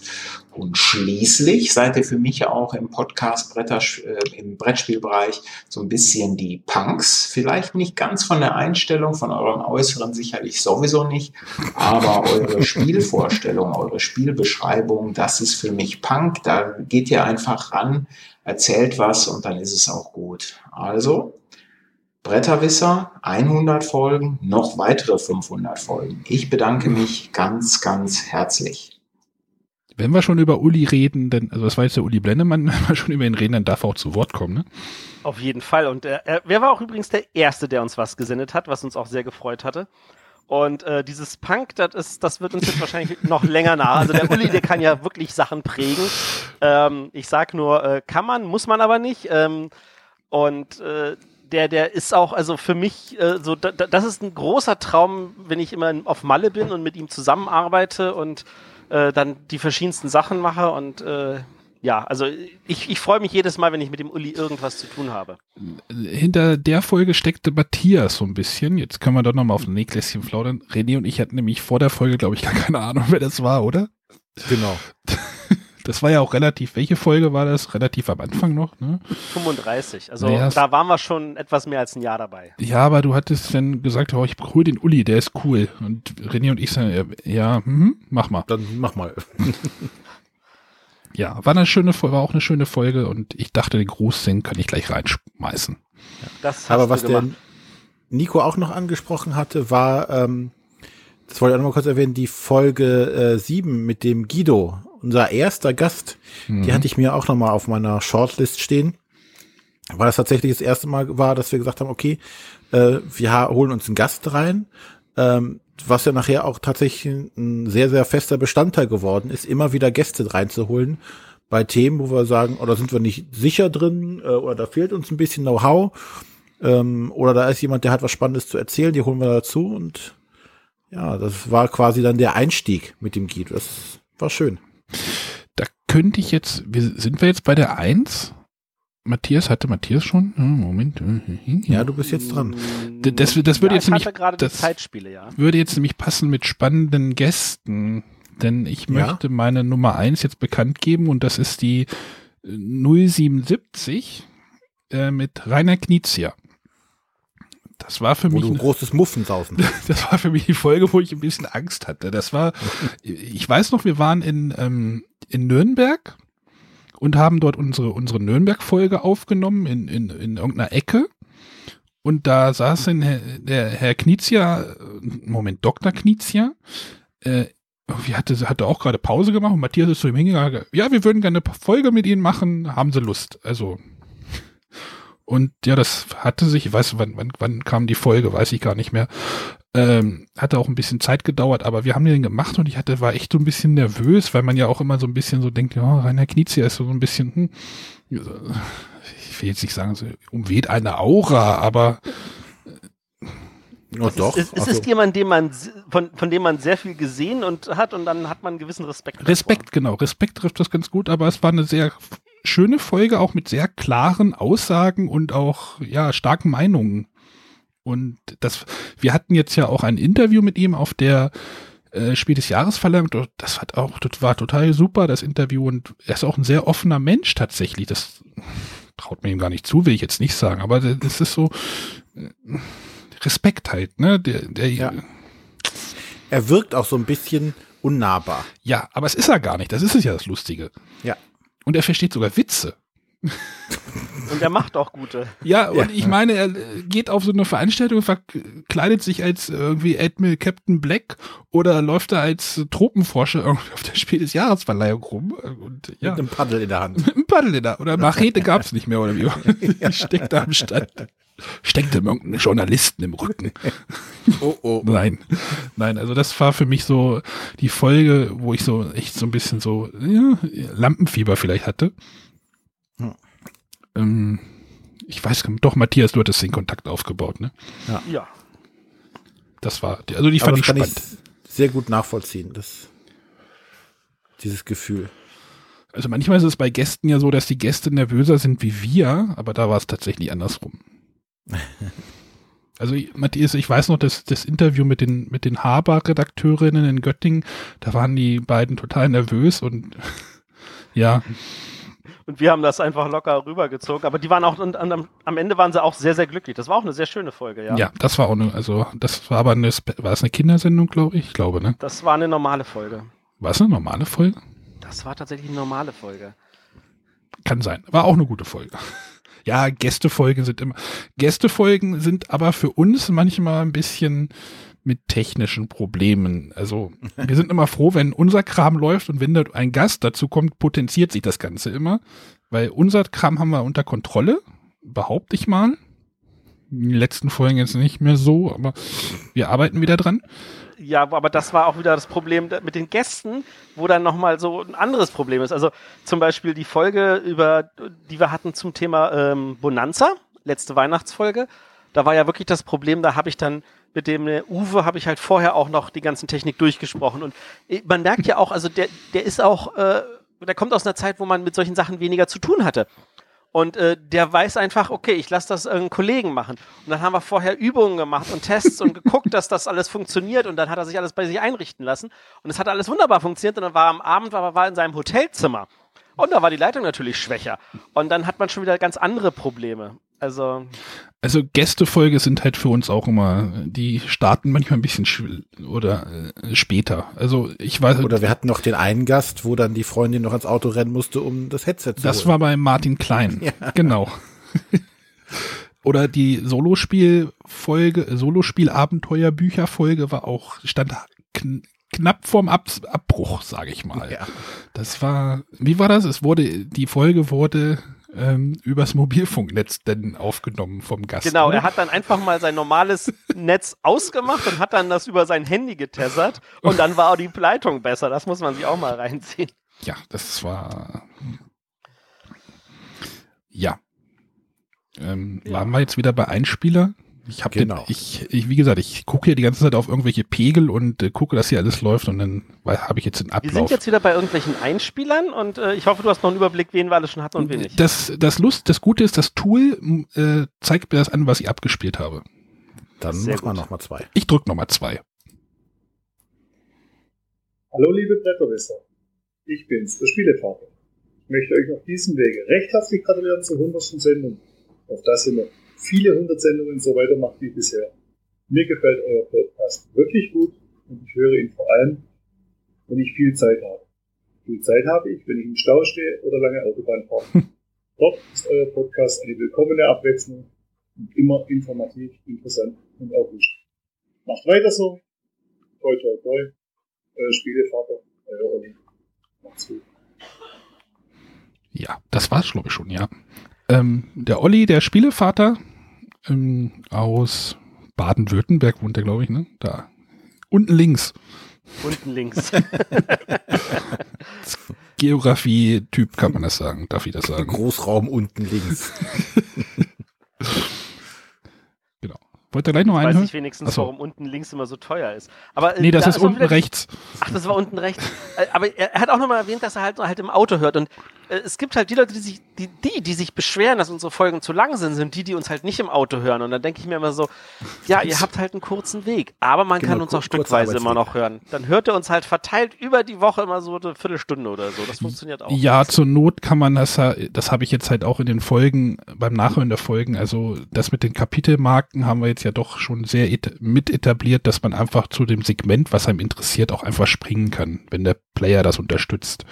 Speaker 23: Und schließlich seid ihr für mich auch im Podcast Bretter, äh, im Brettspielbereich so ein bisschen die Punks. Vielleicht nicht ganz von der Einstellung, von eurem Äußeren sicherlich sowieso nicht, aber eure <laughs> Spielvorstellung, eure Spielbeschreibung, das ist für mich Punk. Da geht ihr einfach ran, erzählt was und dann ist es auch gut. Also, Bretterwisser, 100 Folgen, noch weitere 500 Folgen. Ich bedanke mich ganz, ganz herzlich.
Speaker 3: Wenn wir schon über Uli reden, dann, also das war jetzt der Uli Blendemann, <laughs> wenn wir schon über ihn reden, dann darf er auch zu Wort kommen, ne?
Speaker 4: Auf jeden Fall. Und äh, er, wer war auch übrigens der Erste, der uns was gesendet hat, was uns auch sehr gefreut hatte. Und äh, dieses Punk, das ist, das wird uns jetzt <laughs> wahrscheinlich noch länger nah. Also der Uli, der kann ja wirklich Sachen prägen. Ähm, ich sag nur, äh, kann man, muss man aber nicht. Ähm, und äh, der, der ist auch, also für mich, äh, so, da- das ist ein großer Traum, wenn ich immer auf Malle bin und mit ihm zusammenarbeite und äh, dann die verschiedensten Sachen mache. Und äh, ja, also ich, ich freue mich jedes Mal, wenn ich mit dem Uli irgendwas zu tun habe.
Speaker 3: Hinter der Folge steckte Matthias so ein bisschen. Jetzt können wir doch nochmal auf ein Nähgläschen plaudern. René und ich hatten nämlich vor der Folge, glaube ich, gar keine Ahnung, wer das war, oder?
Speaker 1: Genau. <laughs>
Speaker 3: Das war ja auch relativ, welche Folge war das? Relativ am Anfang noch, ne?
Speaker 4: 35. Also
Speaker 3: Naja,
Speaker 4: da waren wir schon etwas mehr als ein Jahr dabei.
Speaker 3: Ja, aber du hattest dann gesagt, oh, ich hol den Uli, der ist cool. Und René und ich sagen, ja, mhm, mach mal.
Speaker 1: Dann mach mal. <laughs>
Speaker 3: Ja, war eine schöne Folge, war auch eine schöne Folge und ich dachte, den Grußsing kann ich gleich reinschmeißen.
Speaker 4: Das hast
Speaker 1: Aber
Speaker 4: du
Speaker 1: was der. Nico auch noch angesprochen hatte, war, ähm, das wollte ich auch noch mal kurz erwähnen, die Folge äh, 7 mit dem Guido, unser erster Gast. Die
Speaker 3: Mhm.
Speaker 1: hatte ich mir auch noch mal auf meiner Shortlist stehen. Weil das tatsächlich das erste Mal war, dass wir gesagt haben, okay, äh, wir holen uns einen Gast rein, ähm, was ja nachher auch tatsächlich ein sehr, sehr fester Bestandteil geworden ist, immer wieder Gäste reinzuholen bei Themen, wo wir sagen, oder sind wir nicht sicher drin, äh, oder da fehlt uns ein bisschen Know-how, ähm, oder da ist jemand, der hat was Spannendes zu erzählen, die holen wir dazu und ja, das war quasi dann der Einstieg mit dem Guido. Das war schön.
Speaker 3: Da könnte ich jetzt, wir, sind wir jetzt bei der 1? Matthias, hatte Matthias schon? Ja, Moment.
Speaker 1: Ja, du bist jetzt dran.
Speaker 3: D- Das, das würde
Speaker 4: Ja,
Speaker 3: jetzt
Speaker 4: ich
Speaker 3: nämlich, das
Speaker 4: Zeitspiele, ja.
Speaker 3: würde jetzt nämlich passen mit spannenden Gästen, denn ich
Speaker 1: Ja.
Speaker 3: möchte meine Nummer 1 jetzt bekannt geben und das ist die äh, 077 äh, mit Rainer Knizia. Das war für
Speaker 1: Wo
Speaker 3: mich
Speaker 1: du
Speaker 3: eine-
Speaker 1: großes Muffensausen. <laughs>
Speaker 3: das war für mich die Folge, wo ich ein bisschen Angst hatte. Das war, ich weiß noch, wir waren in, ähm, in Nürnberg und haben dort unsere, unsere Nürnberg-Folge aufgenommen in, in, in irgendeiner Ecke. Und da saß Herr, der Herr Knizia, äh, Moment, Dr. Knizia, äh, irgendwie hatte, hatte auch gerade Pause gemacht und Matthias ist zu ihm hingegangen, ja, wir würden gerne eine Folge mit Ihnen machen, haben Sie Lust? Also, und ja, das hatte sich, ich weiß, wann, wann, wann kam die Folge, weiß ich gar nicht mehr. Ähm, hatte auch ein bisschen Zeit gedauert, aber wir haben den gemacht und ich hatte, war echt so ein bisschen nervös, weil man ja auch immer so ein bisschen so denkt, ja, Rainer Knizia ist so ein bisschen, hm, ich will jetzt nicht sagen, so umweht eine Aura, aber
Speaker 4: Es
Speaker 1: doch.
Speaker 4: Ist, es
Speaker 1: Also-
Speaker 4: ist jemand, den man, von, von dem man sehr viel gesehen und hat und dann hat man einen gewissen Respekt.
Speaker 3: Respekt, genau, Respekt trifft das ganz gut, aber es war eine sehr schöne Folge, auch mit sehr klaren Aussagen und auch, ja, starken Meinungen. Und das, wir hatten jetzt ja auch ein Interview mit ihm auf der äh, Spiel des Jahres verlangt. Das hat auch, das war total super, das Interview. Und er ist auch ein sehr offener Mensch tatsächlich. Das traut mir ihm gar nicht zu, will ich jetzt nicht sagen. Aber das ist so äh, Respekt halt, ne? Der, der,
Speaker 1: Ja. Er wirkt auch so ein bisschen unnahbar.
Speaker 3: Ja, aber es ist er gar nicht. Das ist es ja das Lustige.
Speaker 1: Ja.
Speaker 3: Und er versteht sogar Witze. <laughs>
Speaker 4: Und er macht auch gute.
Speaker 3: Ja, und ich meine, er äh, geht auf so eine Veranstaltung, verkleidet sich als irgendwie Admiral Captain Black oder läuft da als Tropenforscher irgendwie auf der Spiel des Jahresverleihung rum. Und, ja.
Speaker 1: Mit einem Paddel in der Hand.
Speaker 3: Mit einem Paddel in der Oder Machete gab's nicht mehr, oder wie? <laughs> <laughs> Die steckt da am Stand. Steckt ihm irgendeinen Journalisten im Rücken.
Speaker 1: Oh, oh.
Speaker 3: Nein. Nein, also das war für mich so die Folge, wo ich so echt so ein bisschen so ja, Lampenfieber vielleicht hatte.
Speaker 1: Hm.
Speaker 3: Ähm, ich weiß gar nicht, doch, Matthias, du hattest den Kontakt aufgebaut, ne?
Speaker 1: Ja.
Speaker 4: Ja.
Speaker 3: Das war, also die
Speaker 1: Aber
Speaker 3: fand
Speaker 1: das
Speaker 3: ich
Speaker 1: kann
Speaker 3: spannend.
Speaker 1: ich sehr gut nachvollziehen, das, dieses Gefühl.
Speaker 3: Also manchmal ist es bei Gästen ja so, dass die Gäste nervöser sind wie wir, aber da war es tatsächlich andersrum. <laughs> Also Matthias, ich weiß noch, dass das Interview mit den mit den Haber-Redakteurinnen in Göttingen, da waren die beiden total nervös und <laughs> ja,
Speaker 4: Und wir haben das einfach locker rübergezogen. Aber die waren auch, und am, am Ende waren sie auch sehr, sehr glücklich. Das war auch eine sehr schöne Folge, ja.
Speaker 3: ja, das war auch eine, also das war aber eine, war es eine Kindersendung, glaube ich, ich glaube, ne?
Speaker 4: Das war eine normale Folge.
Speaker 3: War es eine normale Folge?
Speaker 4: Das war tatsächlich eine normale Folge.
Speaker 3: Kann sein. War auch eine gute Folge. Ja, Gästefolgen sind immer. Gästefolgen sind aber für uns manchmal ein bisschen mit technischen Problemen. Also wir sind immer froh, wenn unser Kram läuft und wenn da ein Gast dazu kommt, potenziert sich das Ganze immer. Weil unser Kram haben wir unter Kontrolle, behaupte ich mal. In den letzten Folgen jetzt nicht mehr so, aber wir arbeiten wieder dran.
Speaker 4: Ja, aber das war auch wieder das Problem mit den Gästen, wo dann nochmal so ein anderes Problem ist. Also zum Beispiel die Folge, über, die wir hatten zum Thema ähm, Bonanza, letzte Weihnachtsfolge. Da war ja wirklich das Problem, da habe ich dann mit dem äh, Uwe habe ich halt vorher auch noch die ganzen Technik durchgesprochen. Und äh, man merkt ja auch, also der, der ist auch, äh, der kommt aus einer Zeit, wo man mit solchen Sachen weniger zu tun hatte. Und äh, der weiß einfach, okay, ich lasse das irgendeinen Kollegen machen. Und dann haben wir vorher Übungen gemacht und Tests und geguckt, dass das alles funktioniert. Und dann hat er sich alles bei sich einrichten lassen. Und es hat alles wunderbar funktioniert. Und dann war am Abend, war, war in seinem Hotelzimmer. Und da war die Leitung natürlich schwächer. Und dann hat man schon wieder ganz andere Probleme. Also.
Speaker 3: Also Gästefolge sind halt für uns auch immer, die starten manchmal ein bisschen oder äh, später. Also ich weiß.
Speaker 1: Oder wir hatten noch den einen Gast, wo dann die Freundin noch ans Auto rennen musste, um das Headset zu
Speaker 3: Das
Speaker 1: holen.
Speaker 3: war bei Martin Klein.
Speaker 1: Ja.
Speaker 3: Genau. <laughs> Oder die Solospielfolge, Solospiel-Abenteuerbücherfolge war auch, stand kn knapp vorm Ab Abbruch, sage ich mal.
Speaker 1: Ja.
Speaker 3: Das war, wie war das? Es wurde, die Folge wurde ähm, übers Mobilfunknetz denn aufgenommen vom Gast.
Speaker 4: Genau,
Speaker 3: oder?
Speaker 4: er hat dann einfach mal sein normales Netz ausgemacht und hat dann das über sein Handy getessert und dann war auch die Leitung besser. Das muss man sich auch mal reinziehen.
Speaker 3: Ja, das war. Ja. Ähm, Waren wir jetzt wieder bei Einspieler? Ich habe
Speaker 1: Genau.
Speaker 3: den, ich, ich, wie gesagt, ich gucke hier die ganze Zeit auf irgendwelche Pegel und äh, gucke, dass hier alles läuft und dann habe ich jetzt den
Speaker 4: Wir
Speaker 3: Ablauf.
Speaker 4: sind jetzt wieder bei irgendwelchen Einspielern und äh, ich hoffe, du hast noch einen Überblick, wen wir alles schon hatten und wen nicht.
Speaker 3: das, das Lust, das Gute ist, das Tool äh, zeigt mir das an, was ich abgespielt habe.
Speaker 1: Dann
Speaker 4: Sehr
Speaker 1: machen wir
Speaker 4: gut.
Speaker 1: noch mal zwei.
Speaker 3: Ich drücke nochmal zwei.
Speaker 24: Hallo liebe Bretterwisser, ich bin's, der Spielevater. Ich möchte euch auf diesem Wege recht herzlich gratulieren zur 100. Sendung, auf dass ihr noch viele hundert Sendungen so weitermacht wie bisher. Mir gefällt euer Podcast wirklich gut und ich höre ihn vor allem, wenn ich viel Zeit habe. Viel Zeit habe ich, wenn ich im Stau stehe oder lange Autobahn fahre. <laughs> Dort ist euer Podcast eine willkommene Abwechslung und immer informativ, interessant und auch lustig. Macht weiter so. Toi, toi, toi. Euer Spielevater, euer Olli. Macht's gut.
Speaker 3: Ja, das war's, glaube ich, schon, ja. Ähm, der Olli, der Spielevater ähm, aus Baden-Württemberg wohnt der, glaube ich, ne? Da. Unten links.
Speaker 4: Unten links. <laughs> <laughs>
Speaker 3: Geografie-Typ kann man das sagen, darf ich das sagen?
Speaker 1: Großraum unten links. <laughs>
Speaker 3: genau. Wollt ihr gleich noch
Speaker 4: Weiß
Speaker 3: einen
Speaker 4: ich wenigstens,
Speaker 3: Achso.
Speaker 4: warum unten links immer so teuer ist. Aber, äh,
Speaker 3: Nee, das
Speaker 4: da
Speaker 3: ist
Speaker 4: auch
Speaker 3: unten rechts.
Speaker 4: Ach, das war unten rechts. Äh, Aber er er hat auch nochmal erwähnt, dass er halt, halt im Auto hört. Und es gibt halt die Leute, die sich, die, die, die sich beschweren, dass unsere Folgen zu lang sind, sind die, die uns halt nicht im Auto hören. Und dann denke ich mir immer so, ja, ihr habt halt einen kurzen Weg. Aber man
Speaker 1: Genau,
Speaker 4: kann uns auch stückweise immer noch hören. Dann hört er uns halt verteilt über die Woche immer so eine Viertelstunde oder so. Das funktioniert auch.
Speaker 3: Ja, zur Not kann man das, ja- das habe ich jetzt halt auch in den Folgen, beim Nachhören der Folgen, also das mit den Kapitelmarken haben wir jetzt ja doch schon sehr mit etabliert, dass man einfach zu dem Segment, was einem interessiert, auch einfach springen kann, wenn der Player das unterstützt.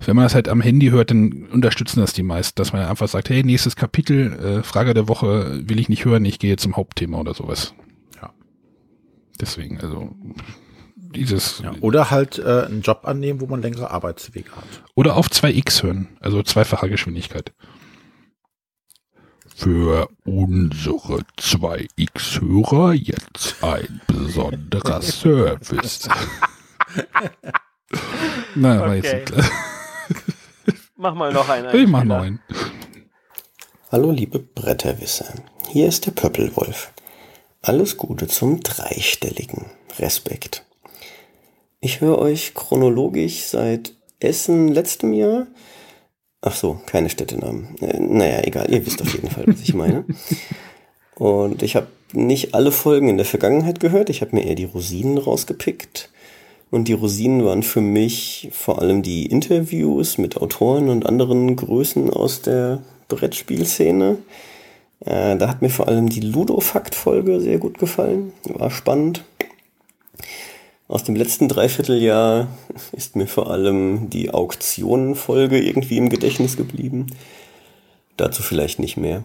Speaker 3: Wenn man das halt am Handy hört, dann unterstützen das die meisten, dass man einfach sagt, hey, nächstes Kapitel, äh, Frage der Woche will ich nicht hören, ich gehe zum Hauptthema oder sowas.
Speaker 1: Ja.
Speaker 3: Deswegen, also dieses
Speaker 1: Ja, oder halt äh, einen Job annehmen, wo man längere Arbeitswege hat.
Speaker 3: Oder auf 2x hören, also zweifacher Geschwindigkeit. Für unsere 2x-Hörer jetzt ein besonderer <laughs> Service. <laughs> Na, war jetzt
Speaker 4: Okay.
Speaker 3: nicht klar. <laughs>
Speaker 4: Mach mal noch einen.
Speaker 3: Ich mach einen.
Speaker 25: Hallo liebe Bretterwisser, hier ist der Pöppelwolf. Alles Gute zum dreistelligen Respekt. Ich höre euch chronologisch seit Essen letztem Jahr. Ach so, keine Städtenamen. Äh, naja, egal, ihr wisst auf jeden Fall, was ich meine. Und ich habe nicht alle Folgen in der Vergangenheit gehört, ich habe mir eher die Rosinen rausgepickt. Und die Rosinen waren für mich vor allem die Interviews mit Autoren und anderen Größen aus der Brettspielszene. Äh, da hat mir vor allem die Ludo-Fakt-Folge sehr gut gefallen. War spannend. Aus dem letzten Dreivierteljahr ist mir vor allem die Auktionen-Folge irgendwie im Gedächtnis geblieben. Dazu vielleicht nicht mehr.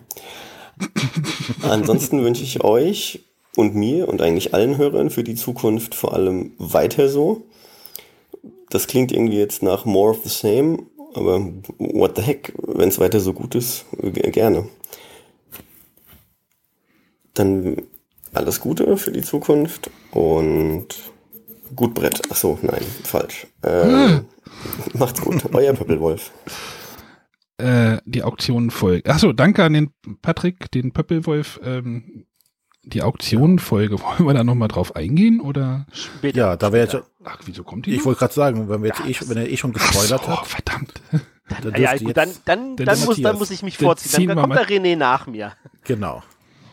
Speaker 25: Ansonsten wünsche ich euch und mir und eigentlich allen Hörern für die Zukunft vor allem weiter so. Das klingt irgendwie jetzt nach more of the same, aber what the heck, wenn es weiter so gut ist, gerne. Dann alles Gute für die Zukunft und gut Brett. Ach so, nein, falsch. Ähm, <laughs> macht's gut, euer Pöppelwolf.
Speaker 3: Äh, die Auktion folgt. Achso, danke an den Patrick, den Pöppelwolf. Ähm, die Auktionenfolge, wollen wir da nochmal drauf eingehen oder?
Speaker 1: Ja, da wäre jetzt.
Speaker 3: Ach, wieso kommt die?
Speaker 1: Ich wollte gerade sagen, wenn wir jetzt eh, wenn er eh schon gespoilert
Speaker 3: Ach so,
Speaker 1: hat.
Speaker 3: Verdammt.
Speaker 1: Dann
Speaker 4: ja, gut, dann, dann, dann, muss, dann muss ich mich
Speaker 3: Dann
Speaker 4: vorziehen.
Speaker 3: ziehen
Speaker 4: Dann,
Speaker 3: wir
Speaker 4: kommt der René nach mir.
Speaker 1: Genau.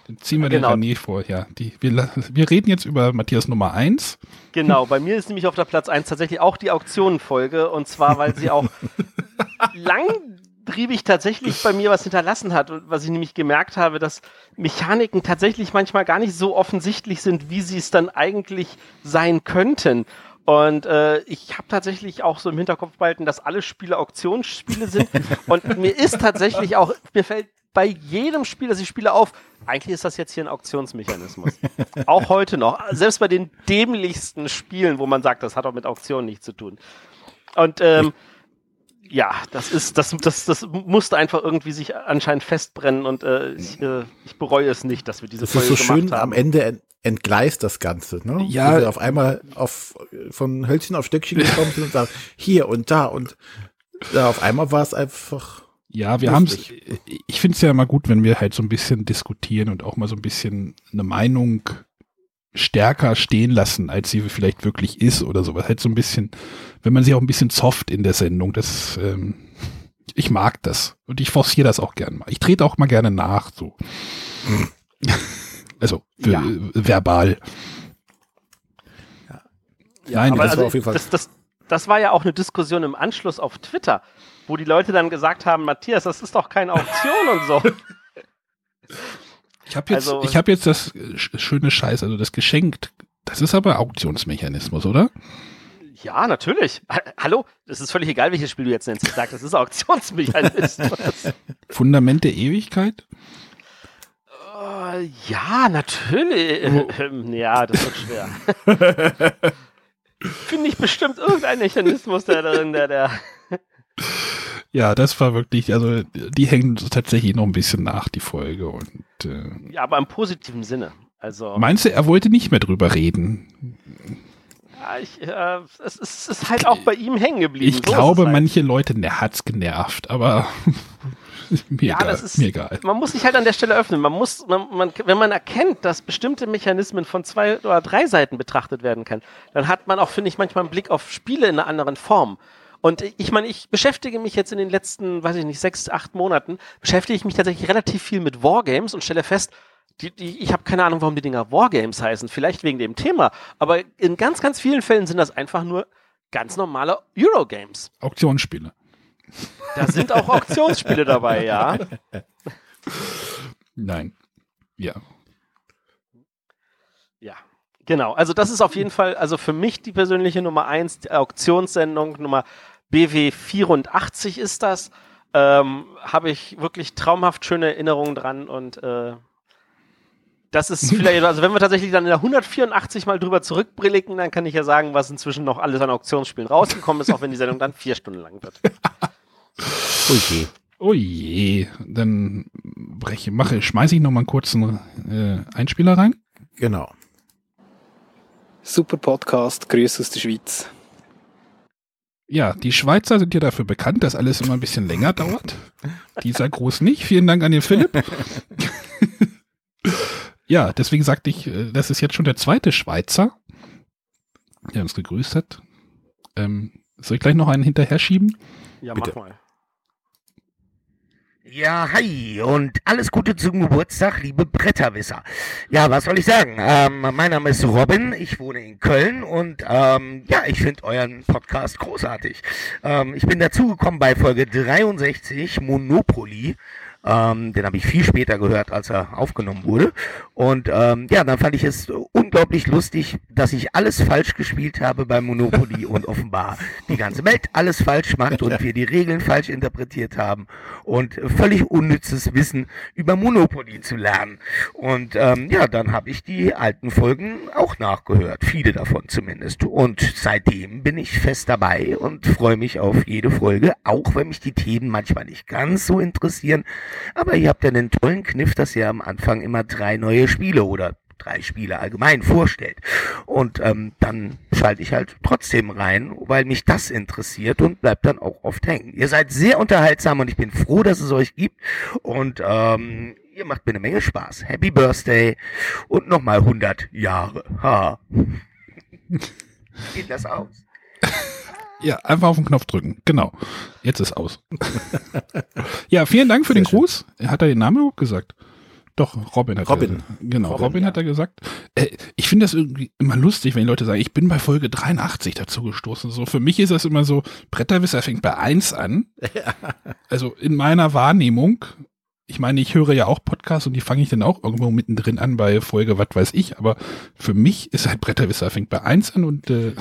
Speaker 3: Dann ziehen wir
Speaker 4: Genau.
Speaker 3: den René vor, ja. Die, wir, wir reden jetzt über Matthias Nummer 1.
Speaker 4: Genau, bei mir ist nämlich auf der Platz 1 tatsächlich auch die Auktionenfolge. Und zwar, weil sie auch <laughs> langtriebig tatsächlich bei mir was hinterlassen hat. Und was ich nämlich gemerkt habe, dass Mechaniken tatsächlich manchmal gar nicht so offensichtlich sind, wie sie es dann eigentlich sein könnten. Und äh, ich habe tatsächlich auch so im Hinterkopf behalten, dass alle Spiele Auktionsspiele sind. <laughs> Und mir ist tatsächlich auch, mir fällt bei jedem Spiel, das ich spiele, auf, eigentlich ist das jetzt hier ein Auktionsmechanismus. <laughs> auch heute noch. Selbst bei den dämlichsten Spielen, wo man sagt, das hat auch mit Auktionen nichts zu tun. Und ähm, ja, das ist, das, das, das musste einfach irgendwie sich anscheinend festbrennen und äh, ich, äh, ich bereue es nicht, dass wir diese
Speaker 1: Das ist
Speaker 4: Folge
Speaker 1: so
Speaker 4: gemacht
Speaker 1: schön,
Speaker 4: haben.
Speaker 1: am Ende ent entgleist das Ganze, ne?
Speaker 3: Ja.
Speaker 1: Wo wir auf einmal auf, von Hölzchen auf Stöckchen <laughs> gekommen sind und sagen, hier und da und ja, auf einmal war es einfach.
Speaker 3: Ja, wir haben es. Ich finde es ja immer gut, wenn wir halt so ein bisschen diskutieren und auch mal so ein bisschen eine Meinung stärker stehen lassen, als sie vielleicht wirklich ist oder sowas. Halt so ein bisschen, wenn man sie auch ein bisschen zofft in der Sendung. Das, ähm, ich mag das und ich forciere das auch gern mal. Ich trete auch mal gerne nach, so. <laughs> also für,
Speaker 4: Ja.
Speaker 3: äh, verbal. Nein,
Speaker 4: Aber
Speaker 3: das
Speaker 4: also,
Speaker 3: war auf jeden Fall.
Speaker 4: Das, das, das war ja auch eine Diskussion im Anschluss auf Twitter, wo die Leute dann gesagt haben, Matthias, das ist doch keine Auktion und so. <laughs>
Speaker 3: Ich habe jetzt,
Speaker 4: Also-
Speaker 3: ich habe jetzt das äh, sch- schöne Scheiß, also das geschenkt. Das ist aber Auktionsmechanismus, oder?
Speaker 4: Ja, natürlich. Ha- Hallo, es ist völlig egal, welches Spiel du jetzt nennst. Ich sag, das ist Auktionsmechanismus. <laughs>
Speaker 3: Fundament der Ewigkeit?
Speaker 4: Äh, ja, natürlich. <laughs> Ähm, ja, das wird schwer. Finde <laughs> ich bestimmt irgendein Mechanismus, der darin, der, der.
Speaker 3: Ja, das war wirklich, also die hängen tatsächlich noch ein bisschen nach, die Folge. Und äh,
Speaker 4: Ja, aber im positiven Sinne. Also.
Speaker 3: meinst du, er wollte nicht mehr drüber reden?
Speaker 4: Ja, ich, äh, es, ist, es ist halt auch bei ihm hängen geblieben.
Speaker 3: Ich
Speaker 4: So
Speaker 3: glaube,
Speaker 4: es halt.
Speaker 3: manche Leute, der hat's genervt, aber <laughs> mir,
Speaker 4: Ja,
Speaker 3: egal,
Speaker 4: ist,
Speaker 3: mir egal.
Speaker 4: man muss sich halt an der Stelle öffnen. Man muss, man, man, wenn man erkennt, dass bestimmte Mechanismen von zwei oder drei Seiten betrachtet werden können, dann hat man auch, finde ich, manchmal einen Blick auf Spiele in einer anderen Form. Und ich meine, ich beschäftige mich jetzt in den letzten, weiß ich nicht, sechs, acht Monaten, beschäftige ich mich tatsächlich relativ viel mit Wargames und stelle fest, die, die, ich habe keine Ahnung, warum die Dinger Wargames heißen. Vielleicht wegen dem Thema. Aber in ganz, ganz vielen Fällen sind das einfach nur ganz normale Eurogames.
Speaker 3: Auktionsspiele.
Speaker 4: Da sind auch Auktionsspiele dabei, ja. <laughs>
Speaker 3: Nein. Ja.
Speaker 4: Ja, genau. Also das ist auf jeden Fall, also für mich die persönliche Nummer eins, die Auktionssendung Nummer BW 84 ist das. Ähm, Habe ich wirklich traumhaft schöne Erinnerungen dran und äh, das ist <laughs> vielleicht, also wenn wir tatsächlich dann in der 184 mal drüber zurückblicken, dann kann ich ja sagen, was inzwischen noch alles an Auktionsspielen rausgekommen ist, auch wenn die Sendung dann vier Stunden lang wird. <laughs>
Speaker 3: Oh je. Oh je. Dann breche, mache, schmeiße ich noch mal einen kurzen äh, Einspieler rein.
Speaker 1: Genau.
Speaker 26: Super Podcast, Grüße aus der Schweiz.
Speaker 3: Ja, die Schweizer sind ja dafür bekannt, dass alles immer ein bisschen länger dauert. Dieser Gruß nicht. Vielen Dank an den Philipp. <laughs> ja, deswegen sagte ich, äh, das ist jetzt schon der zweite Schweizer, der uns gegrüßt hat. Ähm, soll ich gleich noch einen hinterher schieben?
Speaker 4: Ja,
Speaker 3: Bitte.
Speaker 4: mach mal.
Speaker 27: Ja, hi und alles Gute zum Geburtstag, liebe Bretterwisser. Ja, was soll ich sagen? Ähm, mein Name ist Robin, ich wohne in Köln und ähm, ja, ich finde euren Podcast großartig. Ähm, ich bin dazugekommen bei Folge 63, Monopoly. Ähm, den habe ich viel später gehört, als er aufgenommen wurde. Und ähm, ja, dann fand ich es unglaublich lustig, dass ich alles falsch gespielt habe bei Monopoly <laughs> und offenbar die ganze Welt alles falsch macht und wir die Regeln falsch interpretiert haben und völlig unnützes Wissen über Monopoly zu lernen. Und ähm, ja, dann habe ich die alten Folgen auch nachgehört, viele davon zumindest. Und seitdem bin ich fest dabei und freue mich auf jede Folge, auch wenn mich die Themen manchmal nicht ganz so interessieren. Aber ihr habt ja den tollen Kniff, dass ihr am Anfang immer drei neue Spiele oder drei Spiele allgemein vorstellt. Und ähm, dann schalte ich halt trotzdem rein, weil mich das interessiert und bleibt dann auch oft hängen. Ihr seid sehr unterhaltsam und ich bin froh, dass es euch gibt. Und ähm, ihr macht mir eine Menge Spaß. Happy Birthday und nochmal 100 Jahre. Ha. <laughs> Geht das aus?
Speaker 3: Ja, einfach auf den Knopf drücken. Genau. Jetzt ist aus. <laughs> ja, vielen Dank für den Gruß. Hat er den Namen gesagt? Doch, Robin hat
Speaker 1: Robin.
Speaker 3: Er, genau, Robin,
Speaker 1: Robin,
Speaker 3: hat er gesagt. Äh, ich finde das irgendwie immer lustig, wenn die Leute sagen, ich bin bei Folge 83 dazu gestoßen. So, für mich ist das immer so, Bretterwisser fängt bei 1 an. <laughs> Also in meiner Wahrnehmung. Ich meine, ich höre ja auch Podcasts und die fange ich dann auch irgendwo mittendrin an bei Folge, was weiß ich. Aber für mich ist halt Bretterwisser fängt bei 1 an und äh,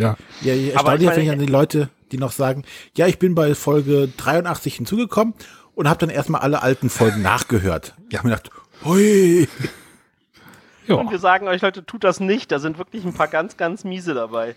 Speaker 3: ja.
Speaker 1: Ja, ich
Speaker 4: Aber
Speaker 1: erstaune
Speaker 4: ich
Speaker 1: jetzt
Speaker 4: meine-
Speaker 1: an die Leute, die noch sagen, ja, ich bin bei Folge 83 hinzugekommen und habe dann erstmal alle alten Folgen nachgehört. Die haben mir gedacht, hui.
Speaker 4: Und wir sagen euch, Leute, tut das nicht. Da sind wirklich ein paar ganz, ganz miese dabei.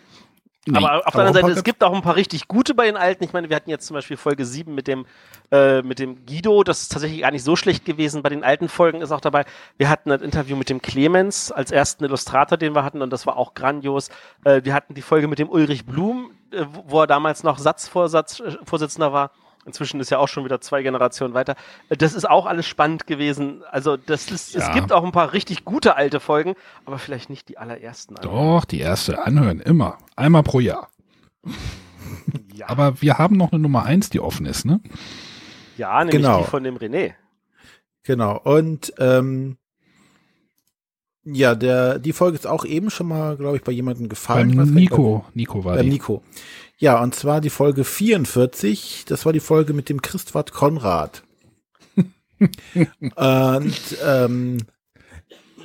Speaker 1: Nee,
Speaker 4: aber auf der anderen Seite, es gibt auch ein paar richtig gute bei den alten. Ich meine, wir hatten jetzt zum Beispiel Folge 7 mit dem, äh, mit dem Guido. Das ist tatsächlich gar nicht so schlecht gewesen. Bei den alten Folgen ist auch dabei. Wir hatten ein Interview mit dem Clemens als ersten Illustrator, den wir hatten, und das war auch grandios. Äh, wir hatten die Folge mit dem Ulrich Blum, äh, wo- wo er damals noch Satzvorsitzender war. Inzwischen ist ja auch schon wieder zwei Generationen weiter. Äh, Das ist auch alles spannend gewesen. Also das ist, es
Speaker 3: Ja.
Speaker 4: gibt auch ein paar richtig gute alte Folgen, aber vielleicht nicht die allerersten.
Speaker 3: Doch, die erste anhören, immer. Einmal pro Jahr. <laughs> Aber wir haben noch eine Nummer 1, die offen ist, ne?
Speaker 4: Ja, nämlich
Speaker 1: Genau.
Speaker 4: die von dem René.
Speaker 1: Genau. Und ähm, ja, der, die Folge ist auch eben schon mal, glaube ich, bei jemandem gefallen.
Speaker 3: Beim Nico. Nico war
Speaker 1: Beim
Speaker 3: die.
Speaker 1: Nico. Ja, und zwar die Folge 44. Das war die Folge mit dem Christwart Konrad. <laughs> und ähm,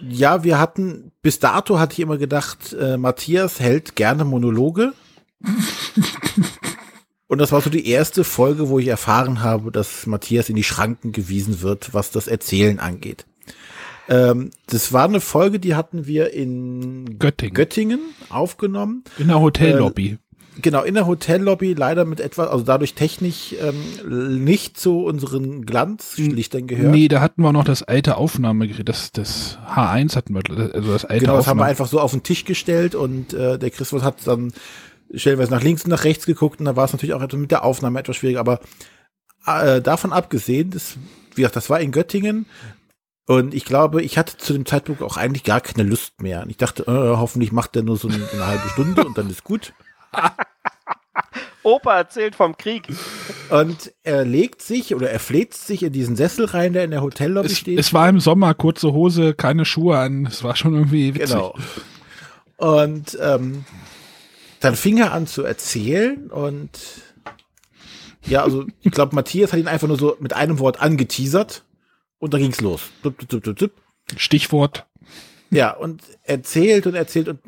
Speaker 1: ja, wir hatten, bis dato hatte ich immer gedacht, äh, Matthias hält gerne Monologe. <laughs> Und das war so die erste Folge, wo ich erfahren habe, dass Matthias in die Schranken gewiesen wird, was das Erzählen angeht. Ähm, das war eine Folge, die hatten wir in
Speaker 3: Göttingen,
Speaker 1: Göttingen aufgenommen.
Speaker 3: In der Hotellobby.
Speaker 1: Äh, genau, in der Hotellobby, leider mit etwas, also dadurch technisch ähm, nicht zu unseren Glanzlichtern gehört.
Speaker 3: Nee, da hatten wir noch das alte Aufnahmegerät, das, das H1 hatten wir, also das alte
Speaker 1: Genau, das haben wir einfach so auf den Tisch gestellt und äh, der Christoph hat dann stellenweise nach links und nach rechts geguckt und da war es natürlich auch etwas mit der Aufnahme etwas schwieriger, aber äh, davon abgesehen, das, wie gesagt, das war in Göttingen und ich glaube, ich hatte zu dem Zeitpunkt auch eigentlich gar keine Lust mehr. Und ich dachte, äh, hoffentlich macht der nur so eine, eine halbe Stunde und dann ist gut. <laughs>
Speaker 4: Opa erzählt vom Krieg.
Speaker 1: Und er legt sich oder er fläzt sich in diesen Sessel rein, der in der Hotellobby
Speaker 3: Es,
Speaker 1: steht.
Speaker 3: es war im Sommer, kurze Hose, keine Schuhe an. Es war schon irgendwie witzig.
Speaker 1: Genau. Und ähm, dann fing er an zu erzählen und ja, also ich glaube, Matthias hat ihn einfach nur so mit einem Wort angeteasert und dann ging's los.
Speaker 3: Stichwort.
Speaker 1: Ja, und erzählt und erzählt und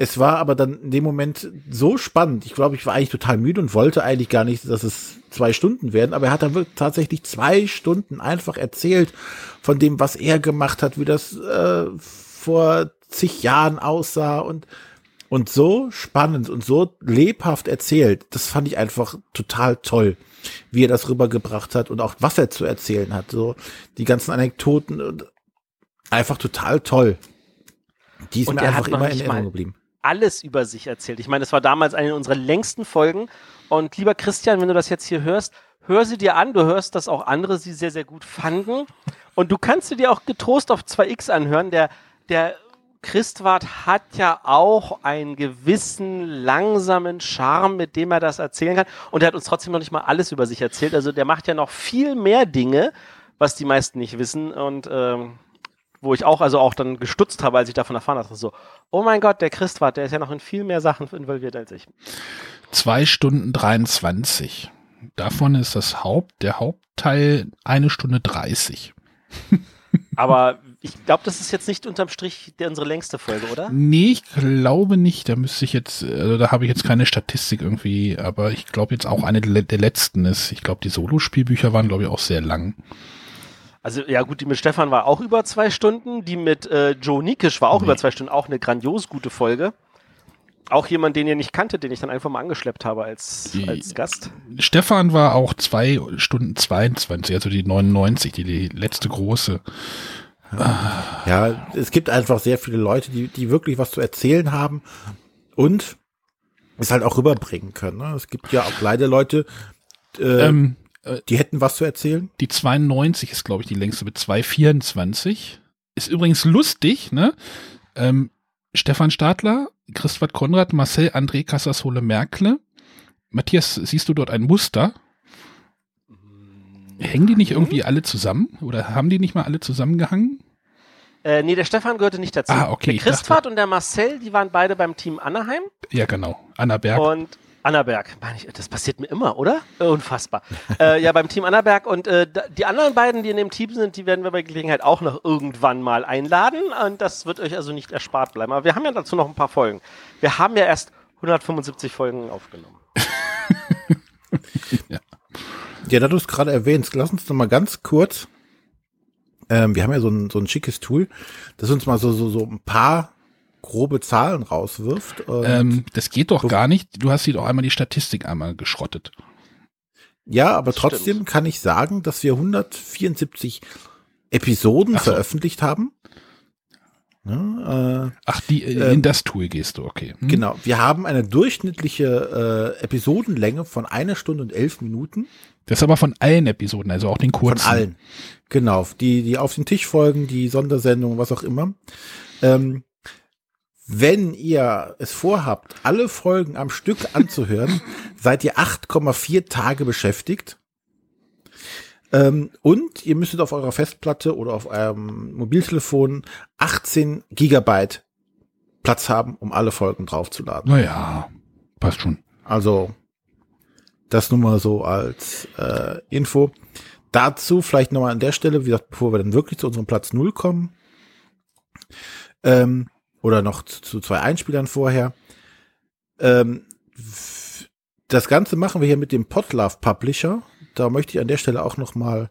Speaker 1: es war aber dann in dem Moment so spannend. Ich glaube, ich war eigentlich total müde und wollte eigentlich gar nicht, dass es zwei Stunden werden, aber er hat dann wirklich tatsächlich zwei Stunden einfach erzählt von dem, was er gemacht hat, wie das äh, vor zig Jahren aussah und und so spannend und so lebhaft erzählt. Das fand ich einfach total toll, wie er das rübergebracht hat und auch was er zu erzählen hat. So die ganzen Anekdoten und einfach total toll. Die ist
Speaker 4: Und
Speaker 1: mir
Speaker 4: er
Speaker 1: einfach immer in Erinnerung geblieben.
Speaker 4: alles über sich erzählt. Ich meine, es war damals eine unserer längsten Folgen. Und lieber Christian, wenn du das jetzt hier hörst, hör sie dir an. Du hörst, dass auch andere sie sehr, sehr gut fanden. Und du kannst sie dir auch getrost auf 2x anhören. Der, der Christwart hat ja auch einen gewissen langsamen Charme, mit dem er das erzählen kann. Und er hat uns trotzdem noch nicht mal alles über sich erzählt. Also der macht ja noch viel mehr Dinge, was die meisten nicht wissen. Und ähm, wo ich auch also auch dann gestutzt habe, als ich davon erfahren hatte, so, oh mein Gott, der Christwart, der ist ja noch in viel mehr Sachen involviert als ich.
Speaker 3: Zwei Stunden 23. Davon ist das Haupt, der Hauptteil eine Stunde 30.
Speaker 4: Aber ich glaube, das ist jetzt nicht unterm Strich der, unsere längste Folge, oder?
Speaker 3: Nee, ich glaube nicht. Da müsste ich jetzt, also da habe ich jetzt keine Statistik irgendwie, aber ich glaube jetzt auch eine der letzten ist. Ich glaube, die Solospielbücher waren, glaube ich, auch sehr lang.
Speaker 4: Also ja gut, die mit Stefan war auch über zwei Stunden, die mit äh, Joe Nikisch war auch über zwei Stunden, auch eine grandios gute Folge. Auch jemand, den ihr nicht kanntet, den ich dann einfach mal angeschleppt habe als, als Gast.
Speaker 3: Stefan war auch zwei Stunden 22, also die 99, die, die letzte große.
Speaker 1: Ja, es gibt einfach sehr viele Leute, die, die wirklich was zu erzählen haben und es halt auch rüberbringen können. Ne? Es gibt ja auch leider Leute, äh,
Speaker 3: Ähm, äh,
Speaker 1: die hätten was zu erzählen.
Speaker 3: Die 92 ist, glaube ich, die längste mit 224. Ist übrigens lustig, ne? Ähm, Stefan Stadler, Christoph Konrad, Marcel André Casasole Merkle, Matthias, siehst du dort ein Muster? Hängen die nicht irgendwie alle zusammen? Oder haben die nicht mal alle zusammengehangen?
Speaker 4: Äh, nee, der Stefan gehörte nicht dazu.
Speaker 3: Ah, okay,
Speaker 4: Der Christoph und der Marcel, die waren beide beim Team Anaheim.
Speaker 3: Ja, genau. Annaberg.
Speaker 4: Und Annaberg. Das passiert mir immer, oder? Äh, Unfassbar. <laughs> äh, ja, beim Team Annaberg. Und äh, die anderen beiden, die in dem Team sind, die werden wir bei Gelegenheit auch noch irgendwann mal einladen. Und das wird euch also nicht erspart bleiben. Aber wir haben ja dazu noch ein paar Folgen. Wir haben ja erst 175 Folgen aufgenommen. <laughs> <laughs>
Speaker 1: Ja, da du es gerade erwähnst, lass uns noch mal ganz kurz. Ähm, wir haben ja so ein, so ein schickes Tool, das uns mal so, so, so ein paar grobe Zahlen rauswirft. Und
Speaker 3: Ähm, das geht doch gar nicht. Du hast hier doch einmal die Statistik einmal geschrottet.
Speaker 1: ja, aber trotzdem kann ich sagen, dass wir 174 Episoden
Speaker 3: so.
Speaker 1: veröffentlicht haben. Ja, äh,
Speaker 3: Ach, die, äh,
Speaker 1: ähm,
Speaker 3: in das Tool gehst du, okay. Hm?
Speaker 1: Genau, wir haben eine durchschnittliche äh, Episodenlänge von einer Stunde und elf Minuten.
Speaker 3: Das ist aber von allen Episoden, also auch den kurzen.
Speaker 1: Von allen. Genau, die, die auf den Tisch folgen, die Sondersendungen, was auch immer. Ähm, wenn ihr es vorhabt, alle Folgen am Stück anzuhören, <laughs> seid ihr 8,4 Tage beschäftigt. Ähm, und ihr müsstet auf eurer Festplatte oder auf eurem Mobiltelefon 18 Gigabyte Platz haben, um alle Folgen draufzuladen.
Speaker 3: Naja, passt schon.
Speaker 1: Also, das nur mal so als äh, Info. Dazu vielleicht nochmal an der Stelle, wie gesagt, bevor wir dann wirklich zu unserem Platz Null kommen, ähm, oder noch zu, zu zwei Einspielern vorher. Ähm, das Ganze machen wir hier mit dem Podlove Publisher. Da möchte ich an der Stelle auch nochmal,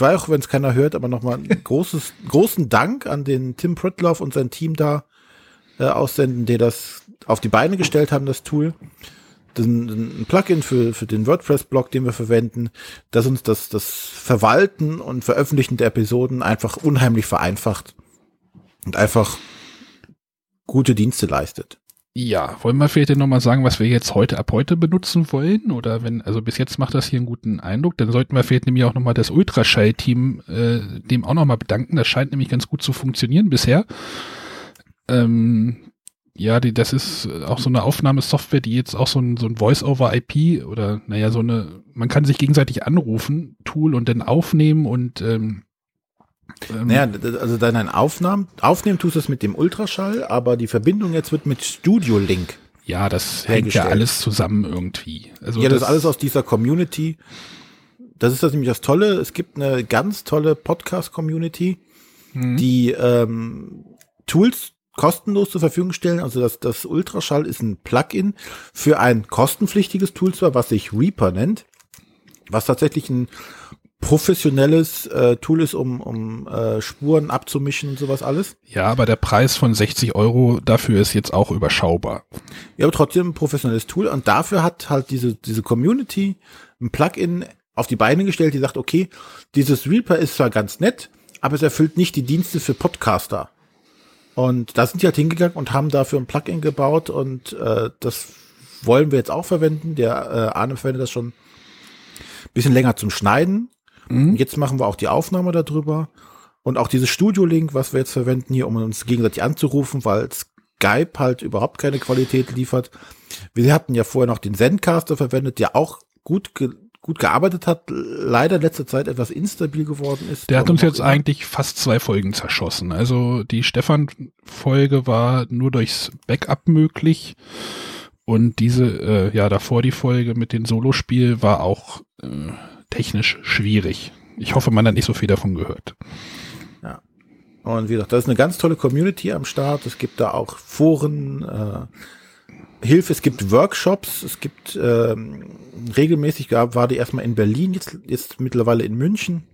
Speaker 1: auch wenn es keiner hört, aber nochmal ein <laughs> großes, großen Dank an den Tim Pritlove und sein Team da äh, aussenden, die das auf die Beine gestellt haben, das Tool. Ein ein Plugin für, für den WordPress-Blog, den wir verwenden, das uns das, das Verwalten und Veröffentlichen der Episoden einfach unheimlich vereinfacht und einfach gute Dienste leistet.
Speaker 3: Ja, wollen wir vielleicht nochmal sagen, was wir jetzt heute ab heute benutzen wollen? Oder wenn, also bis jetzt macht das hier einen guten Eindruck, dann sollten wir vielleicht nämlich auch nochmal das Ultraschall-Team äh, dem auch nochmal bedanken. Das scheint nämlich ganz gut zu funktionieren bisher. Ähm, ja, die, das ist auch so eine Aufnahmesoftware, die jetzt auch so ein, so ein Voice-over-IP oder naja, so eine, man kann sich gegenseitig anrufen, Tool und dann aufnehmen und ähm, ähm,
Speaker 1: Naja, also deine Aufnahmen, aufnehmen tust du es mit dem Ultraschall, aber die Verbindung jetzt wird mit Studio Link.
Speaker 3: Ja, das hängt ja alles zusammen irgendwie. Also
Speaker 1: ja, das,
Speaker 3: das-
Speaker 1: ist alles aus dieser Community. Das ist das nämlich das Tolle. Es gibt eine ganz tolle Podcast-Community,
Speaker 3: Mhm.
Speaker 1: die ähm, Tools kostenlos zur Verfügung stellen. Also das, das Ultraschall ist ein Plugin für ein kostenpflichtiges Tool zwar, was sich Reaper nennt, was tatsächlich ein professionelles äh, Tool ist, um, um äh, Spuren abzumischen und sowas alles.
Speaker 3: Ja, aber der Preis von 60 Euro dafür ist jetzt auch überschaubar.
Speaker 1: Ja, aber trotzdem ein professionelles Tool. Und dafür hat halt diese, diese Community ein Plugin auf die Beine gestellt, die sagt, okay, dieses Reaper ist zwar ganz nett, aber es erfüllt nicht die Dienste für Podcaster. Und da sind die halt hingegangen und haben dafür ein Plugin gebaut und äh, das wollen wir jetzt auch verwenden. Der äh, Arne verwendet das schon ein bisschen länger zum Schneiden. Und jetzt machen wir auch die Aufnahme darüber. Und auch dieses Studio-Link, was wir jetzt verwenden hier, um uns gegenseitig anzurufen, weil Skype halt überhaupt keine Qualität liefert. Wir hatten ja vorher noch den Zencaster verwendet, der auch gut, ge gut gearbeitet hat, leider in letzter Zeit etwas instabil geworden ist.
Speaker 3: Der hat uns jetzt eigentlich fast zwei Folgen zerschossen. Also die Stefan-Folge war nur durchs Backup möglich. Und diese, äh, ja, davor die Folge mit dem Solospiel war auch äh, technisch schwierig. Ich hoffe, man hat nicht so viel davon gehört.
Speaker 1: Ja. Und wie gesagt, das ist eine ganz tolle Community am Start. Es gibt da auch Foren, äh, Hilfe, es gibt Workshops, es gibt ähm, regelmäßig gab, war die erstmal in Berlin, jetzt, jetzt mittlerweile in München.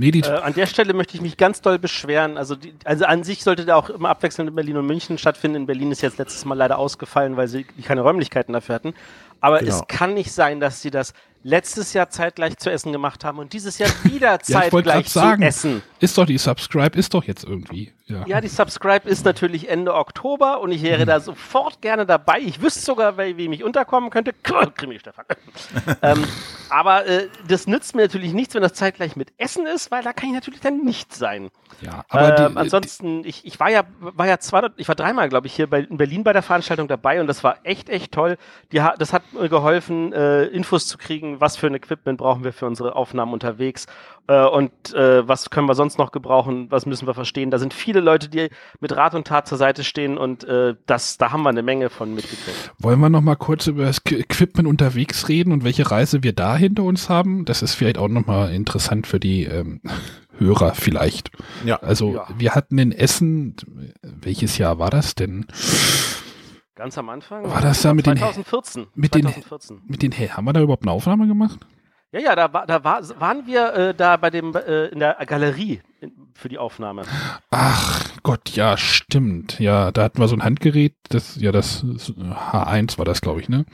Speaker 3: Nee, die
Speaker 4: Äh, an der Stelle möchte ich mich ganz doll beschweren. Also, die, also an sich sollte der auch immer abwechselnd in Berlin und München stattfinden. In Berlin ist jetzt letztes Mal leider ausgefallen, weil sie keine Räumlichkeiten dafür hatten. Aber
Speaker 1: Genau.
Speaker 4: es kann nicht sein, dass sie das letztes Jahr zeitgleich zu essen gemacht haben und dieses Jahr wieder <laughs>
Speaker 3: Ja,
Speaker 4: zeitgleich
Speaker 3: gerade
Speaker 4: zu essen.
Speaker 3: ist doch die Subscribe, ist doch jetzt irgendwie. Ja.
Speaker 4: Ja, die Subscribe ist natürlich Ende Oktober und ich wäre da sofort gerne dabei. Ich wüsste sogar, wer, wem ich unterkommen könnte. <laughs> Krimi Stefan. <laughs> ähm, aber äh, das nützt mir natürlich nichts, wenn das zeitgleich mit Essen ist, weil da kann ich natürlich dann nicht sein.
Speaker 3: Ja, aber
Speaker 4: ähm,
Speaker 3: die-
Speaker 4: ansonsten, ich, ich war ja, war ja zwei, ich war dreimal, glaube ich, hier bei, in Berlin bei der Veranstaltung dabei und das war echt, echt toll. Die, das hat mir geholfen, äh, Infos zu kriegen, was für ein Equipment brauchen wir für unsere Aufnahmen unterwegs äh, und äh, was können wir sonst noch gebrauchen, was müssen wir verstehen. Da sind viele Leute, die mit Rat und Tat zur Seite stehen und äh, das, da haben wir eine Menge von mitgekriegt.
Speaker 3: Wollen wir noch mal kurz über das Equipment unterwegs reden und welche Reise wir da hinter uns haben? Das ist vielleicht auch noch mal interessant für die ähm, <laughs> Hörer vielleicht.
Speaker 1: Ja.
Speaker 3: Also
Speaker 4: Ja.
Speaker 3: wir hatten in Essen, welches Jahr war das denn?
Speaker 4: Ganz am Anfang.
Speaker 3: War das da mit den
Speaker 4: 2014.
Speaker 3: mit den
Speaker 4: 2014.
Speaker 3: mit den haben wir da überhaupt eine Aufnahme gemacht?
Speaker 4: Ja, ja, da, war- da war, waren wir äh, da bei dem äh, in der Galerie in, für die Aufnahme.
Speaker 3: Ach Gott, ja, stimmt. Ja, da hatten wir so ein Handgerät, das ja das H1 war das, glaube ich, ne?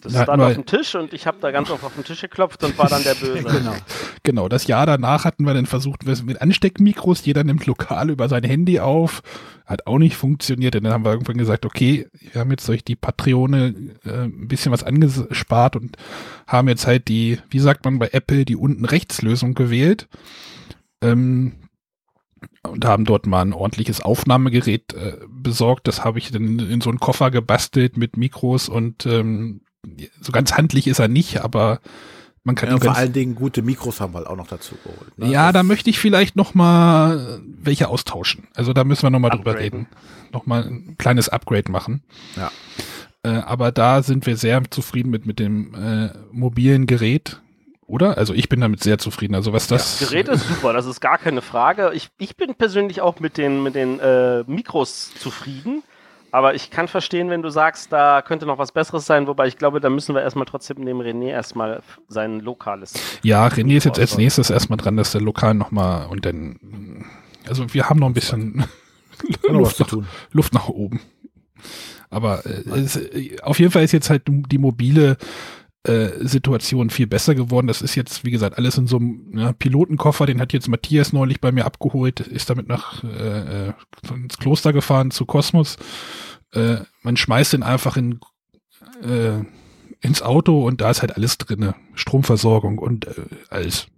Speaker 4: Das
Speaker 3: Da hatten
Speaker 4: stand auf dem Tisch und ich habe da ganz oft auf den Tisch geklopft und war dann der Böse. <laughs>
Speaker 3: Genau. Genau, das Jahr danach hatten wir dann versucht, mit Ansteckmikros, jeder nimmt lokal über sein Handy auf, hat auch nicht funktioniert. Und dann haben wir irgendwann gesagt, okay, wir haben jetzt durch die Patrone äh, ein bisschen was angespart und haben jetzt halt die, wie sagt man bei Apple, die unten rechts Lösung gewählt. Ähm, und haben dort mal ein ordentliches Aufnahmegerät äh, besorgt. Das habe ich dann in so einen Koffer gebastelt mit Mikros und ähm, so ganz handlich ist er nicht, aber man kann
Speaker 1: Ja,
Speaker 3: ihn
Speaker 1: vor allen Dingen gute Mikros haben wir auch noch dazu geholt. Ne?
Speaker 3: ja, da möchte ich vielleicht noch mal welche austauschen. Also da müssen wir noch mal drüber reden. Noch mal ein kleines Upgrade machen.
Speaker 1: Ja.
Speaker 3: Äh, aber da sind wir sehr zufrieden mit mit dem äh, mobilen Gerät, oder? Also ich bin damit sehr zufrieden. Also was das
Speaker 4: Das Gerät ist super, das ist gar keine Frage. Ich, ich bin persönlich auch mit den, mit den äh, Mikros zufrieden. Aber ich kann verstehen, wenn du sagst, da könnte noch was Besseres sein, wobei ich glaube, da müssen wir erstmal trotzdem dem René erstmal sein lokales.
Speaker 3: Ja, René ist jetzt als nächstes erstmal dran, dass der lokal noch mal und dann also wir haben noch ein bisschen <laughs> Luft, nach. Luft nach oben. Aber äh, es, auf jeden Fall ist jetzt halt die mobile äh, Situation viel besser geworden. Das ist jetzt, wie gesagt, alles in so einem ja, Pilotenkoffer. Den hat jetzt Matthias neulich bei mir abgeholt, ist damit nach äh, äh, ins Kloster gefahren zu Kosmos. Äh, man schmeißt den einfach in äh, ins Auto und da ist halt alles drinne. Stromversorgung und äh, alles.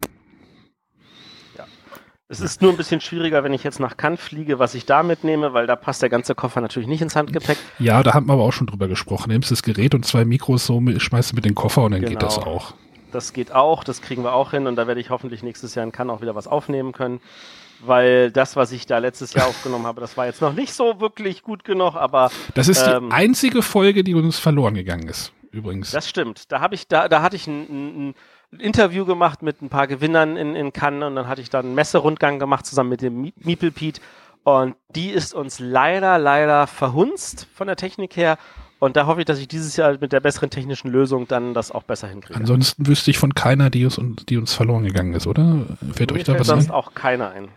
Speaker 4: Es ist nur ein bisschen schwieriger, wenn ich jetzt nach Cannes fliege, was ich da mitnehme, weil da passt der ganze Koffer natürlich nicht ins Handgepäck.
Speaker 3: Ja, da haben wir aber auch schon drüber gesprochen. Nimmst das Gerät und zwei Mikros so, schmeißt du mit den Koffer und dann geht das
Speaker 4: Genau.
Speaker 3: auch.
Speaker 4: Das geht auch, das kriegen wir auch hin und da werde ich hoffentlich nächstes Jahr in Cannes auch wieder was aufnehmen können. Weil das, was ich da letztes Jahr <laughs> aufgenommen habe, das war jetzt noch nicht so wirklich gut genug, aber
Speaker 3: Das ist die
Speaker 4: ähm,
Speaker 3: einzige Folge, die uns verloren gegangen ist, übrigens.
Speaker 4: Das stimmt. Da habe ich, da, da hatte ich ein, ein, Interview gemacht mit ein paar Gewinnern in, in Cannes und dann hatte ich dann einen Messerundgang gemacht zusammen mit dem Mi- Meeple Pete. Und die ist uns leider, leider verhunzt von der Technik her. Und da hoffe ich, dass ich dieses Jahr mit der besseren technischen Lösung dann das auch besser hinkriege.
Speaker 3: Ansonsten wüsste ich von keiner, die uns, die uns verloren gegangen ist, oder? Fällt
Speaker 4: Mir
Speaker 3: euch da
Speaker 4: fällt
Speaker 3: was
Speaker 4: sonst
Speaker 3: ein?
Speaker 4: auch keiner ein.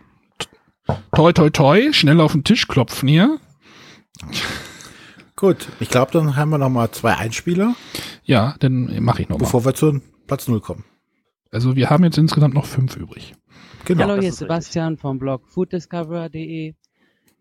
Speaker 3: Toi, toi, toi, schnell auf den Tisch klopfen hier.
Speaker 1: Gut, ich glaube, dann haben wir noch mal zwei Einspieler,
Speaker 3: Ja, dann mache ich noch mal.
Speaker 1: bevor wir zu Platz Null kommen.
Speaker 3: Also wir haben jetzt insgesamt noch fünf übrig.
Speaker 1: Genau.
Speaker 28: Hallo, hier
Speaker 1: ist
Speaker 28: Sebastian vom Blog fooddiscoverer.de.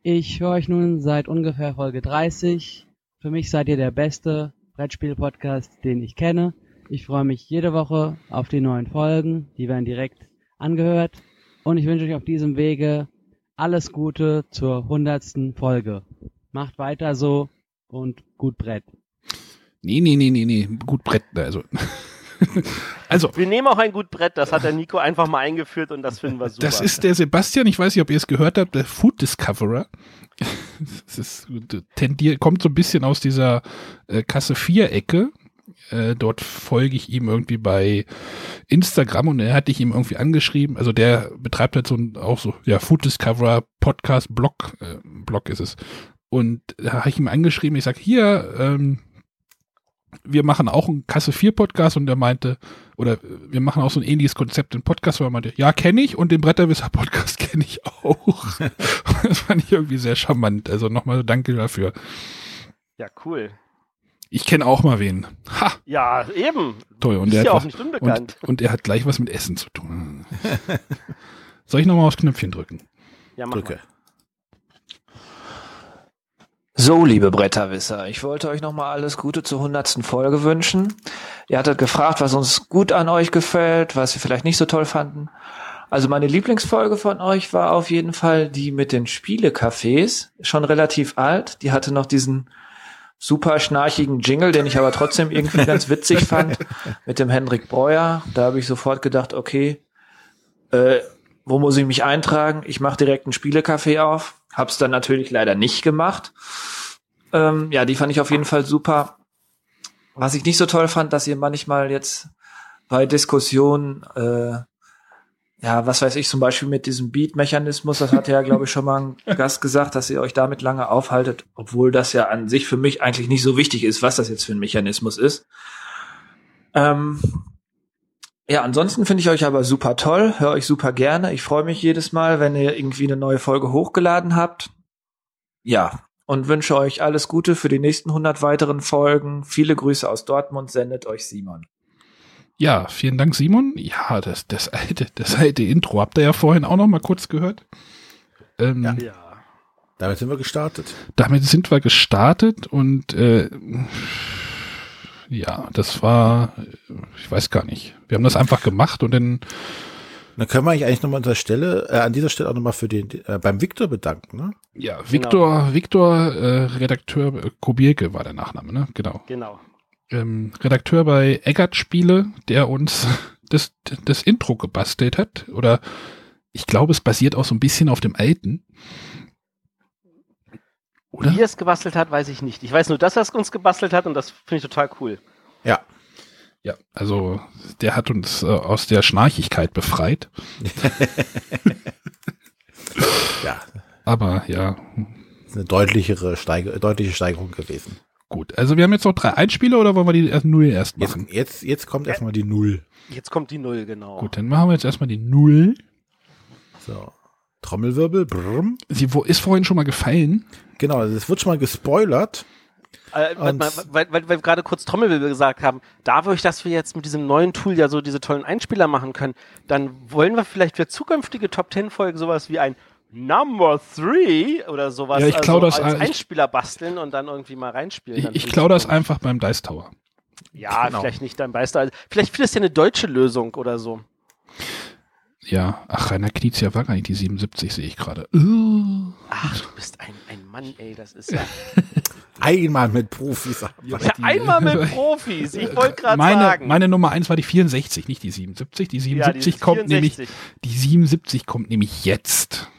Speaker 28: Ich höre euch nun seit ungefähr Folge 30. Für mich seid ihr der beste Brettspiel-Podcast, den ich kenne. Ich freue mich jede Woche auf die neuen Folgen. Die werden direkt angehört. Und ich wünsche euch auf diesem Wege alles Gute zur hundertsten Folge. Macht weiter so und gut Brett.
Speaker 3: Nee, nee, nee, nee, nee, gut Brett, also. <laughs> <laughs> also,
Speaker 4: Wir nehmen auch ein gut Brett, das hat der Nico einfach mal eingeführt und das finden wir super.
Speaker 3: das ist der Sebastian, ich weiß nicht, ob ihr es gehört habt, der Food Discoverer. <laughs> Das ist, tendiert, kommt so ein bisschen aus dieser äh, Kasse 4 Ecke. Äh, dort folge ich ihm irgendwie bei Instagram und er hatte ich ihm irgendwie angeschrieben. Also der betreibt halt so ein, auch so, ja, Food Discoverer Podcast Blog, äh, Blog ist es. Und da habe ich ihm angeschrieben, ich sag, hier, ähm, wir machen auch einen Kasse 4 Podcast und er meinte, oder wir machen auch so ein ähnliches Konzept in Podcast, weil er meinte, ja, kenne ich und den Bretterwisser Podcast <laughs> kenne ich auch. <laughs> das fand ich irgendwie sehr charmant. Also nochmal danke dafür.
Speaker 4: Ja, cool.
Speaker 3: Ich kenne auch mal wen. Ha!
Speaker 4: Ja, eben.
Speaker 3: Toll. Und
Speaker 4: Ist
Speaker 3: der
Speaker 4: ja
Speaker 3: hat
Speaker 4: auch
Speaker 3: was-
Speaker 4: nicht unbekannt.
Speaker 3: Und, und er hat gleich was mit Essen zu tun. <laughs> Soll ich nochmal aufs Knöpfchen drücken?
Speaker 4: Ja, mach
Speaker 1: Drücke.
Speaker 29: So, liebe Bretterwisser, ich wollte euch nochmal alles Gute zur hundertsten Folge wünschen. Ihr hattet gefragt, was uns gut an euch gefällt, was wir vielleicht nicht so toll fanden. Also meine Lieblingsfolge von euch war auf jeden Fall die mit den Spielecafés, schon relativ alt. Die hatte noch diesen super schnarchigen Jingle, den ich aber trotzdem irgendwie ganz witzig <laughs> fand, mit dem Hendrik Breuer. Da habe ich sofort gedacht, okay, äh, wo muss ich mich eintragen? Ich mache direkt ein Spielecafé auf. Hab's dann natürlich leider nicht gemacht. Ähm, ja, die fand ich auf jeden Fall super. Was ich nicht so toll fand, dass ihr manchmal jetzt bei Diskussionen, äh, ja, was weiß ich, zum Beispiel mit diesem Beat-Mechanismus, das hat ja, glaube ich, schon mal ein <laughs> Gast gesagt, dass ihr euch damit lange aufhaltet, obwohl das ja an sich für mich eigentlich nicht so wichtig ist, was das jetzt für ein Mechanismus ist. Ähm, ja, ansonsten finde ich euch aber super toll, höre euch super gerne. Ich freue mich jedes Mal, wenn ihr irgendwie eine neue Folge hochgeladen habt. Ja, und wünsche euch alles Gute für die nächsten 100 weiteren Folgen. Viele Grüße aus Dortmund, sendet euch Simon.
Speaker 3: Ja, vielen Dank, Simon. Ja, das, das alte, das alte Intro habt ihr ja vorhin auch noch mal kurz gehört. Ähm,
Speaker 1: Ja. Damit sind wir gestartet.
Speaker 3: Damit sind wir gestartet und äh, ja, das war, ich weiß gar nicht. Wir haben das einfach gemacht und dann.
Speaker 1: Dann können wir eigentlich eigentlich nochmal an dieser Stelle, äh, an dieser Stelle auch nochmal für den, äh, beim Victor bedanken, ne?
Speaker 3: Ja, Victor, Victor, äh, Redakteur, äh, Kubierke war der Nachname, ne? Genau.
Speaker 4: Genau.
Speaker 3: Ähm, Redakteur bei Eggert Spiele, der uns <laughs> das, das Intro gebastelt hat. Oder ich glaube, es basiert auch so ein bisschen auf dem alten.
Speaker 4: Wie er es gebastelt hat, weiß ich nicht. Ich weiß nur, dass er es uns gebastelt hat und das finde ich total cool.
Speaker 1: Ja.
Speaker 3: Ja, also der hat uns äh, aus der Schnarchigkeit befreit. <laughs>
Speaker 1: ja.
Speaker 3: Aber ja.
Speaker 1: Ist eine deutlichere Steige, deutliche Steigerung gewesen.
Speaker 3: Gut, also wir haben jetzt noch drei Einspieler oder wollen wir die erst Null erst
Speaker 1: Jetzt,
Speaker 3: machen?
Speaker 1: jetzt, jetzt kommt erstmal die Null.
Speaker 4: Jetzt kommt die Null, genau.
Speaker 3: Gut, dann machen wir jetzt erstmal die Null.
Speaker 1: So. Trommelwirbel. Brrm.
Speaker 3: Sie wo, ist vorhin schon mal gefallen.
Speaker 1: Genau, also es wird schon mal gespoilert.
Speaker 4: Äh, weil,
Speaker 1: Und-
Speaker 4: weil, weil, wir gerade kurz Trommelwirbel gesagt haben, dadurch, dass wir jetzt mit diesem neuen Tool ja so diese tollen Einspieler machen können, dann wollen wir vielleicht für zukünftige Top Ten Folgen sowas wie ein Number Three oder sowas
Speaker 3: Ja, ich klau das
Speaker 4: als Einspieler basteln und dann irgendwie mal reinspielen.
Speaker 3: Ich, ich klaue das einfach beim Dice Tower.
Speaker 4: Ja,
Speaker 3: Genau.
Speaker 4: vielleicht nicht dein Beister. Also, vielleicht findest du ja eine deutsche Lösung oder so.
Speaker 3: Ja, ach, Rainer Knizia war gar nicht die 77, sehe ich gerade. Uh.
Speaker 4: Ach, du bist ein, ein Mann, ey, das ist ja. <laughs>
Speaker 1: Einmal mit Profis.
Speaker 4: Ja, einmal mit <laughs> Profis. Ich wollte gerade
Speaker 3: meine,
Speaker 4: sagen.
Speaker 3: meine Nummer 1 war die 64, nicht die 77. Die 77
Speaker 4: die
Speaker 3: kommt
Speaker 4: 64.
Speaker 3: nämlich, die 77 kommt nämlich jetzt.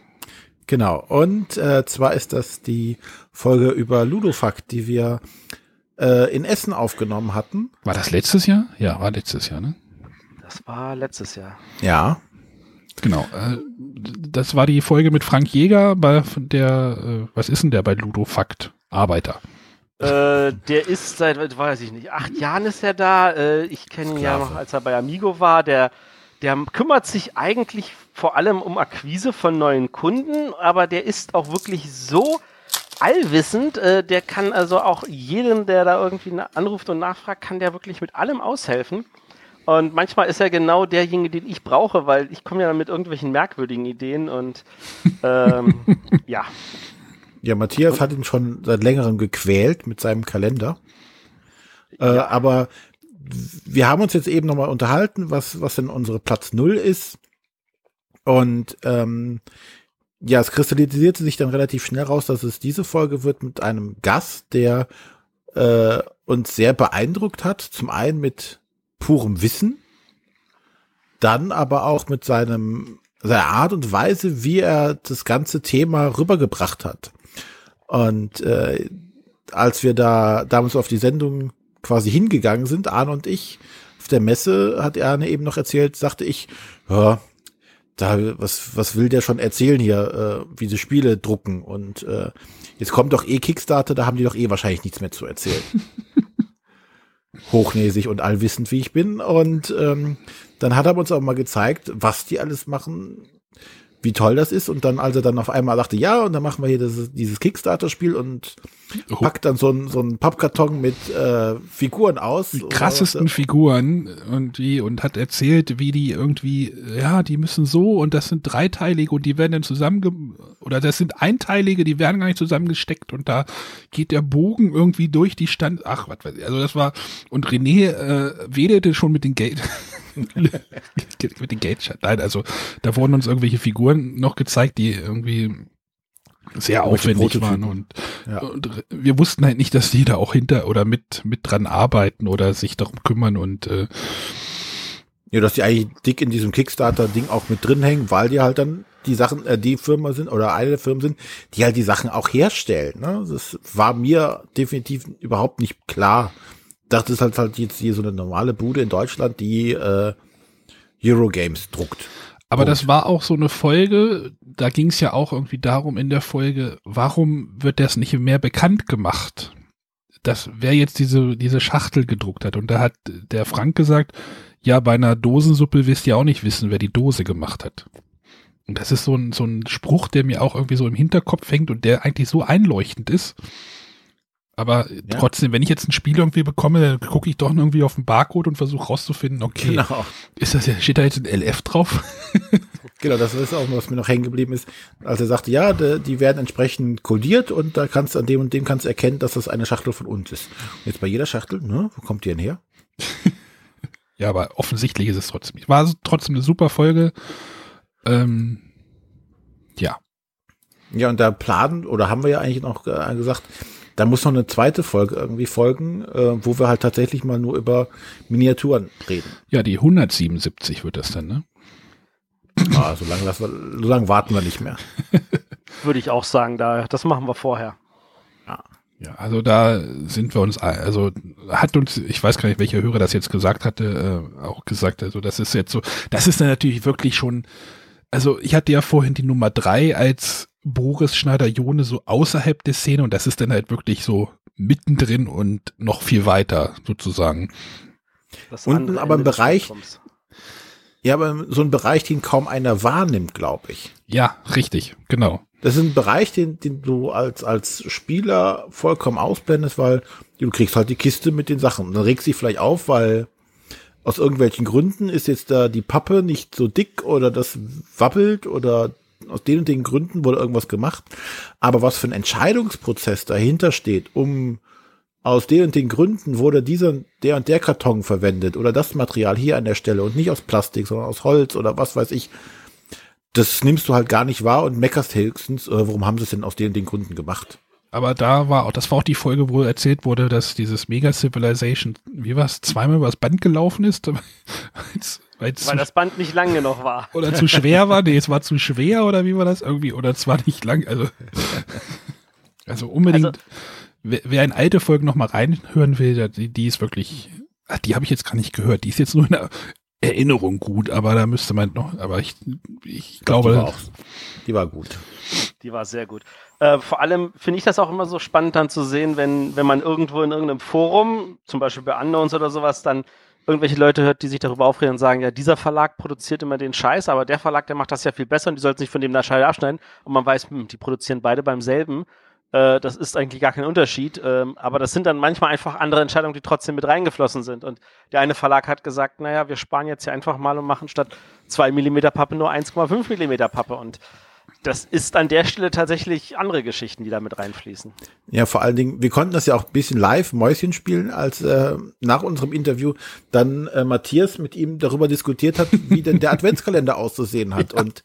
Speaker 1: Genau. Und äh, zwar ist das die Folge über Ludofakt, die wir äh, in Essen aufgenommen hatten.
Speaker 3: War das letztes Jahr? Ja, war letztes Jahr, ne?
Speaker 4: Das war letztes Jahr.
Speaker 1: Ja.
Speaker 3: Genau. Äh, das war die Folge mit Frank Jäger, bei der, äh, was ist denn der bei Ludofakt? Arbeiter.
Speaker 4: Äh, der ist seit, weiß ich nicht, acht Jahren ist er da. Äh, ich kenne ihn ja noch, als er bei Amigo war. Der, der kümmert sich eigentlich vor allem um Akquise von neuen Kunden, aber der ist auch wirklich so allwissend. Äh, der kann also auch jeden, der da irgendwie anruft und nachfragt, kann der wirklich mit allem aushelfen. Und manchmal ist er genau derjenige, den ich brauche, weil ich komme ja dann mit irgendwelchen merkwürdigen Ideen und ähm, <laughs> ja.
Speaker 1: Ja, Matthias hat ihn schon seit längerem gequält mit seinem Kalender. Äh, aber wir haben uns jetzt eben nochmal unterhalten, was, was denn unsere Platz Null ist. Und ähm, ja, es kristallisierte sich dann relativ schnell raus, dass es diese Folge wird mit einem Gast, der äh, uns sehr beeindruckt hat. Zum einen mit purem Wissen, dann aber auch mit seinem seiner Art und Weise, wie er das ganze Thema rübergebracht hat. Und äh, als wir da damals auf die Sendung quasi hingegangen sind, Arne und ich, auf der Messe hat Arne eben noch erzählt, sagte ich, ja, da, was, was will der schon erzählen hier, äh, wie sie Spiele drucken und äh, jetzt kommt doch eh Kickstarter, da haben die doch eh wahrscheinlich nichts mehr zu erzählen. <laughs> Hochnäsig und allwissend, wie ich bin. Und ähm, dann hat er uns auch mal gezeigt, was die alles machen, wie toll das ist. Und dann, als er dann auf einmal dachte, ja, und dann machen wir hier das, dieses Kickstarter-Spiel und
Speaker 3: Oh.
Speaker 1: packt dann so einen so einen Pappkarton mit äh, Figuren aus.
Speaker 3: die krassesten Figuren und wie und hat erzählt, wie die irgendwie, ja, die müssen so und das sind dreiteilige und die werden dann zusammen oder das sind einteilige, die werden gar nicht zusammengesteckt und da geht der Bogen irgendwie durch die Stand. Ach, was weiß ich. Also das war und René äh, wedelte schon mit den Gate <laughs> <laughs> mit den Gate. Nein, also da wurden uns irgendwelche Figuren noch gezeigt, die irgendwie sehr aufwendig waren und,
Speaker 1: Ja.
Speaker 3: und wir wussten halt nicht, dass die da auch hinter oder mit mit dran arbeiten oder sich darum kümmern und äh,
Speaker 1: Ja, dass die eigentlich dick in diesem Kickstarter-Ding auch mit drin hängen, weil die halt dann die Sachen, äh, die Firma sind oder eine der Firmen sind, die halt die Sachen auch herstellen. Ne? Das war mir definitiv überhaupt nicht klar. Es ist halt, halt jetzt hier so eine normale Bude in Deutschland, die äh, Eurogames druckt.
Speaker 3: Aber das war auch so eine Folge, da ging es ja auch irgendwie darum in der Folge, warum wird das nicht mehr bekannt gemacht? dass wer jetzt diese, diese Schachtel gedruckt hat. Und da hat der Frank gesagt, ja, bei einer Dosensuppe wisst ihr auch nicht wissen, wer die Dose gemacht hat. Und das ist so ein, so ein Spruch, der mir auch irgendwie so im Hinterkopf hängt und der eigentlich so einleuchtend ist. Aber trotzdem, wenn ich jetzt ein Spiel irgendwie bekomme, dann gucke ich doch irgendwie auf den Barcode und versuche rauszufinden, okay,
Speaker 1: Genau.
Speaker 3: ist das, steht da jetzt ein LF drauf? <laughs>
Speaker 1: Genau, das ist auch, was mir noch hängen geblieben ist, als er sagte, ja, de, die werden entsprechend kodiert und da kannst du an dem und dem kannst du erkennen, dass das eine Schachtel von uns ist. Und jetzt bei jeder Schachtel, ne, wo kommt die denn her? <laughs>
Speaker 3: Ja, aber offensichtlich ist es trotzdem. War trotzdem eine super Folge. Ähm, ja.
Speaker 1: Ja, und da planen, oder haben wir ja eigentlich noch äh, gesagt, da muss noch eine zweite Folge irgendwie folgen, äh, wo wir halt tatsächlich mal nur über Miniaturen reden.
Speaker 3: Ja, die 177 wird das dann, ne?
Speaker 1: Ah, so lange, lassen wir, so lange warten wir nicht mehr. <laughs>
Speaker 4: Würde ich auch sagen, da, das machen wir vorher.
Speaker 3: Ja, also da sind wir uns, also hat uns, ich weiß gar nicht, welcher Hörer das jetzt gesagt hatte, äh, auch gesagt, also das ist jetzt so, das ist dann natürlich wirklich schon, also ich hatte ja vorhin die Nummer drei als Boris Schneider-Jone so außerhalb der Szene und das ist dann halt wirklich so mittendrin und noch viel weiter sozusagen.
Speaker 4: Das
Speaker 1: Unten aber im Bereich, ja, aber so ein Bereich, den kaum einer wahrnimmt, glaube ich.
Speaker 3: Ja, richtig, genau.
Speaker 1: Das ist ein Bereich, den, den du als, als Spieler vollkommen ausblendest, weil du kriegst halt die Kiste mit den Sachen. Und dann regst du dich vielleicht auf, weil aus irgendwelchen Gründen ist jetzt da die Pappe nicht so dick oder das wabbelt oder aus den und den Gründen wurde irgendwas gemacht. Aber was für ein Entscheidungsprozess dahinter steht, um aus den und den Gründen wurde dieser, der und der Karton verwendet oder das Material hier an der Stelle und nicht aus Plastik, sondern aus Holz oder was weiß ich. Das nimmst du halt gar nicht wahr und meckerst höchstens, äh, warum haben sie es denn aus den und den Gründen gemacht?
Speaker 3: Aber da war auch, das war auch die Folge, wo erzählt wurde, dass dieses Mega Civilization, wie war es, zweimal übers Band gelaufen ist, <laughs> weil's, weil's
Speaker 4: Weil das Band nicht lang genug war. <laughs>
Speaker 3: oder zu schwer war. Nee, es war zu schwer oder wie war das irgendwie? Oder es war nicht lang. Also, <laughs> also unbedingt, wer, wer in alte Folgen noch mal reinhören will, der- die, die ist wirklich, ach, die habe ich jetzt gar nicht gehört. Die ist jetzt nur in der Erinnerung gut, aber da müsste man noch, aber ich, ich glaube,
Speaker 1: die war, auch, die war gut.
Speaker 4: Die war sehr gut. Äh, vor allem finde ich das auch immer so spannend dann zu sehen, wenn, wenn man irgendwo in irgendeinem Forum, zum Beispiel bei Unknowns oder sowas, dann irgendwelche Leute hört, die sich darüber aufregen und sagen, ja, dieser Verlag produziert immer den Scheiß, aber der Verlag, der macht das ja viel besser und die sollten sich von dem da Scheiße abschneiden. Und man weiß, hm, die produzieren beide beim selben. Äh, das ist eigentlich gar kein Unterschied. Ähm, aber das sind dann manchmal einfach andere Entscheidungen, die trotzdem mit reingeflossen sind. Und der eine Verlag hat gesagt, naja, wir sparen jetzt hier einfach mal und machen statt 2 mm Pappe nur 1,5 mm Pappe. Und das ist an der Stelle tatsächlich andere Geschichten, die da mit reinfließen.
Speaker 1: Ja, vor allen Dingen, wir konnten das ja auch ein bisschen live Mäuschen spielen, als äh, nach unserem Interview dann äh, Matthias mit ihm darüber diskutiert hat, wie denn der <laughs> Adventskalender auszusehen hat und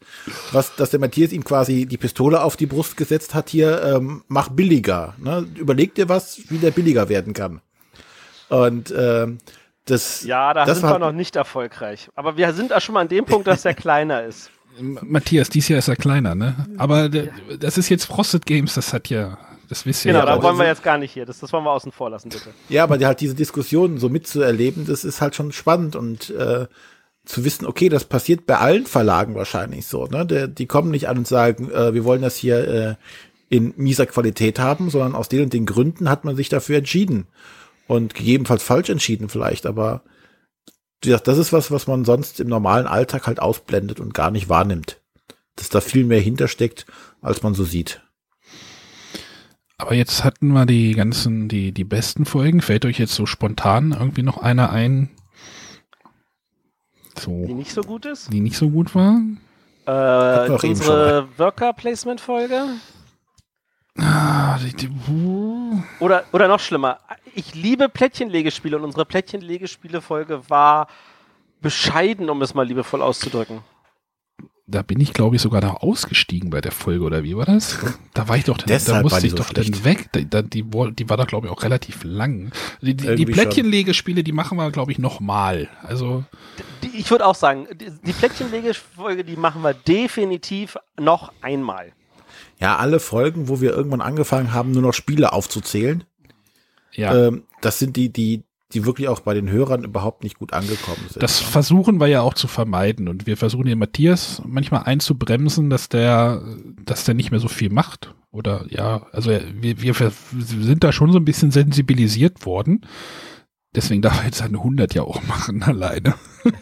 Speaker 1: was, dass der Matthias ihm quasi die Pistole auf die Brust gesetzt hat, hier ähm, mach billiger. Ne? Überleg dir was, wie der billiger werden kann. Und ähm, das,
Speaker 4: Ja, da
Speaker 1: das
Speaker 4: sind
Speaker 1: war
Speaker 4: wir noch nicht erfolgreich. Aber wir sind da schon mal an dem Punkt, dass der <laughs> kleiner ist.
Speaker 3: Matthias, dies Jahr ist er kleiner, ne? Aber das ist jetzt Frosted Games, das hat ja, das wisst ihr
Speaker 4: Genau,
Speaker 3: ja
Speaker 4: da wollen wir jetzt gar nicht hier. Das, das wollen wir außen vor lassen, bitte.
Speaker 1: Ja, aber die, halt diese Diskussionen so mitzuerleben, das ist halt schon spannend und äh, zu wissen, okay, das passiert bei allen Verlagen wahrscheinlich so. Ne? Der, die kommen nicht an und sagen, äh, wir wollen das hier äh, in mieser Qualität haben, sondern aus den und den Gründen hat man sich dafür entschieden und gegebenenfalls falsch entschieden vielleicht, aber das ist was, was man sonst im normalen Alltag halt ausblendet und gar nicht wahrnimmt. dass da viel mehr hintersteckt, als man so sieht.
Speaker 3: Aber jetzt hatten wir die ganzen, die, die besten Folgen. Fällt euch jetzt so spontan irgendwie noch einer ein? So.
Speaker 4: Die nicht so gut ist?
Speaker 3: Die nicht so gut war?
Speaker 4: Äh, unsere Worker-Placement-Folge?
Speaker 3: Ah, die, die, uh.
Speaker 4: Oder, oder noch schlimmer, ich liebe Plättchenlegespiele und unsere Plättchenlegespiele-Folge war bescheiden, um es mal liebevoll auszudrücken.
Speaker 3: Da bin ich, glaube ich, sogar da ausgestiegen bei der Folge, oder wie war das? Da war ich doch, dann, da <laughs>
Speaker 1: Deshalb war
Speaker 3: musste ich
Speaker 1: so
Speaker 3: doch
Speaker 1: schlecht.
Speaker 3: dann weg. Da, da, die, die war da, glaube ich, auch relativ lang. Die, die, die Plättchenlegespiele, die machen wir, glaube ich, nochmal. Also,
Speaker 4: ich würde auch sagen, die, die Plättchenlegefolge, die machen wir definitiv noch einmal.
Speaker 1: Ja, alle Folgen, wo wir irgendwann angefangen haben, nur noch Spiele aufzuzählen,
Speaker 3: ja.
Speaker 1: ähm, das sind die, die, die wirklich auch bei den Hörern überhaupt nicht gut angekommen sind.
Speaker 3: Das versuchen wir ja auch zu vermeiden und wir versuchen den Matthias manchmal einzubremsen, dass der, dass der nicht mehr so viel macht. Oder ja, also wir, wir sind da schon so ein bisschen sensibilisiert worden. Deswegen darf er jetzt seine 100 ja auch <laughs> machen alleine. <laughs>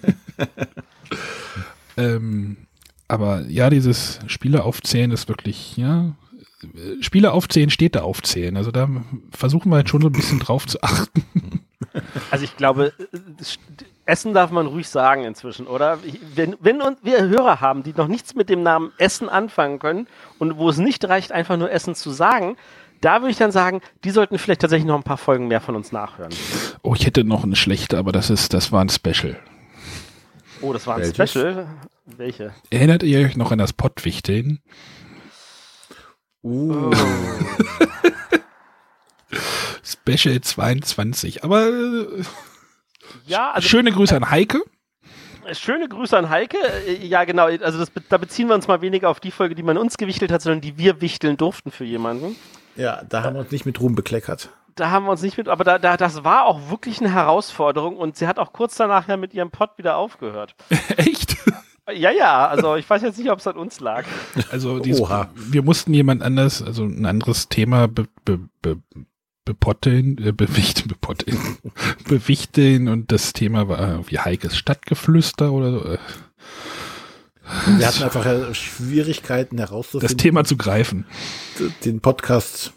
Speaker 3: ähm, aber ja, dieses Spiele aufzählen ist wirklich, ja, Spiele aufzählen steht da aufzählen. Also da versuchen wir jetzt schon so ein bisschen drauf zu achten. <laughs>
Speaker 4: Also ich glaube, Essen darf man ruhig sagen inzwischen, oder? Wenn, wenn uns- wir Hörer haben, die noch nichts mit dem Namen Essen anfangen können und wo es nicht reicht, einfach nur Essen zu sagen, da würde ich dann sagen, die sollten vielleicht tatsächlich noch ein paar Folgen mehr von uns nachhören.
Speaker 3: Oh, ich hätte noch eine schlechte, aber das ist, das war ein Special.
Speaker 4: Oh, das war ein
Speaker 1: Welches?
Speaker 4: Special. Welche?
Speaker 3: Erinnert ihr euch noch an das Pottwichteln?
Speaker 1: Uh. <laughs>
Speaker 3: Special 22. Aber äh,
Speaker 4: Ja, also
Speaker 3: schöne Grüße an Heike.
Speaker 4: Schöne Grüße an Heike. Äh, Ja, genau. Also das, da beziehen wir uns mal weniger auf die Folge, die man uns gewichtelt hat, sondern die wir wichteln durften für jemanden.
Speaker 1: Ja, da haben wir uns nicht mit Ruhm bekleckert.
Speaker 4: Da haben wir uns nicht mit, aber da, da, das war auch wirklich eine Herausforderung und sie hat auch kurz danach ja mit ihrem Pod wieder aufgehört. <laughs>
Speaker 3: Echt?
Speaker 4: Ja, ja, also ich weiß jetzt nicht, ob es an uns lag.
Speaker 3: Also dies,
Speaker 1: Oha.
Speaker 3: wir mussten jemand anders, also ein anderes Thema be, be, be, bepotteln, äh, bewichten, bepotteln, <laughs> bewichteln und das Thema war irgendwie Heikes Stadtgeflüster oder so. Äh,
Speaker 1: Wir hatten einfach äh, Schwierigkeiten herauszufinden.
Speaker 3: Das Thema zu greifen.
Speaker 1: Den Podcast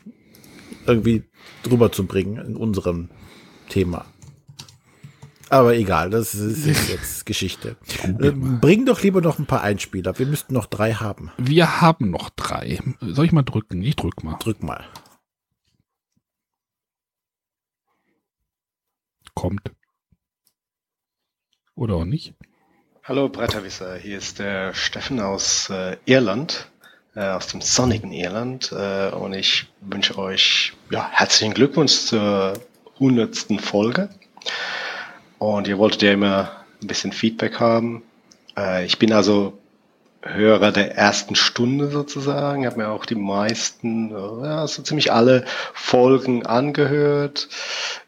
Speaker 1: irgendwie drüber zu bringen in unserem Thema. Aber egal, das ist ist jetzt <laughs> Geschichte. Ähm, bring doch lieber noch ein paar Einspieler. Wir müssten noch drei haben.
Speaker 3: Wir haben noch drei. Soll ich mal drücken? Ich drück mal.
Speaker 1: Drück mal.
Speaker 3: Kommt. Oder auch nicht.
Speaker 30: Hallo Bretterwisser, hier ist der Steffen aus äh, Irland, äh, aus dem sonnigen Irland äh, und ich wünsche euch ja, herzlichen Glückwunsch zur hundertsten Folge. Und ihr wolltet ja immer ein bisschen Feedback haben. Äh, ich bin also Hörer der ersten Stunde sozusagen, habe mir auch die meisten, ja, so ziemlich alle Folgen angehört.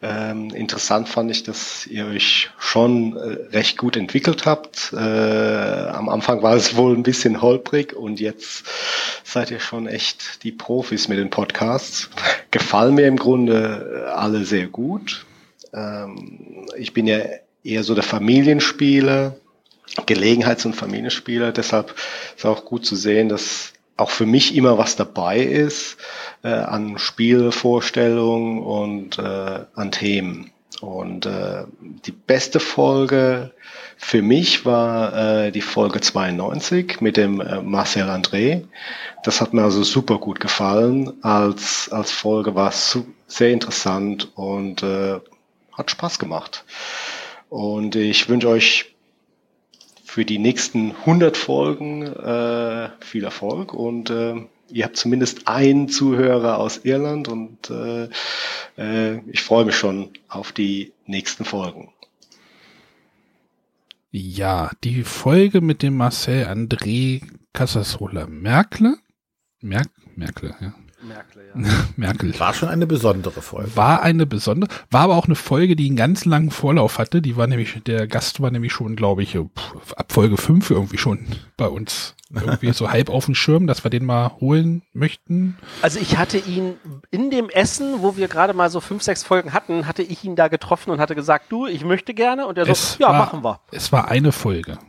Speaker 30: Ähm, interessant fand ich, dass ihr euch schon äh, recht gut entwickelt habt. Äh, am Anfang war es wohl ein bisschen holprig und jetzt seid ihr schon echt die Profis mit den Podcasts. <laughs> Gefallen mir im Grunde äh, alle sehr gut. Ähm, ich bin ja eher so der Familienspieler, Gelegenheits- und Familienspieler. Deshalb ist auch gut zu sehen, dass auch für mich immer was dabei ist äh, an Spielvorstellungen und äh, an Themen. Und äh, die beste Folge für mich war äh, die Folge 92 mit dem äh, Marcel André. Das hat mir also super gut gefallen. Als, als Folge war es sehr interessant und äh, hat Spaß gemacht. Und ich wünsche euch für die nächsten 100 Folgen äh, viel Erfolg und äh, ihr habt zumindest einen Zuhörer aus Irland und äh, äh, ich freue mich schon auf die nächsten Folgen.
Speaker 3: Ja, die Folge mit dem Marcel André Casasola Merkel. Merk, Merkel, ja.
Speaker 4: Merkel,
Speaker 3: ja. <laughs> Merkel.
Speaker 1: War schon eine besondere Folge.
Speaker 3: War eine besondere, war aber auch eine Folge, die einen ganz langen Vorlauf hatte. Die war nämlich, der Gast war nämlich schon, glaube ich, pff, ab Folge 5 irgendwie schon bei uns. Irgendwie so halb auf dem Schirm, dass wir den mal holen möchten.
Speaker 4: Also ich hatte ihn in dem Essen, wo wir gerade mal so fünf, sechs Folgen hatten, hatte ich ihn da getroffen und hatte gesagt, du, ich möchte gerne. Und er so,
Speaker 3: Es
Speaker 4: ja,
Speaker 3: war,
Speaker 4: machen wir.
Speaker 3: Es war eine Folge.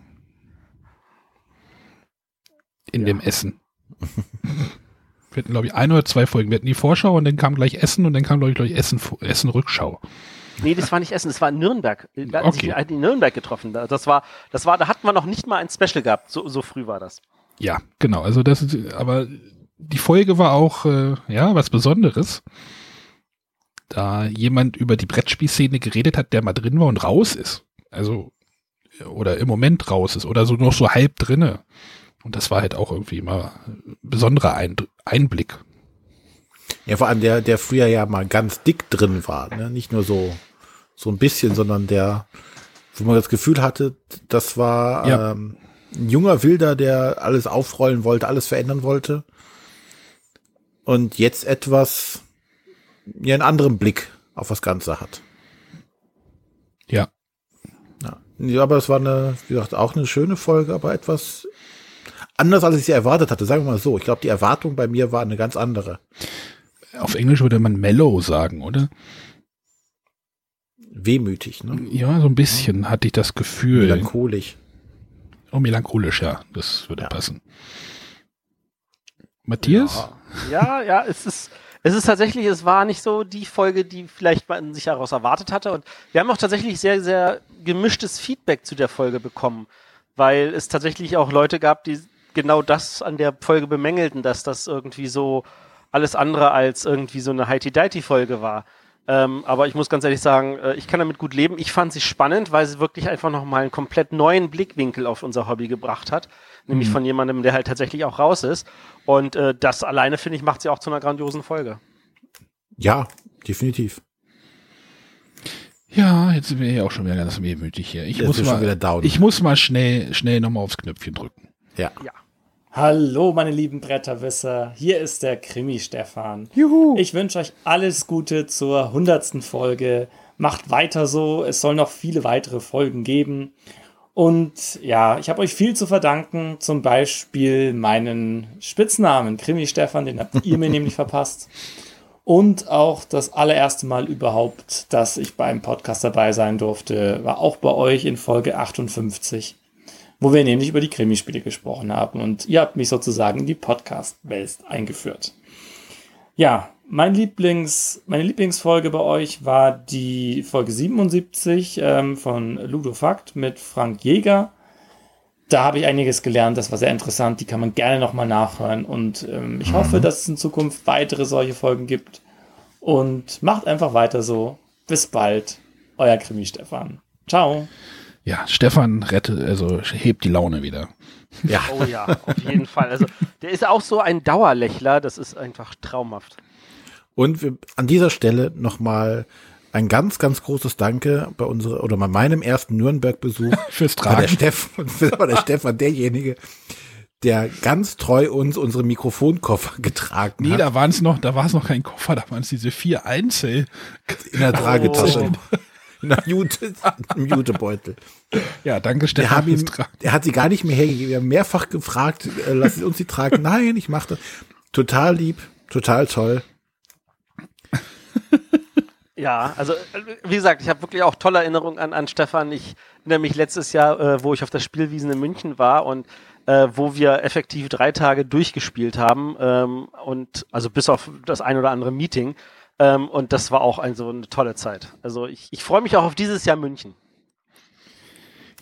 Speaker 3: in dem Essen. <laughs> Wir hatten, glaube ich, ein oder zwei Folgen. Wir hatten die Vorschau und dann kam gleich Essen und dann kam, glaube ich, gleich Essen, Essen Rückschau.
Speaker 4: Nee, das war nicht Essen, das war in Nürnberg. Wir hatten
Speaker 3: Okay.
Speaker 4: sich in Nürnberg getroffen. Das war, das war, da hatten wir noch nicht mal ein Special gehabt. So, so früh war das.
Speaker 3: Ja, genau. Also das ist, aber die Folge war auch, äh, ja, was Besonderes. Da jemand über die Brettspielszene geredet hat, der mal drin war und raus ist. Also, oder im Moment raus ist oder so noch so halb drinne. Und das war halt auch irgendwie mal ein besonderer Ein Einblick.
Speaker 1: Ja, vor allem der, der früher ja mal ganz dick drin war, ne? Nicht nur so, so ein bisschen, sondern der, wo man das Gefühl hatte, das war
Speaker 3: Ja.
Speaker 1: ähm, ein junger Wilder, der alles aufrollen wollte, alles verändern wollte. Und jetzt etwas, ja, einen anderen Blick auf das Ganze hat.
Speaker 3: Ja,
Speaker 1: Ja, aber es war eine, wie gesagt, auch eine schöne Folge, aber etwas anders, als ich sie erwartet hatte. Sagen wir mal so. Ich glaube, die Erwartung bei mir war eine ganz andere.
Speaker 3: Auf Englisch würde man mellow sagen, oder?
Speaker 1: Wehmütig, ne?
Speaker 3: Ja, so ein bisschen hatte ich das Gefühl.
Speaker 1: Melancholisch.
Speaker 3: Oh, melancholisch, ja. Das würde passen. Matthias?
Speaker 4: Ja, ja, es ist, es ist tatsächlich, es war nicht so die Folge, die vielleicht man sich daraus erwartet hatte. Und wir haben auch tatsächlich sehr, sehr gemischtes Feedback zu der Folge bekommen, weil es tatsächlich auch Leute gab, die genau das an der Folge bemängelten, dass das irgendwie so alles andere als irgendwie so eine Heiti-Deiti-Folge war. Ähm, aber ich muss ganz ehrlich sagen, äh, ich kann damit gut leben. Ich fand sie spannend, weil sie wirklich einfach nochmal einen komplett neuen Blickwinkel auf unser Hobby gebracht hat. Nämlich
Speaker 1: Mhm.
Speaker 4: von jemandem, der halt tatsächlich auch raus ist. Und äh, das alleine, finde ich, macht sie auch zu einer grandiosen Folge.
Speaker 1: Ja, definitiv.
Speaker 3: Ja, jetzt sind wir ja auch schon wieder ganz wehmütig hier. Ich
Speaker 1: Jetzt
Speaker 3: muss mal,
Speaker 1: schon wieder down.
Speaker 3: ich muss mal schnell, schnell nochmal aufs Knöpfchen drücken.
Speaker 1: Ja.
Speaker 31: Hallo, meine lieben Bretterwisser. Hier ist der Krimi-Stefan. Juhu. Ich wünsche euch alles Gute zur hundertsten Folge. Macht weiter so. Es soll noch viele weitere Folgen geben. Und ja, ich habe euch viel zu verdanken. Zum Beispiel meinen Spitznamen Krimi-Stefan, den habt ihr mir <laughs> nämlich verpasst. Und auch das allererste Mal überhaupt, dass ich beim Podcast dabei sein durfte, war auch bei euch in Folge 58 wo wir nämlich über die Krimispiele gesprochen haben und ihr habt mich sozusagen in die Podcast-Welt eingeführt. Ja, mein Lieblings, meine Lieblingsfolge bei euch war die Folge 77 ähm, von Ludofakt mit Frank Jäger. Da habe ich einiges gelernt, das war sehr interessant, die kann man gerne nochmal nachhören und ähm, ich hoffe, dass es in Zukunft weitere solche Folgen gibt und macht einfach weiter so. Bis bald, euer Krimi-Stefan. Ciao.
Speaker 3: Ja, Stefan rettet, also hebt die Laune wieder.
Speaker 1: Ja.
Speaker 4: Oh ja, auf jeden Fall. Also der ist auch so ein Dauerlächler, das ist einfach traumhaft.
Speaker 1: Und wir, an dieser Stelle nochmal ein ganz, ganz großes Danke bei unserer oder bei meinem ersten Nürnberg-Besuch <laughs>
Speaker 3: Fürs
Speaker 1: war der
Speaker 3: Tragen.
Speaker 1: Stefan, <laughs> war der Stefan derjenige, der ganz treu uns unsere Mikrofonkoffer getragen
Speaker 3: Nee,
Speaker 1: hat
Speaker 3: da waren es noch, da war es noch kein Koffer, da waren es diese vier Einzel.
Speaker 1: in der Tragetasche.
Speaker 3: Oh.
Speaker 1: Der Jute, <laughs> Jutebeutel.
Speaker 3: Ja, danke
Speaker 1: Wir
Speaker 3: Stefan
Speaker 1: haben
Speaker 3: fürs
Speaker 1: ihm,
Speaker 3: Tragen.
Speaker 1: er hat sie gar nicht mehr hergegeben. Wir haben mehrfach gefragt, äh, lass uns sie tragen. Nein, ich mache das. Total lieb, total toll.
Speaker 4: Ja, also äh, wie gesagt, ich habe wirklich auch tolle Erinnerungen an, an Stefan. Ich erinnere mich letztes Jahr, äh, wo ich auf der Spielwiesen in München war und äh, wo wir effektiv drei Tage durchgespielt haben ähm, und also bis auf das ein oder andere Meeting. Ähm, und das war auch ein, so eine tolle Zeit. Also ich, ich freue mich auch auf dieses Jahr München.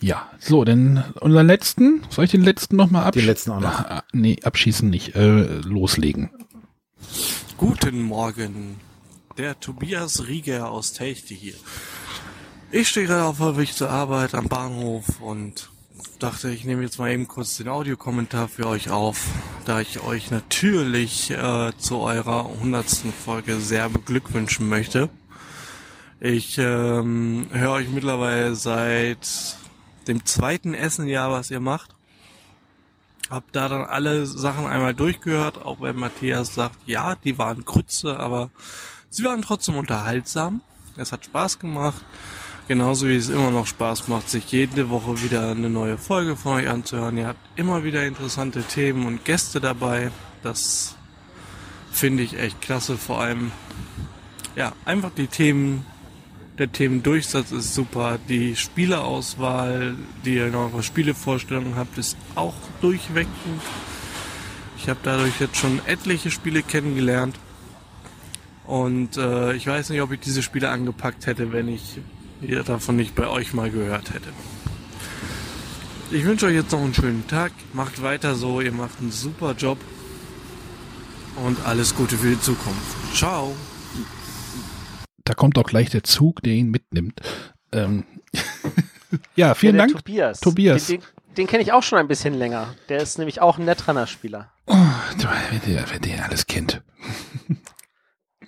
Speaker 3: Ja, so, denn unseren letzten, soll ich den letzten nochmal abschießen?
Speaker 1: Den letzten auch noch.
Speaker 3: Ah, nee, abschießen nicht, äh, loslegen.
Speaker 32: Guten Morgen, der Tobias Rieger aus Techte hier. Ich stehe gerade auf dem Weg zur Arbeit am Bahnhof und dachte, ich nehme jetzt mal eben kurz den Audiokommentar für euch auf, da ich euch natürlich äh, zu eurer hundertsten Folge sehr beglückwünschen möchte. Ich ähm, höre euch mittlerweile seit dem zweiten Essenjahr, was ihr macht. Hab da dann alle Sachen einmal durchgehört, auch wenn Matthias sagt, ja, die waren Grütze, aber sie waren trotzdem unterhaltsam. Es hat Spaß gemacht. Genauso wie es immer noch Spaß macht, sich jede Woche wieder eine neue Folge von euch anzuhören. Ihr habt immer wieder interessante Themen und Gäste dabei. Das finde ich echt klasse. Vor allem, ja, einfach die Themen, der Themendurchsatz ist super. Die Spieleauswahl, die ihr in eurer Spielevorstellung habt, ist auch durchweg gut. Ich habe dadurch jetzt schon etliche Spiele kennengelernt. Und äh, ich weiß nicht, ob ich diese Spiele angepackt hätte, wenn ich davon nicht bei euch mal gehört hätte. Ich wünsche euch jetzt noch einen schönen Tag. Macht weiter so. Ihr macht einen super Job. Und alles Gute für die Zukunft. Ciao.
Speaker 3: Da kommt auch gleich der Zug, der ihn mitnimmt. Ähm, <laughs> ja, vielen
Speaker 4: Ja,
Speaker 3: Dank.
Speaker 4: Tobias.
Speaker 3: Tobias.
Speaker 4: Den, den, den kenne ich auch schon ein bisschen länger. Der ist nämlich auch ein Netrunner-Spieler.
Speaker 3: Oh, wer der alles kennt.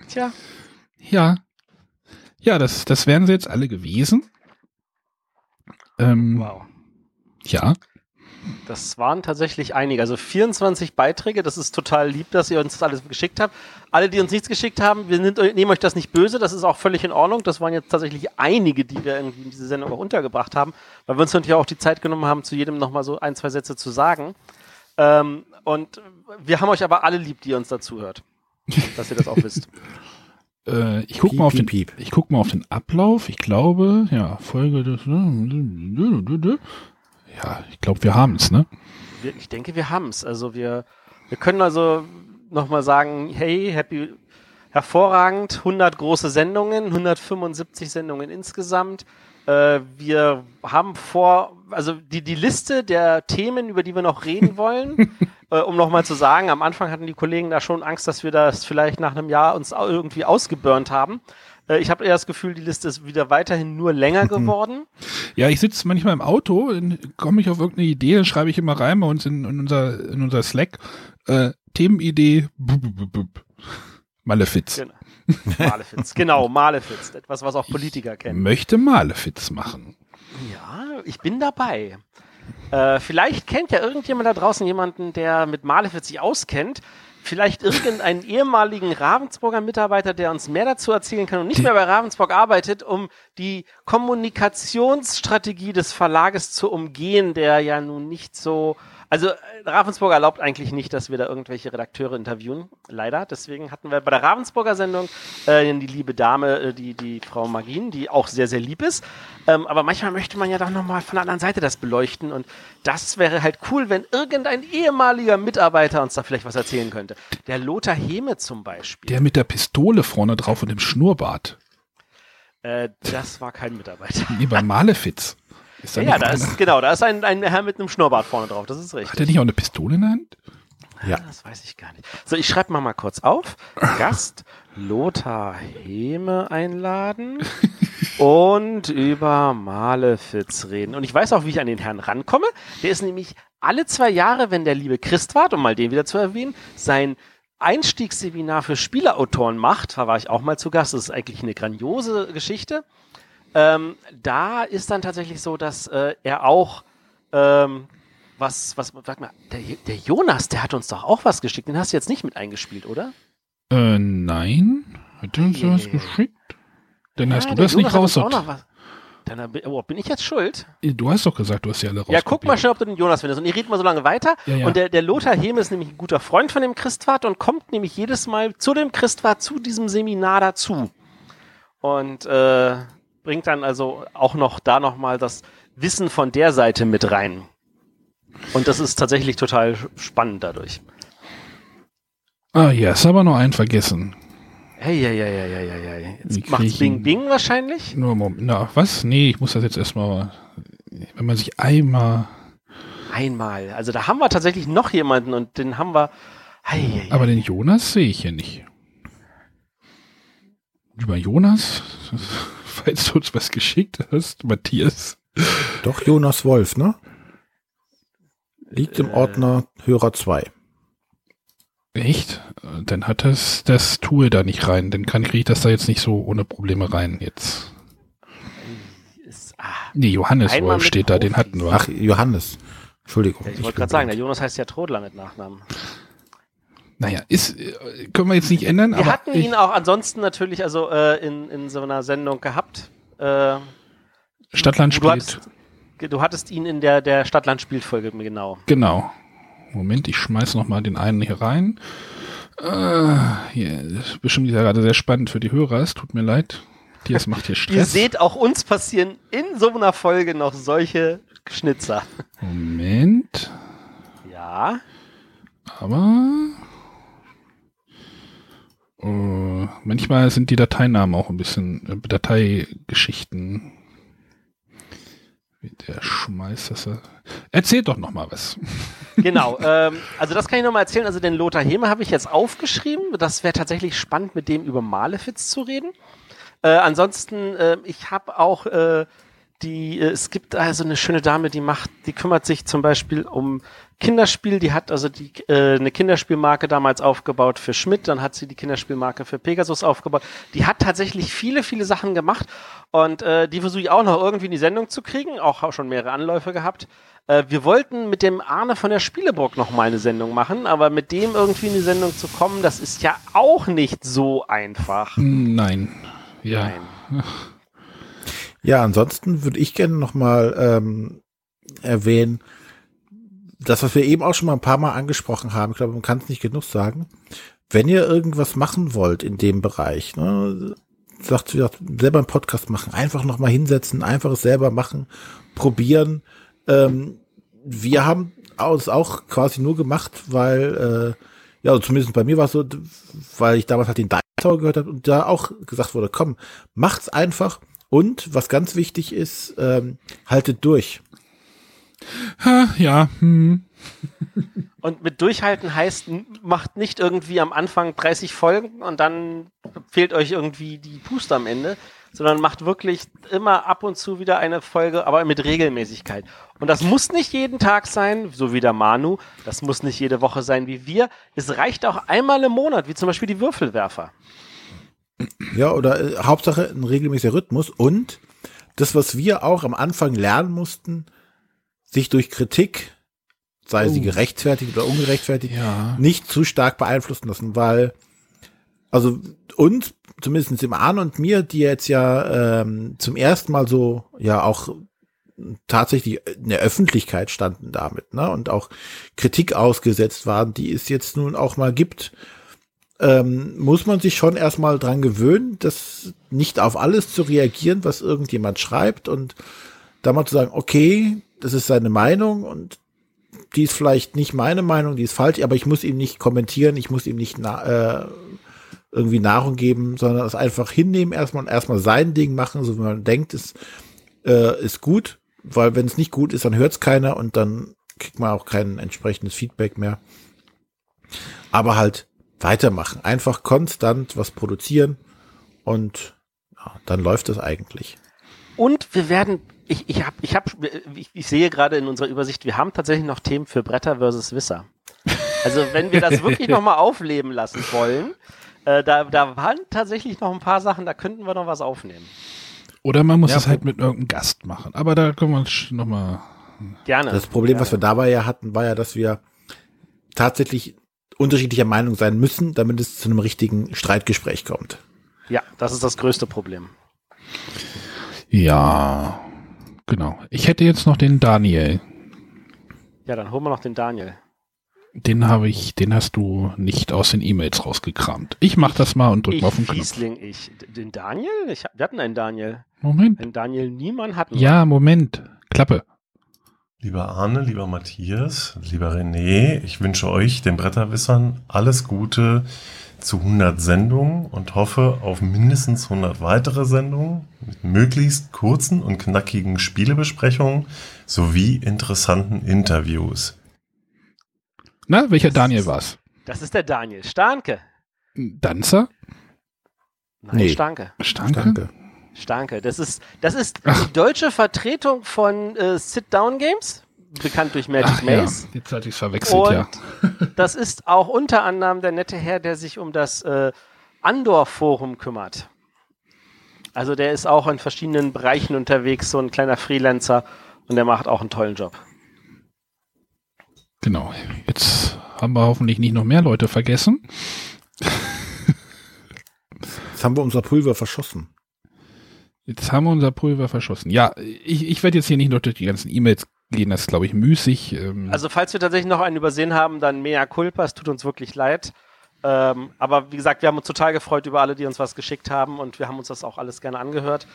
Speaker 4: Tja.
Speaker 3: Ja. Ja, das, das wären sie jetzt alle gewesen. Ähm,
Speaker 4: Wow.
Speaker 3: Ja.
Speaker 4: Das waren tatsächlich einige. Also 24 Beiträge. Das ist total lieb, dass ihr uns das alles geschickt habt. Alle, die uns nichts geschickt haben, wir nehmen euch das nicht böse. Das ist auch völlig in Ordnung. Das waren jetzt tatsächlich einige, die wir irgendwie in diese Sendung auch untergebracht haben, weil wir uns natürlich auch die Zeit genommen haben, zu jedem nochmal so ein, zwei Sätze zu sagen. Ähm, und wir haben euch aber alle lieb, die ihr uns dazu hört. Dass ihr das auch wisst. <laughs>
Speaker 3: Äh, ich guck mal auf den, ich guck mal auf den Ablauf. Ich glaube, ja, Folge des, ja, ich glaube, wir haben es, ne?
Speaker 4: Wir, ich denke, wir haben es. Also wir, wir können also nochmal sagen, hey, happy, hervorragend, 100 große Sendungen, 175 Sendungen insgesamt. Äh, wir haben vor, also die, die Liste der Themen, über die wir noch reden <laughs> wollen, äh, um nochmal zu sagen, am Anfang hatten die Kollegen da schon Angst, dass wir das vielleicht nach einem Jahr uns irgendwie ausgeburnt haben. Äh, ich habe eher das Gefühl, die Liste ist wieder weiterhin nur länger geworden.
Speaker 3: Ja, ich sitze manchmal im Auto, dann komme ich auf irgendeine Idee, dann schreibe ich immer rein bei uns in, in, unser, in unser Slack. Äh, Themenidee, bub, bub, bub, bub. Malefiz.
Speaker 4: Genau. Malefiz, genau, Malefiz. Etwas, was auch Politiker kennen.
Speaker 3: Möchte Malefiz machen.
Speaker 4: Ja, ich bin dabei. Äh, vielleicht kennt ja irgendjemand da draußen jemanden, der mit Malefiz sich auskennt. Vielleicht irgendeinen <laughs> ehemaligen Ravensburger Mitarbeiter, der uns mehr dazu erzählen kann und nicht mehr bei Ravensburg arbeitet, um die Kommunikationsstrategie des Verlages zu umgehen, der ja nun nicht so. Also äh, Ravensburg erlaubt eigentlich nicht, dass wir da irgendwelche Redakteure interviewen, leider. Deswegen hatten wir bei der Ravensburger Sendung äh, die liebe Dame, äh, die, die Frau Magin, die auch sehr, sehr lieb ist. Ähm, aber manchmal möchte man ja doch nochmal von der anderen Seite das beleuchten. Und das wäre halt cool, wenn irgendein ehemaliger Mitarbeiter uns da vielleicht was erzählen könnte. Der Lothar Heme zum Beispiel.
Speaker 3: Der mit der Pistole vorne drauf und dem Schnurrbart.
Speaker 4: Äh, das war kein Mitarbeiter.
Speaker 3: Nee, bei Malefiz. Ist da
Speaker 4: Ja, da ist, genau, da ist ein, ein Herr mit einem Schnurrbart vorne drauf, das ist richtig.
Speaker 3: Hat er nicht auch eine Pistole in der Hand?
Speaker 4: Ja. Das weiß ich gar nicht. So, ich schreibe mal mal kurz auf. Gast Lothar Heme einladen <laughs> und über Malefiz reden. Und ich weiß auch, wie ich an den Herrn rankomme. Der ist nämlich alle zwei Jahre, wenn der liebe Christwart, um mal den wieder zu erwähnen, sein Einstiegsseminar für Spielerautoren macht, da war ich auch mal zu Gast, das ist eigentlich eine grandiose Geschichte. Ähm, da ist dann tatsächlich so, dass äh, er auch ähm, was, was, sag mal, der, der Jonas, der hat uns doch auch was geschickt. Den hast du jetzt nicht mit eingespielt, oder?
Speaker 3: Äh, nein. Hat er uns was geschickt? Dann hast
Speaker 4: Ja,
Speaker 3: du
Speaker 4: der
Speaker 3: das nicht
Speaker 4: Jonas auch
Speaker 3: raus.
Speaker 4: Dann, oh, bin ich jetzt schuld?
Speaker 3: Du hast doch gesagt, du hast ja alle raus.
Speaker 4: Ja, guck mal schnell, ob du den Jonas findest. Und ihr redet mal so lange weiter.
Speaker 3: Ja, ja.
Speaker 4: Und der, der Lothar Heme ist nämlich ein guter Freund von dem Christwart und kommt nämlich jedes Mal zu dem Christwart, zu diesem Seminar dazu. Und äh, bringt dann also auch noch da nochmal das Wissen von der Seite mit rein. Und das ist tatsächlich total spannend dadurch.
Speaker 3: Ah, ja, ist aber noch einen vergessen.
Speaker 4: Hey, hey, hey, hey, hey, hey.
Speaker 3: Wie
Speaker 4: Jetzt macht's Bing? Bing wahrscheinlich.
Speaker 3: Nur Moment. Na, was? Nee, ich muss das jetzt erstmal. Wenn man sich einmal.
Speaker 4: Einmal. Also da haben wir tatsächlich noch jemanden und den haben wir. Hey,
Speaker 3: Aber den Jonas sehe ich hier nicht. Über Jonas, falls du uns was geschickt hast, Matthias.
Speaker 1: Doch, Jonas Wolf, ne? Liegt im Ordner Hörer 2.
Speaker 3: Echt? Dann hat das das Tool da nicht rein. Dann kann kriege ich das da jetzt nicht so ohne Probleme rein jetzt. Nee, Johannes
Speaker 4: Einmal
Speaker 3: Wolf steht da, den hatten wir.
Speaker 1: Ach, Johannes. Entschuldigung.
Speaker 4: Ja, ich wollte gerade sagen, der Jonas heißt ja Trodler mit Nachnamen.
Speaker 3: Naja, ist, äh, können wir jetzt nicht ändern,
Speaker 4: Wir hatten
Speaker 3: ich,
Speaker 4: ihn auch ansonsten natürlich also äh, in, in so einer Sendung gehabt. Äh,
Speaker 3: Stadtland
Speaker 4: du
Speaker 3: spielt.
Speaker 4: hattest, du hattest ihn in der, der Stadtland-Spielfolge, genau.
Speaker 3: Genau. Moment, ich schmeiß noch mal den einen hier rein. Äh, hier, das ist bestimmt wieder gerade sehr spannend für die Hörer. Es tut mir leid. Matthias macht hier <laughs>
Speaker 4: Ihr
Speaker 3: Stress.
Speaker 4: seht, auch uns passieren in so einer Folge noch solche Schnitzer.
Speaker 3: Moment.
Speaker 4: Ja.
Speaker 3: Aber äh, manchmal sind die Dateinamen auch ein bisschen äh, Dateigeschichten. Der schmeißt das. äh. Erzählt doch noch mal was. <laughs>
Speaker 4: Genau, ähm, also das kann ich noch mal erzählen. Also den Lothar Heme habe ich jetzt aufgeschrieben. Das wäre tatsächlich spannend, mit dem über Malefiz zu reden. Äh, ansonsten, äh, ich habe auch äh, die, es gibt also eine schöne Dame, die macht, die kümmert sich zum Beispiel um Kinderspiel, die hat also die, äh, eine Kinderspielmarke damals aufgebaut für Schmidt, dann hat sie die Kinderspielmarke für Pegasus aufgebaut. Die hat tatsächlich viele, viele Sachen gemacht und äh, die versuche ich auch noch irgendwie in die Sendung zu kriegen, auch, auch schon mehrere Anläufe gehabt. Äh, wir wollten mit dem Arne von der Spieleburg noch mal eine Sendung machen, aber mit dem irgendwie in die Sendung zu kommen, das ist ja auch nicht so einfach.
Speaker 3: Nein. Ja.
Speaker 1: Ja, ansonsten würde ich gerne noch mal ähm, erwähnen, das, was wir eben auch schon mal ein paar Mal angesprochen haben, ich glaube, man kann es nicht genug sagen. Wenn ihr irgendwas machen wollt in dem Bereich, ne, sagt, selber einen Podcast machen, einfach noch mal hinsetzen, einfach es selber machen, probieren. Ähm, wir haben es auch quasi nur gemacht, weil, äh, ja, also zumindest bei mir war es so, weil ich damals halt den Tower gehört habe und da auch gesagt wurde, komm, macht's einfach und was ganz wichtig ist, ähm, haltet durch.
Speaker 3: Ha, ja. Hm.
Speaker 4: Und mit durchhalten heißt, macht nicht irgendwie am Anfang 30 Folgen und dann fehlt euch irgendwie die Puste am Ende, sondern macht wirklich immer ab und zu wieder eine Folge, aber mit Regelmäßigkeit. Und das muss nicht jeden Tag sein, so wie der Manu. Das muss nicht jede Woche sein wie wir. Es reicht auch einmal im Monat, wie zum Beispiel die Würfelwerfer.
Speaker 1: Ja, oder äh, Hauptsache ein regelmäßiger Rhythmus und das, was wir auch am Anfang lernen mussten, sich durch Kritik, sei sie
Speaker 3: Oh.
Speaker 1: gerechtfertigt oder ungerechtfertigt,
Speaker 3: Ja.
Speaker 1: nicht zu stark beeinflussen lassen, weil also uns, zumindest im Arne und mir, die jetzt ja ähm, zum ersten Mal so ja auch tatsächlich in der Öffentlichkeit standen damit, ne? Und auch Kritik ausgesetzt waren, die es jetzt nun auch mal gibt, ähm, muss man sich schon erstmal dran gewöhnen, das nicht auf alles zu reagieren, was irgendjemand schreibt und da mal zu sagen, okay, das ist seine Meinung und die ist vielleicht nicht meine Meinung, die ist falsch, aber ich muss ihm nicht kommentieren, ich muss ihm nicht äh, irgendwie Nahrung geben, sondern es einfach hinnehmen erstmal und erstmal sein Ding machen, so wie man denkt, es äh, ist gut, weil wenn es nicht gut ist, dann hört es keiner und dann kriegt man auch kein entsprechendes Feedback mehr. Aber halt weitermachen, einfach konstant was produzieren und ja, dann läuft es eigentlich.
Speaker 4: Und wir werden, ich, ich, hab, ich, hab, ich, ich sehe gerade in unserer Übersicht, wir haben tatsächlich noch Themen für Bretter versus Wisser. Also wenn wir das wirklich nochmal aufleben lassen wollen, äh, da, da waren tatsächlich noch ein paar Sachen, da könnten wir noch was aufnehmen.
Speaker 3: Oder man muss
Speaker 1: Ja,
Speaker 3: es halt mit irgendeinem Gast machen. Aber da können wir sch- noch mal.
Speaker 4: Gerne.
Speaker 1: Das Problem, was wir dabei ja hatten, war ja, dass wir tatsächlich unterschiedlicher Meinung sein müssen, damit es zu einem richtigen Streitgespräch kommt.
Speaker 4: Ja, das ist das größte Problem.
Speaker 3: Ja, genau. Ich hätte jetzt noch den Daniel.
Speaker 4: Ja, dann holen wir noch den Daniel.
Speaker 3: Den habe ich, den hast du nicht aus den E-Mails rausgekramt. Ich mach das mal und drück
Speaker 4: Ich
Speaker 3: mal auf den Knopf.
Speaker 4: Fiesling, ich. Den Daniel? Ich, wir hatten einen Daniel.
Speaker 3: Moment.
Speaker 4: Einen Daniel Niemann hatten wir.
Speaker 3: Ja, Moment. Klappe.
Speaker 33: Lieber Arne, lieber Matthias, lieber René, ich wünsche euch, den Bretterwissern, alles Gute zu 100 Sendungen und hoffe auf mindestens 100 weitere Sendungen mit möglichst kurzen und knackigen Spielebesprechungen sowie interessanten Interviews.
Speaker 3: Na, welcher Daniel war's?
Speaker 4: Das ist der Daniel Starnke.
Speaker 3: Danzer?
Speaker 4: Nein,
Speaker 3: Nee.
Speaker 4: Starnke.
Speaker 3: Stanke?
Speaker 4: Starnke. Das ist, das ist die deutsche Vertretung von äh, Sit-Down-Games, bekannt durch Magic
Speaker 3: Ach ja,
Speaker 4: Maze.
Speaker 3: jetzt hatte ich verwechselt,
Speaker 4: Und
Speaker 3: ja. <laughs>
Speaker 4: das ist auch unter anderem der nette Herr, der sich um das äh, Andor-Forum kümmert. Also der ist auch in verschiedenen Bereichen unterwegs, so ein kleiner Freelancer und der macht auch einen tollen Job.
Speaker 3: Genau. Jetzt haben wir hoffentlich nicht noch mehr Leute vergessen.
Speaker 1: Jetzt haben wir unser Pulver verschossen.
Speaker 3: Jetzt haben wir unser Pulver verschossen. Ja, ich, ich werde jetzt hier nicht noch durch die ganzen E-Mails gehen, das ist, glaube ich, müßig. Ähm,
Speaker 4: Also falls wir tatsächlich noch einen übersehen haben, dann mea culpa, es tut uns wirklich leid. Ähm, aber wie gesagt, wir haben uns total gefreut über alle, die uns was geschickt haben und wir haben uns das auch alles gerne angehört.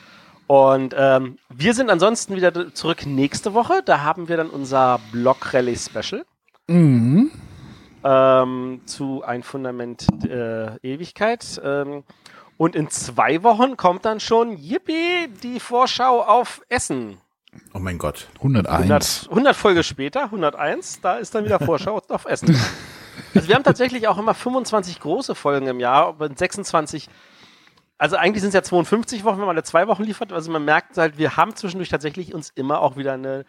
Speaker 4: Und ähm, wir sind ansonsten wieder zurück nächste Woche. Da haben wir dann unser Block Rally Special.
Speaker 3: mhm.
Speaker 4: ähm, zu Ein Fundament äh, Ewigkeit. Ähm, und in zwei Wochen kommt dann schon, yippie, die Vorschau auf Essen.
Speaker 1: Oh mein Gott.
Speaker 3: 101.
Speaker 4: 100, 100 Folge später, 101, da ist dann wieder Vorschau <laughs> auf Essen. Also wir haben tatsächlich auch immer 25 große Folgen im Jahr, aber 26 also eigentlich sind es ja 52 Wochen, wenn man alle zwei Wochen liefert. Also man merkt halt, wir haben zwischendurch tatsächlich uns immer auch wieder eine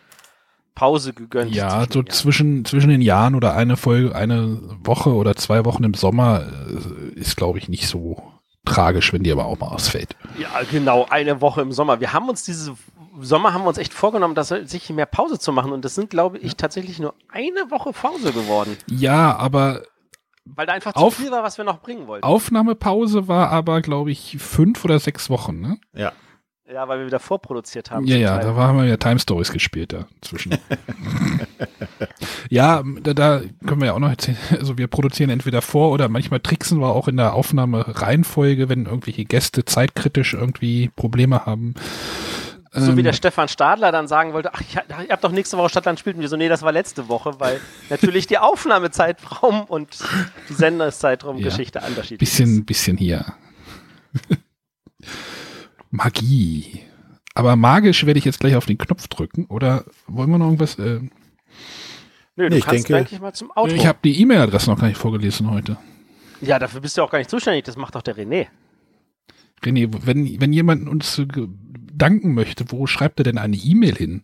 Speaker 4: Pause gegönnt.
Speaker 3: Ja, so zwischen, zwischen den Jahren oder eine Folge, eine Woche oder zwei Wochen im Sommer äh, ist, glaube ich, nicht so tragisch, wenn die aber auch mal ausfällt.
Speaker 4: Ja, genau, eine Woche im Sommer. Wir haben uns diese Sommer haben wir uns echt vorgenommen, dass sich mehr Pause zu machen und das sind, glaube ich, tatsächlich nur eine Woche Pause geworden.
Speaker 3: Ja, aber
Speaker 4: weil da einfach
Speaker 3: Auf-
Speaker 4: zu viel war, was wir noch bringen wollten.
Speaker 3: Aufnahmepause war aber, glaube ich, fünf oder sechs Wochen, ne?
Speaker 1: Ja.
Speaker 4: Ja, weil wir wieder vorproduziert haben.
Speaker 3: Ja, ja,
Speaker 4: Teil.
Speaker 3: da haben wir ja Time Stories gespielt dazwischen. <laughs> ja, da, da können wir ja auch noch erzählen. Also wir produzieren entweder vor oder manchmal tricksen wir auch in der Aufnahmereihenfolge, wenn irgendwelche Gäste zeitkritisch irgendwie Probleme haben.
Speaker 4: So wie
Speaker 3: Ähm,
Speaker 4: der Stefan Stadler dann sagen wollte, ach, ich, ihr habt doch nächste Woche Stadtland spielt. Und wir so, nee, das war letzte Woche, weil <laughs> natürlich die Aufnahmezeitraum und die <laughs> Sendezeitraum-Geschichte unterschiedlich
Speaker 3: bisschen, bisschen hier. Magie. Aber magisch werde ich jetzt gleich auf den Knopf drücken. Oder wollen wir noch irgendwas? Äh,
Speaker 4: Nö, du
Speaker 1: Nee, ich
Speaker 4: kannst
Speaker 1: denke-
Speaker 4: eigentlich mal zum Auto.
Speaker 3: ich habe die E-Mail-Adresse noch gar nicht vorgelesen heute.
Speaker 4: ja, dafür bist du auch gar nicht zuständig. Das macht doch der René.
Speaker 3: René, wenn, wenn jemand uns danken möchte, wo schreibt er denn eine E-Mail hin?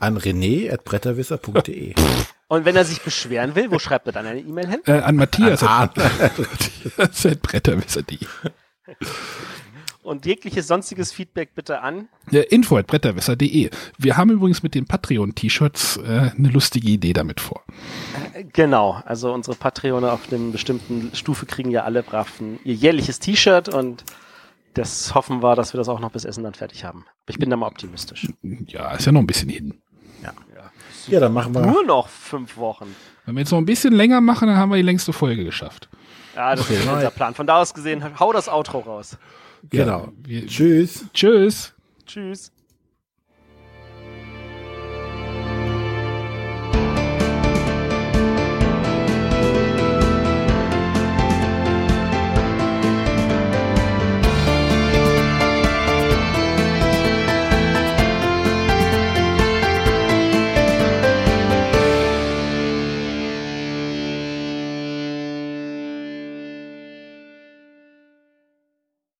Speaker 1: An rené.bretterwisser.de. <laughs>
Speaker 4: Und wenn er sich beschweren will, wo schreibt er dann eine E-Mail hin?
Speaker 3: Äh, an Matthias.
Speaker 1: An
Speaker 3: at- <laughs> Matthias at bretterwisser.de. <laughs>
Speaker 4: Und jegliches sonstiges Feedback bitte an.
Speaker 3: Ja, info at bretterwisser.de. Wir haben übrigens mit den Patreon-T-Shirts äh, eine lustige Idee damit vor.
Speaker 4: Äh, Genau, also unsere Patreone auf einem bestimmten Stufe kriegen ja alle brav ein, ihr jährliches T-Shirt und das hoffen wir, dass wir das auch noch bis Essen dann fertig haben. Ich bin da mal optimistisch.
Speaker 3: Ja, ist ja noch ein bisschen hin.
Speaker 1: Ja, dann machen wir.
Speaker 4: Nur noch fünf Wochen.
Speaker 3: Wenn wir jetzt noch ein bisschen länger machen, dann haben wir die längste Folge geschafft.
Speaker 4: Ja, das ist
Speaker 1: Okay.
Speaker 4: unser Plan. Von da aus gesehen, hau das Outro raus.
Speaker 1: Genau.
Speaker 3: wir-
Speaker 1: Tschüss.
Speaker 3: Tschüss.
Speaker 4: Tschüss.